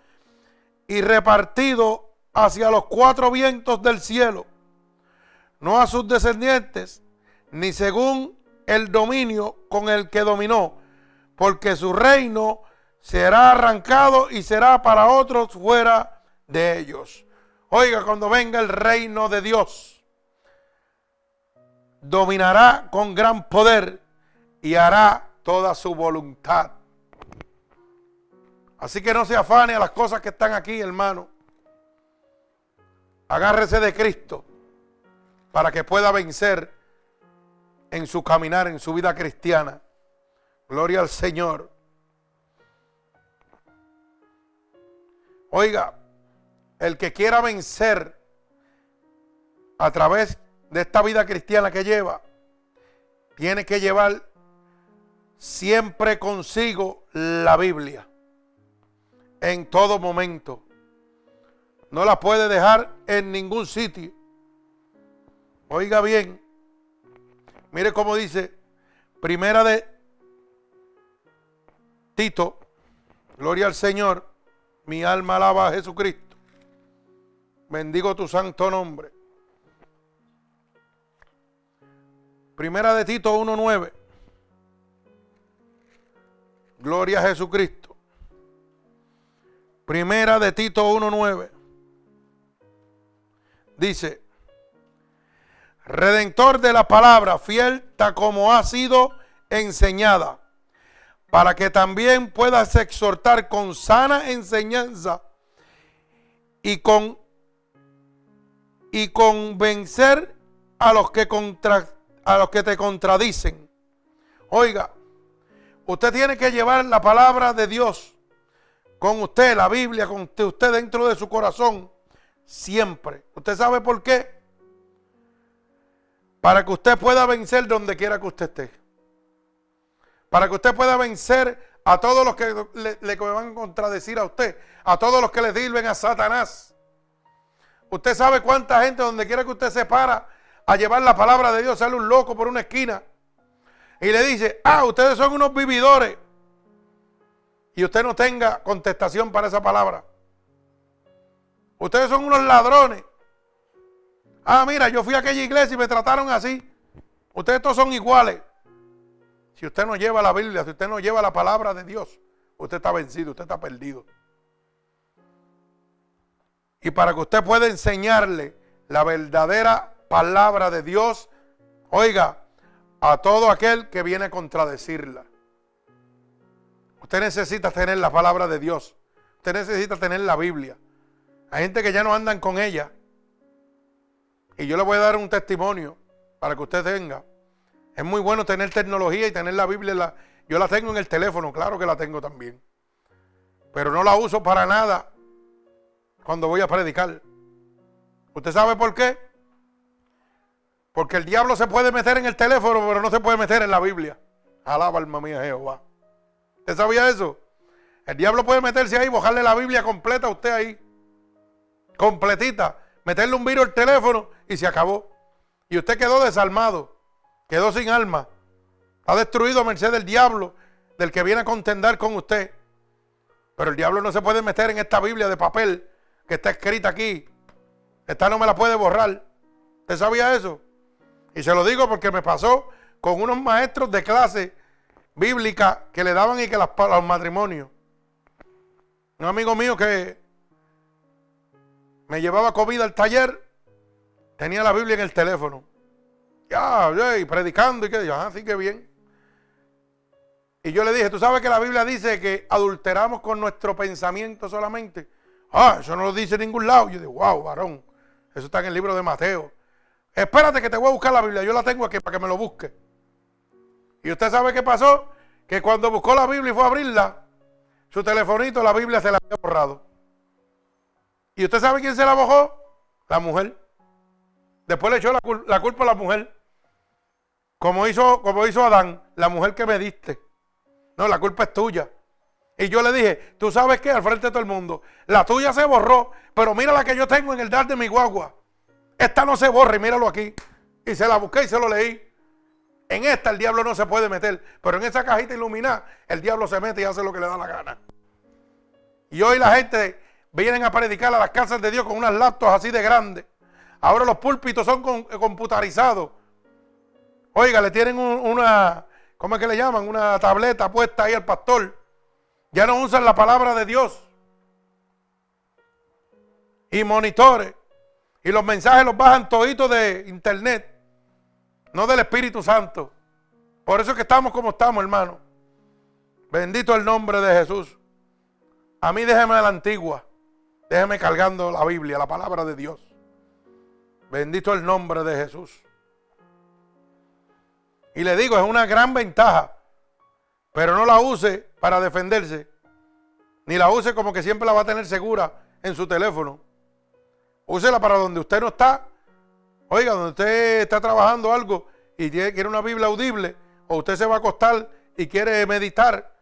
y repartido hacia los cuatro vientos del cielo, no a sus descendientes, ni según el dominio con el que dominó, porque su reino será arrancado y será para otros fuera de ellos. Oiga, cuando venga el reino de Dios, dominará con gran poder y hará toda su voluntad. Así que no se afane a las cosas que están aquí, hermano. Agárrese de Cristo para que pueda vencer en su caminar, en su vida cristiana. Gloria al Señor. Oiga, el que quiera vencer a través de esta vida cristiana que lleva, tiene que llevar siempre consigo la Biblia. En todo momento. No la puede dejar en ningún sitio. Oiga bien. Mire cómo dice. Primera de Tito. Gloria al Señor. Mi alma alaba a Jesucristo. Bendigo tu santo nombre. Primera de Tito 1.9. Gloria a Jesucristo. Primera de Tito 1.9. Dice, Redentor de la palabra, fiel tal como ha sido enseñada, para que también puedas exhortar con sana enseñanza y con y convencer a los que contra, a los que te contradicen. Oiga, Usted tiene que llevar la palabra de Dios con usted, la Biblia, con usted dentro de su corazón, siempre. ¿Usted sabe por qué? Para que usted pueda vencer donde quiera que usted esté. Para que usted pueda vencer a todos los que le, van a contradecir a usted, a todos los que le sirven a Satanás. Usted sabe cuánta gente donde quiera que usted se para a llevar la palabra de Dios, sale un loco por una esquina y le dice, ah, ustedes son unos vividores. Y usted no tenga contestación para esa palabra. Ustedes son unos ladrones. Ah, mira, yo fui a aquella iglesia y me trataron así. Ustedes todos son iguales. Si usted no lleva la Biblia, si usted no lleva la palabra de Dios, usted está vencido, usted está perdido. Y para que usted pueda enseñarle la verdadera palabra de Dios, oiga, a todo aquel que viene a contradecirla. Usted necesita tener la palabra de Dios. Usted necesita tener la Biblia. Hay gente que ya no andan con ella. Y yo le voy a dar un testimonio para que usted tenga. Es muy bueno tener tecnología y tener la Biblia. yo la tengo en el teléfono, claro que la tengo también. Pero no la uso para nada cuando voy a predicar. ¿Usted sabe por qué? Porque el diablo se puede meter en el teléfono, pero no se puede meter en la Biblia. Alaba alma mía Jehová. ¿Usted sabía eso? El diablo puede meterse ahí, bajarle la Biblia completa a usted ahí. Completita. Meterle un virus al teléfono y se acabó. Y usted quedó desarmado. Quedó sin alma. Ha destruido a merced del diablo, del que viene a contender con usted. Pero el diablo no se puede meter en esta Biblia de papel que está escrita aquí Esta no me la puede borrar. ¿Usted sabía eso? Y se lo digo porque me pasó con unos maestros de clase bíblica que le daban y que las, los matrimonios. Un amigo mío que me llevaba comida al taller, tenía la Biblia en el teléfono. Ya, y predicando y que así ah, que bien. Y yo le dije, ¿tú sabes que la Biblia dice que adulteramos con nuestro pensamiento solamente? Ah, eso no lo dice en ningún lado. Yo digo, wow, varón, eso está en el libro de Mateo. Espérate que te voy a buscar la Biblia, yo la tengo aquí para que me lo busque. Y usted sabe qué pasó, que cuando buscó la Biblia y fue a abrirla, su telefonito, la Biblia se la había borrado. ¿Y usted sabe quién se la bajó? La mujer. Después le echó la, culpa a la mujer. Como hizo, como hizo Adán, la mujer que me diste. No, la culpa es tuya. Y yo le dije, tú sabes qué, al frente de todo el mundo, la tuya se borró, pero mira la que yo tengo en el dar de mi guagua. Esta no se borra y míralo aquí. Y se la busqué y se lo leí. En esta el diablo no se puede meter, pero en esa cajita iluminada el diablo se mete y hace lo que le da la gana. Y hoy la gente vienen a predicar a las casas de Dios con unas laptops así de grandes. Ahora los púlpitos son computarizados. Oiga, le tienen una, ¿cómo es que le llaman? Una tableta puesta ahí al pastor. Ya no usan la palabra de Dios. Y monitores. Y los mensajes los bajan toditos de internet. No del Espíritu Santo. Por eso es que estamos como estamos, hermano. Bendito el nombre de Jesús. A mí déjeme la antigua. Déjeme cargando la Biblia, la palabra de Dios. Bendito el nombre de Jesús. Y le digo, es una gran ventaja. Pero no la use para defenderse. Ni la use como que siempre la va a tener segura en su teléfono. Úsela para donde usted no está. Oiga, donde usted está trabajando algo y quiere una Biblia audible, o usted se va a acostar y quiere meditar,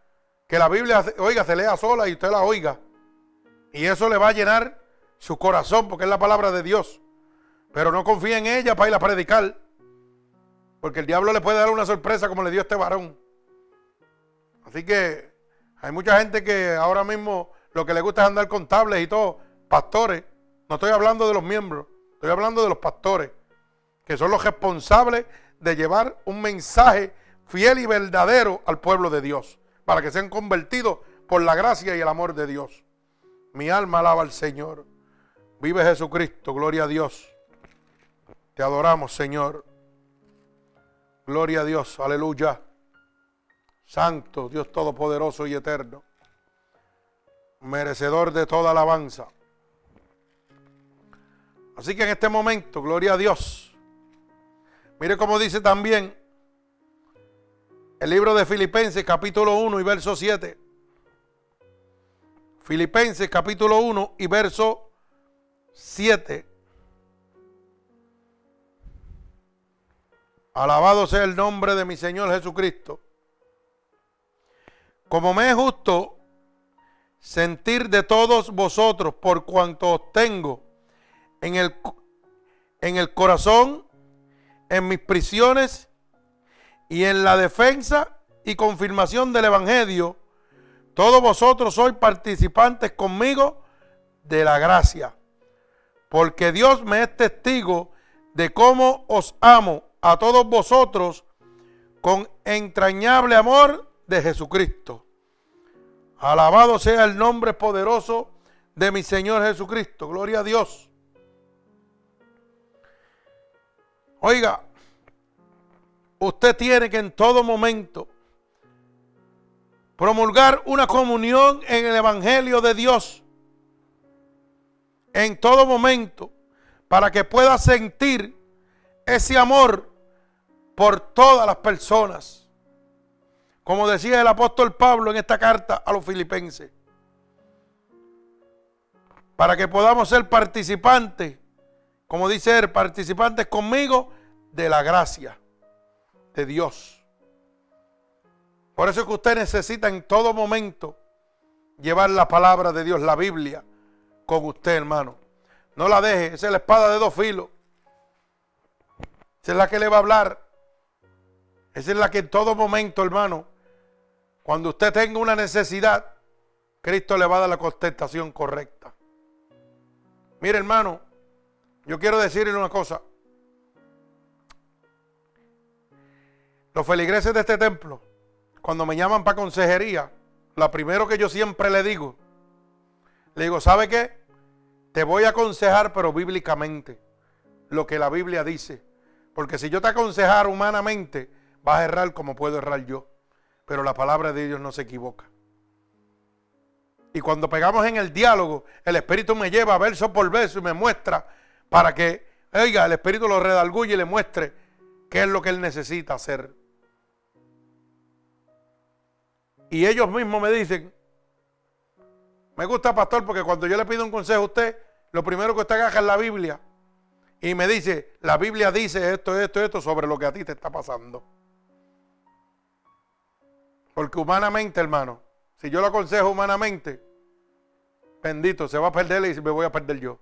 que la Biblia, oiga, se lea sola y usted la oiga. Y eso le va a llenar su corazón porque es la palabra de Dios. Pero no confíe en ella para ir a predicar. Porque el diablo le puede dar una sorpresa como le dio este varón. Así que hay mucha gente que ahora mismo lo que le gusta es andar con tablets y todo. Pastores. No estoy hablando de los miembros. Estoy hablando de los pastores. Que son los responsables de llevar un mensaje fiel y verdadero al pueblo de Dios. Para que sean convertidos por la gracia y el amor de Dios. Mi alma alaba al Señor. Vive Jesucristo. Gloria a Dios. Te adoramos, Señor. Gloria a Dios, aleluya. Santo, Dios Todopoderoso y Eterno. Merecedor de toda alabanza. Así que en este momento, gloria a Dios. Mire cómo dice también el libro de Filipenses capítulo 1 y verso 7. Filipenses capítulo 1 y verso 7. Alabado sea el nombre de mi Señor Jesucristo. Como me es justo sentir de todos vosotros por cuanto os tengo en el, en el corazón, en mis prisiones y en la defensa y confirmación del Evangelio, todos vosotros sois participantes conmigo de la gracia. Porque Dios me es testigo de cómo os amo a todos vosotros con entrañable amor de Jesucristo. Alabado sea el nombre poderoso de mi Señor Jesucristo. Gloria a Dios. Oiga, usted tiene que en todo momento promulgar una comunión en el Evangelio de Dios. En todo momento, para que pueda sentir ese amor por todas las personas. Como decía el apóstol Pablo en esta carta a los filipenses. Para que podamos ser participantes, como dice él, participantes conmigo de la gracia de Dios. Por eso es que usted necesita en todo momento llevar la palabra de Dios, la Biblia, con usted, hermano. No la deje, esa es la espada de dos filos. Esa es la que le va a hablar esa es la que en todo momento, hermano, cuando usted tenga una necesidad, Cristo le va a dar la contestación correcta. Mire, hermano, Yo quiero decirle una cosa. Los feligreses de este templo, cuando me llaman para consejería, lo primero que yo siempre le digo, le digo, ¿sabe qué? Te voy a aconsejar, pero bíblicamente, lo que la Biblia dice. Porque si yo te aconsejara humanamente, vas a errar como puedo errar yo. Pero la palabra de Dios no se equivoca. Y cuando pegamos en el diálogo, el Espíritu me lleva verso por verso y me muestra para que, oiga, el Espíritu lo redalgulle y le muestre qué es lo que él necesita hacer. Y ellos mismos me dicen, me gusta pastor porque cuando yo le pido un consejo a usted, lo primero que usted agarra es la Biblia. Y me dice, la Biblia dice esto, esto, esto sobre lo que a ti te está pasando. Porque humanamente, hermano, si yo lo aconsejo humanamente, bendito, se va a perder y me voy a perder yo.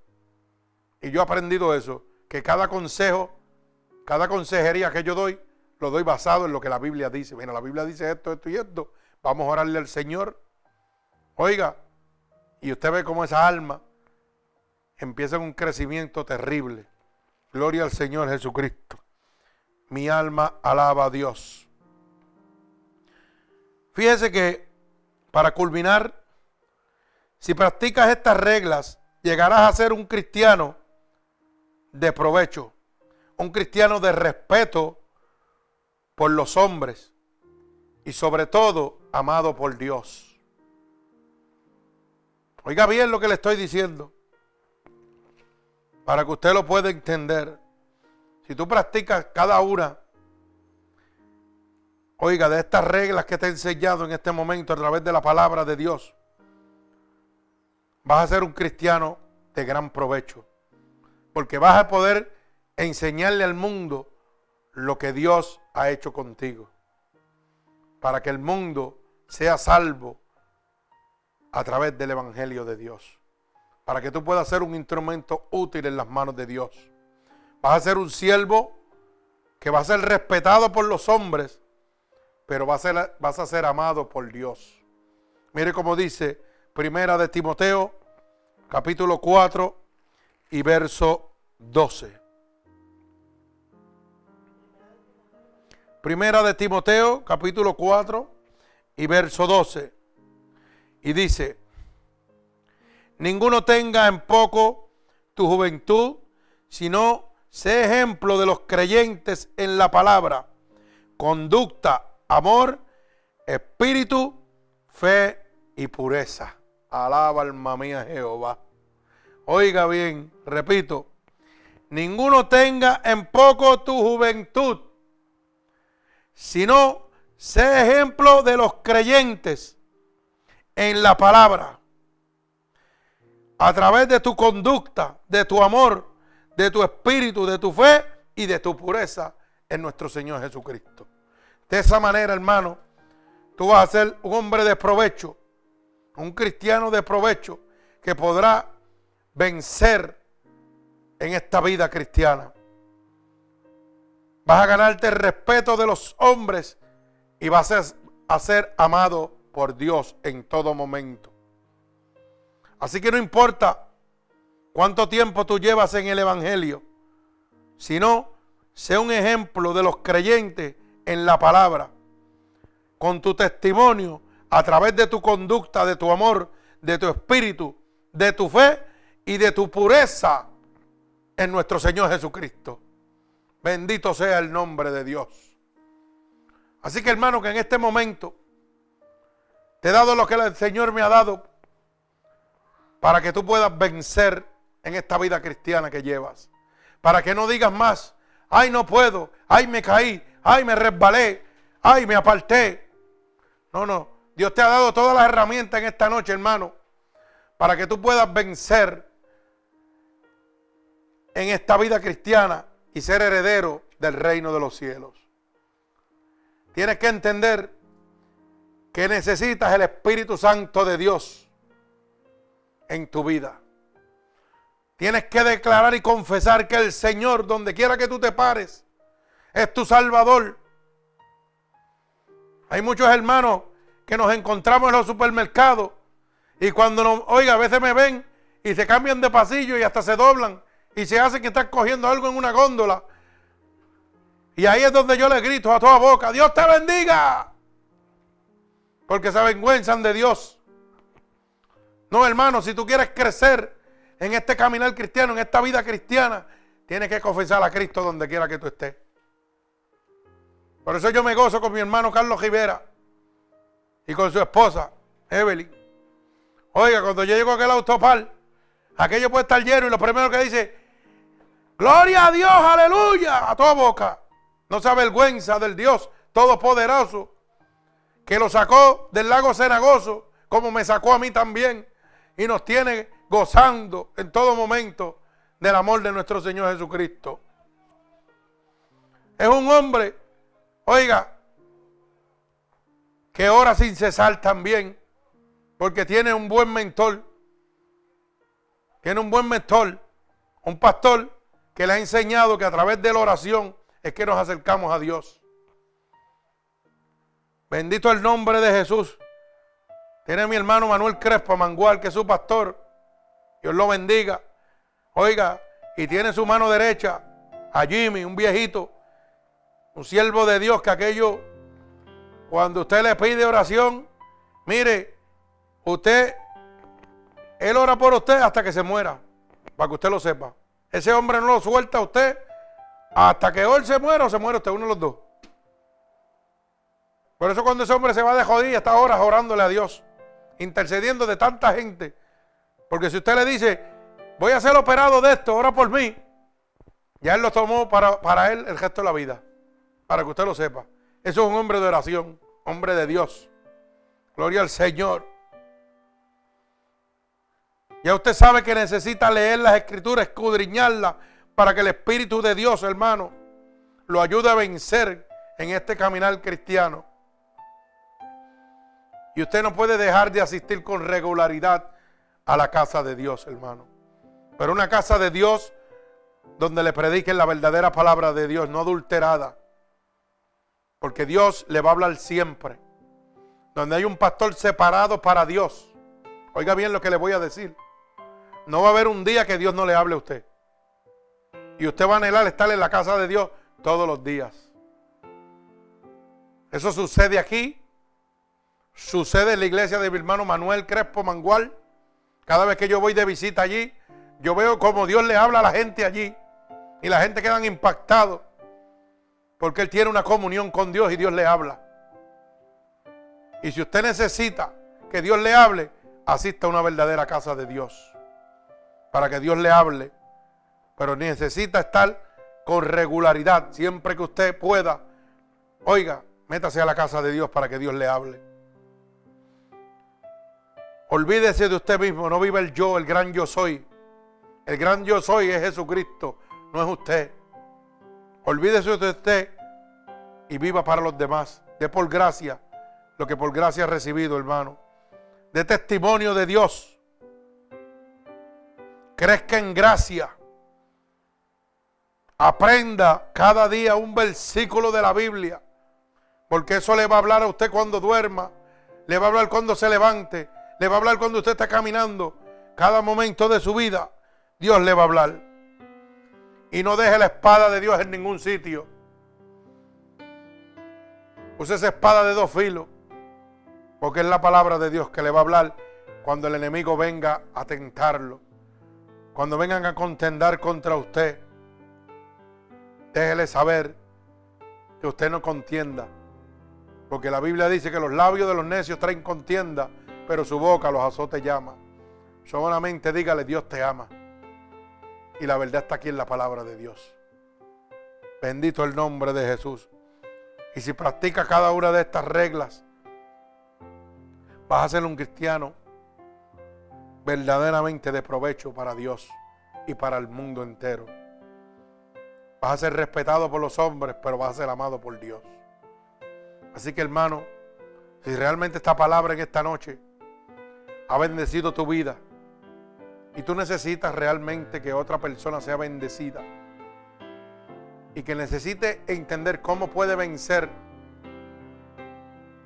Y yo he aprendido eso, que cada consejo, cada consejería que yo doy, lo doy basado en lo que la Biblia dice. Mira, la Biblia dice esto, esto y esto. Vamos a orarle al Señor. Oiga, y usted ve cómo esa alma empieza un crecimiento terrible. Gloria al Señor Jesucristo. Mi alma alaba a Dios. Fíjese que para culminar, si practicas estas reglas, llegarás a ser un cristiano de provecho, un cristiano de respeto por los hombres y sobre todo amado por Dios. Oiga bien lo que le estoy diciendo para que usted lo pueda entender. Si tú practicas cada una, oiga, de estas reglas que te he enseñado en este momento a través de la palabra de Dios, vas a ser un cristiano de gran provecho. Porque vas a poder enseñarle al mundo lo que Dios ha hecho contigo. Para que el mundo sea salvo a través del Evangelio de Dios para que tú puedas ser un instrumento útil en las manos de Dios. Vas a ser un siervo que va a ser respetado por los hombres, pero vas a ser, amado por Dios. Mire cómo dice Primera de Timoteo, capítulo 4 y verso 12. Primera de Timoteo, capítulo 4 y verso 12. Y dice, ninguno tenga en poco tu juventud, sino sé ejemplo de los creyentes en la palabra, conducta, amor, espíritu, fe y pureza. Alaba alma mía Jehová. Oiga bien, repito, ninguno tenga en poco tu juventud, sino sé ejemplo de los creyentes en la palabra a través de tu conducta, de tu amor, de tu espíritu, de tu fe y de tu pureza en nuestro Señor Jesucristo. De esa manera, hermano, tú vas a ser un hombre de provecho, un cristiano de provecho que podrá vencer en esta vida cristiana. Vas a ganarte el respeto de los hombres y vas a ser, amado por Dios en todo momento. Así que no importa cuánto tiempo tú llevas en el Evangelio, sino sé un ejemplo de los creyentes en la palabra. Con tu testimonio, a través de tu conducta, de tu amor, de tu espíritu, de tu fe y de tu pureza en nuestro Señor Jesucristo. Bendito sea el nombre de Dios. Así que hermano, que en este momento te he dado lo que el Señor me ha dado para que tú puedas vencer en esta vida cristiana que llevas. Para que no digas más, ay no puedo, ay me caí, ay me resbalé, ay me aparté. No, no, Dios te ha dado todas las herramientas en esta noche, hermano, para que tú puedas vencer en esta vida cristiana y ser heredero del reino de los cielos. Tienes que entender que necesitas el Espíritu Santo de Dios en tu vida. Tienes que declarar y confesar que el Señor, donde quiera que tú te pares, es tu Salvador. Hay muchos hermanos que nos encontramos en los supermercados y cuando nos, oiga, a veces me ven y se cambian de pasillo y hasta se doblan y se hace que están cogiendo algo en una góndola. Y ahí es donde yo le grito a toda boca, Dios te bendiga. Porque se avergüenzan de Dios. No, hermano, si tú quieres crecer en este caminar cristiano, en esta vida cristiana, tienes que confesar a Cristo donde quiera que tú estés. Por eso yo me gozo con mi hermano Carlos Rivera y con su esposa, Evelyn. Oiga, cuando yo llego a aquel autopar, aquello puede estar lleno y lo primero que dice, gloria a Dios, aleluya, a toda boca. No se avergüenza del Dios Todopoderoso que lo sacó del lago Cenagoso, como me sacó a mí también, y nos tiene gozando en todo momento del amor de nuestro Señor Jesucristo. Es un hombre, oiga, que ora sin cesar también, porque tiene un buen mentor. Tiene un buen mentor, un pastor que le ha enseñado que a través de la oración es que nos acercamos a Dios. Bendito el nombre de Jesús. Tiene mi hermano Manuel Crespo Mangual, que es su pastor. Dios lo bendiga. Oiga, y tiene su mano derecha a Jimmy, un viejito, un siervo de Dios que aquello, cuando usted le pide oración, mire, usted, él ora por usted hasta que se muera, para que usted lo sepa. Ese hombre no lo suelta a usted hasta que él se muera o se muere usted, uno de los dos. Por eso cuando ese hombre se va de jodida, está horas orándole a Dios, intercediendo de tanta gente. Porque si usted le dice, voy a ser operado de esto, ora por mí, ya él lo tomó para, para él el gesto de la vida. Para que usted lo sepa. Eso es un hombre de oración, hombre de Dios. Gloria al Señor. Ya usted sabe que necesita leer las escrituras, escudriñarlas, para que el Espíritu de Dios, hermano, lo ayude a vencer en este caminar cristiano. Y usted no puede dejar de asistir con regularidad a la casa de Dios, hermano. Pero una casa de Dios donde le prediquen la verdadera palabra de Dios, no adulterada. Porque Dios le va a hablar siempre. Donde hay un pastor separado para Dios. Oiga bien lo que le voy a decir. No va a haber un día que Dios no le hable a usted. Y usted va a anhelar estar en la casa de Dios todos los días. Eso sucede aquí. Sucede en la iglesia de mi hermano Manuel Crespo Mangual. Cada vez que yo voy de visita allí, yo veo como Dios le habla a la gente allí. Y la gente quedan impactados. Porque él tiene una comunión con Dios y Dios le habla. Y si usted necesita que Dios le hable, asista a una verdadera casa de Dios. Para que Dios le hable pero necesita estar con regularidad. Siempre que usted pueda, oiga, métase a la casa de Dios para que Dios le hable. Olvídese de usted mismo, no vive el yo, el gran yo soy. El gran yo soy es Jesucristo, no es usted. Olvídese de usted y viva para los demás. De por gracia lo que por gracia ha recibido, hermano. De testimonio de Dios. Crezca en gracia. Aprenda cada día un versículo de la Biblia, porque eso le va a hablar a usted cuando duerma, le va a hablar cuando se levante, le va a hablar cuando usted está caminando. Cada momento de su vida, Dios le va a hablar. Y no deje la espada de Dios en ningún sitio. Use esa espada de dos filos, porque es la palabra de Dios que le va a hablar cuando el enemigo venga a tentarlo, cuando vengan a contendar contra usted déjele saber que usted no contienda. Porque la Biblia dice que los labios de los necios traen contienda, pero su boca los azotes llama. Solamente dígale, Dios te ama. Y la verdad está aquí en la palabra de Dios. Bendito el nombre de Jesús. Y si practica cada una de estas reglas, vas a ser un cristiano verdaderamente de provecho para Dios y para el mundo entero. Vas a ser respetado por los hombres, pero vas a ser amado por Dios. Así que hermano, si realmente esta palabra en esta noche ha bendecido tu vida y tú necesitas realmente que otra persona sea bendecida y que necesite entender cómo puede vencer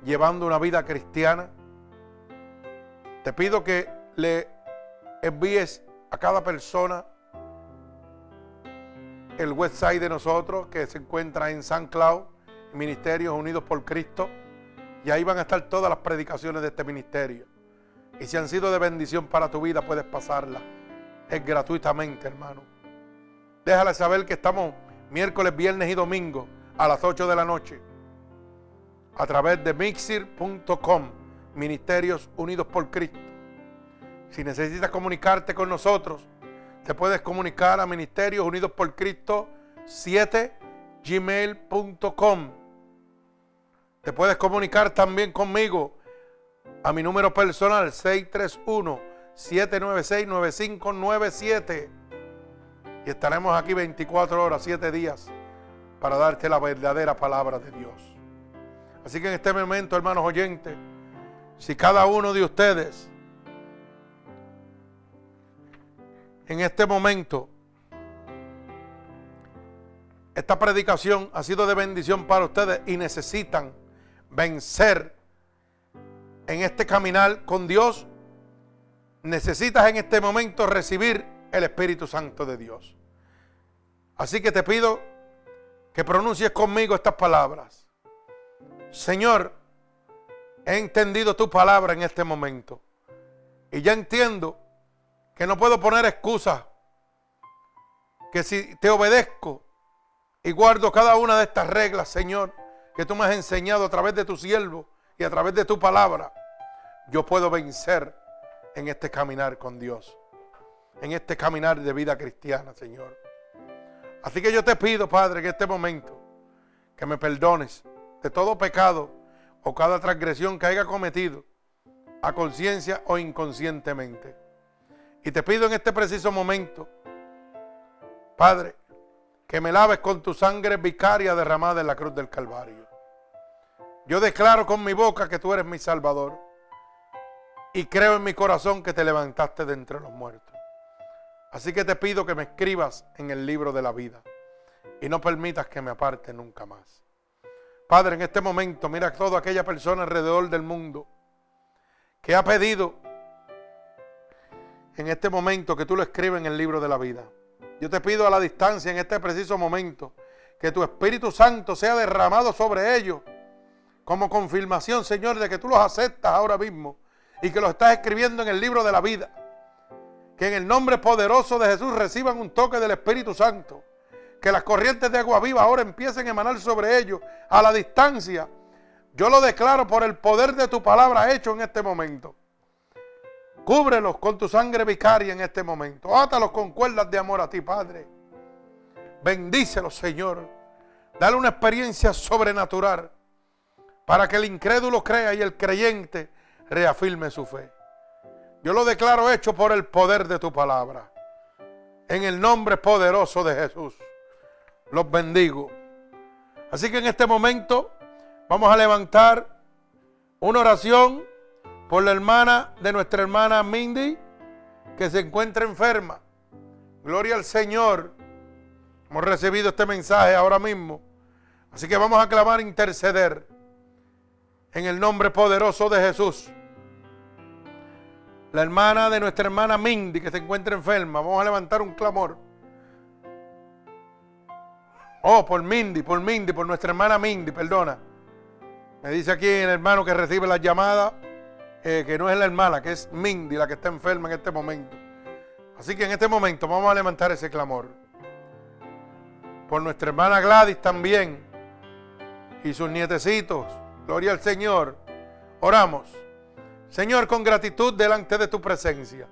llevando una vida cristiana, te pido que le envíes a cada persona el website de nosotros que se encuentra en San Cloud, Ministerios Unidos por Cristo. Y ahí van a estar todas las predicaciones de este ministerio. Y si han sido de bendición para tu vida, puedes pasarla. Es gratuitamente, hermano. Déjale saber que estamos miércoles, viernes y domingo a las 8 de la noche. A través de mixir.com, Ministerios Unidos por Cristo. Si necesitas comunicarte con nosotros, te puedes comunicar a Ministerios Unidos por Cristo 7 gmail.com te puedes comunicar también conmigo a mi número personal 631-796-9597. Y estaremos aquí 24 horas, 7 días para darte la verdadera palabra de Dios. Así que en este momento, hermanos oyentes, si cada uno de ustedes en este momento esta predicación ha sido de bendición para ustedes y necesitan vencer en este caminar con Dios, necesitas en este momento recibir el Espíritu Santo de Dios. Así que te pido que pronuncies conmigo estas palabras. Señor, he entendido tu palabra en este momento. Y ya entiendo que no puedo poner excusas. Que si te obedezco y guardo cada una de estas reglas, Señor, que tú me has enseñado a través de tu siervo y a través de tu palabra, yo puedo vencer en este caminar con Dios, en este caminar de vida cristiana, Señor. Así que yo te pido, Padre, en este momento, que me perdones de todo pecado o cada transgresión que haya cometido, a conciencia o inconscientemente. Y te pido en este preciso momento, Padre, que me laves con tu sangre vicaria derramada en la cruz del Calvario. Yo declaro con mi boca que tú eres mi Salvador. Y creo en mi corazón que te levantaste de entre los muertos. Así que te pido que me escribas en el libro de la vida. Y no permitas que me aparte nunca más. Padre, en este momento, mira a toda aquella persona alrededor del mundo que ha pedido en este momento que tú lo escribas en el libro de la vida. Yo te pido a la distancia en este preciso momento que tu Espíritu Santo sea derramado sobre ellos como confirmación, Señor, de que tú los aceptas ahora mismo y que los estás escribiendo en el libro de la vida. Que en el nombre poderoso de Jesús reciban un toque del Espíritu Santo. Que las corrientes de agua viva ahora empiecen a emanar sobre ellos a la distancia. Yo lo declaro por el poder de tu palabra hecho en este momento. Cúbrelos con tu sangre vicaria en este momento. Átalos con cuerdas de amor a ti, Padre. Bendícelos, Señor. Dale una experiencia sobrenatural para que el incrédulo crea y el creyente reafirme su fe. Yo lo declaro hecho por el poder de tu palabra. En el nombre poderoso de Jesús. Los bendigo. Así que en este momento vamos a levantar una oración por la hermana de nuestra hermana Mindy que se encuentra enferma. Gloria al Señor. Hemos recibido este mensaje ahora mismo. Así que vamos a clamar interceder en el nombre poderoso de Jesús. La hermana de nuestra hermana Mindy que se encuentra enferma, vamos a levantar un clamor. Oh, por Mindy, por Mindy, por nuestra hermana Mindy, perdona. Me dice aquí el hermano que recibe la llamada eh, que no es la hermana, que es Mindy la que está enferma en este momento. Así que en este momento vamos a levantar ese clamor. Por nuestra hermana Gladys también y sus nietecitos Gloria al Señor. Oramos. Señor, con gratitud delante de tu presencia.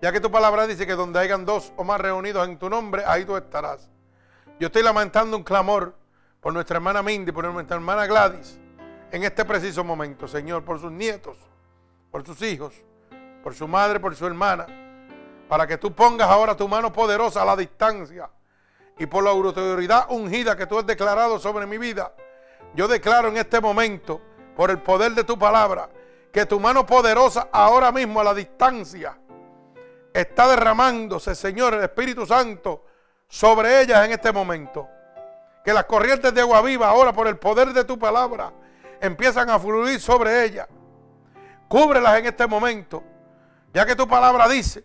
Ya que tu palabra dice que donde hayan dos o más reunidos en tu nombre, ahí tú estarás. Yo estoy lamentando un clamor por nuestra hermana Mindy, por nuestra hermana Gladys, en este preciso momento, Señor, por sus nietos, por sus hijos, por su madre, por su hermana, para que tú pongas ahora tu mano poderosa a la distancia y por la autoridad ungida que tú has declarado sobre mi vida yo declaro en este momento, por el poder de tu palabra, que tu mano poderosa ahora mismo a la distancia está derramándose, Señor, el Espíritu Santo sobre ellas en este momento. Que las corrientes de agua viva ahora por el poder de tu palabra empiezan a fluir sobre ellas. Cúbrelas en este momento, ya que tu palabra dice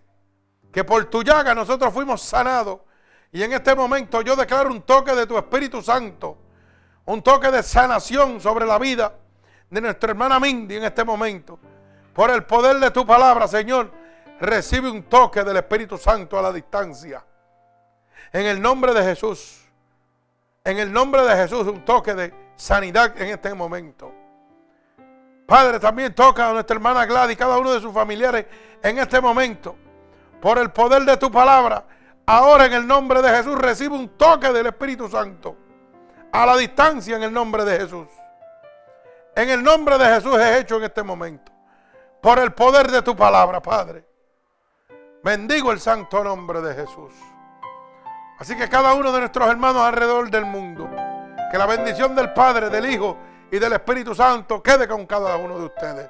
que por tu llaga nosotros fuimos sanados Y en este momento yo declaro un toque de tu Espíritu Santo, un toque de sanación sobre la vida de nuestra hermana Mindy en este momento. Por el poder de tu palabra, Señor, recibe un toque del Espíritu Santo a la distancia. En el nombre de Jesús. En el nombre de Jesús, un toque de sanidad en este momento. Padre, también toca a nuestra hermana Gladys y cada uno de sus familiares en este momento. Por el poder de tu palabra, ahora en el nombre de Jesús recibe un toque del Espíritu Santo. A la distancia en el nombre de Jesús. En el nombre de Jesús es hecho en este momento. Por el poder de tu palabra, Padre. Bendigo el santo nombre de Jesús. Así que cada uno de nuestros hermanos alrededor del mundo, que la bendición del Padre, del Hijo y del Espíritu Santo quede con cada uno de ustedes.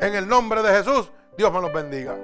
En el nombre de Jesús, Dios me los bendiga.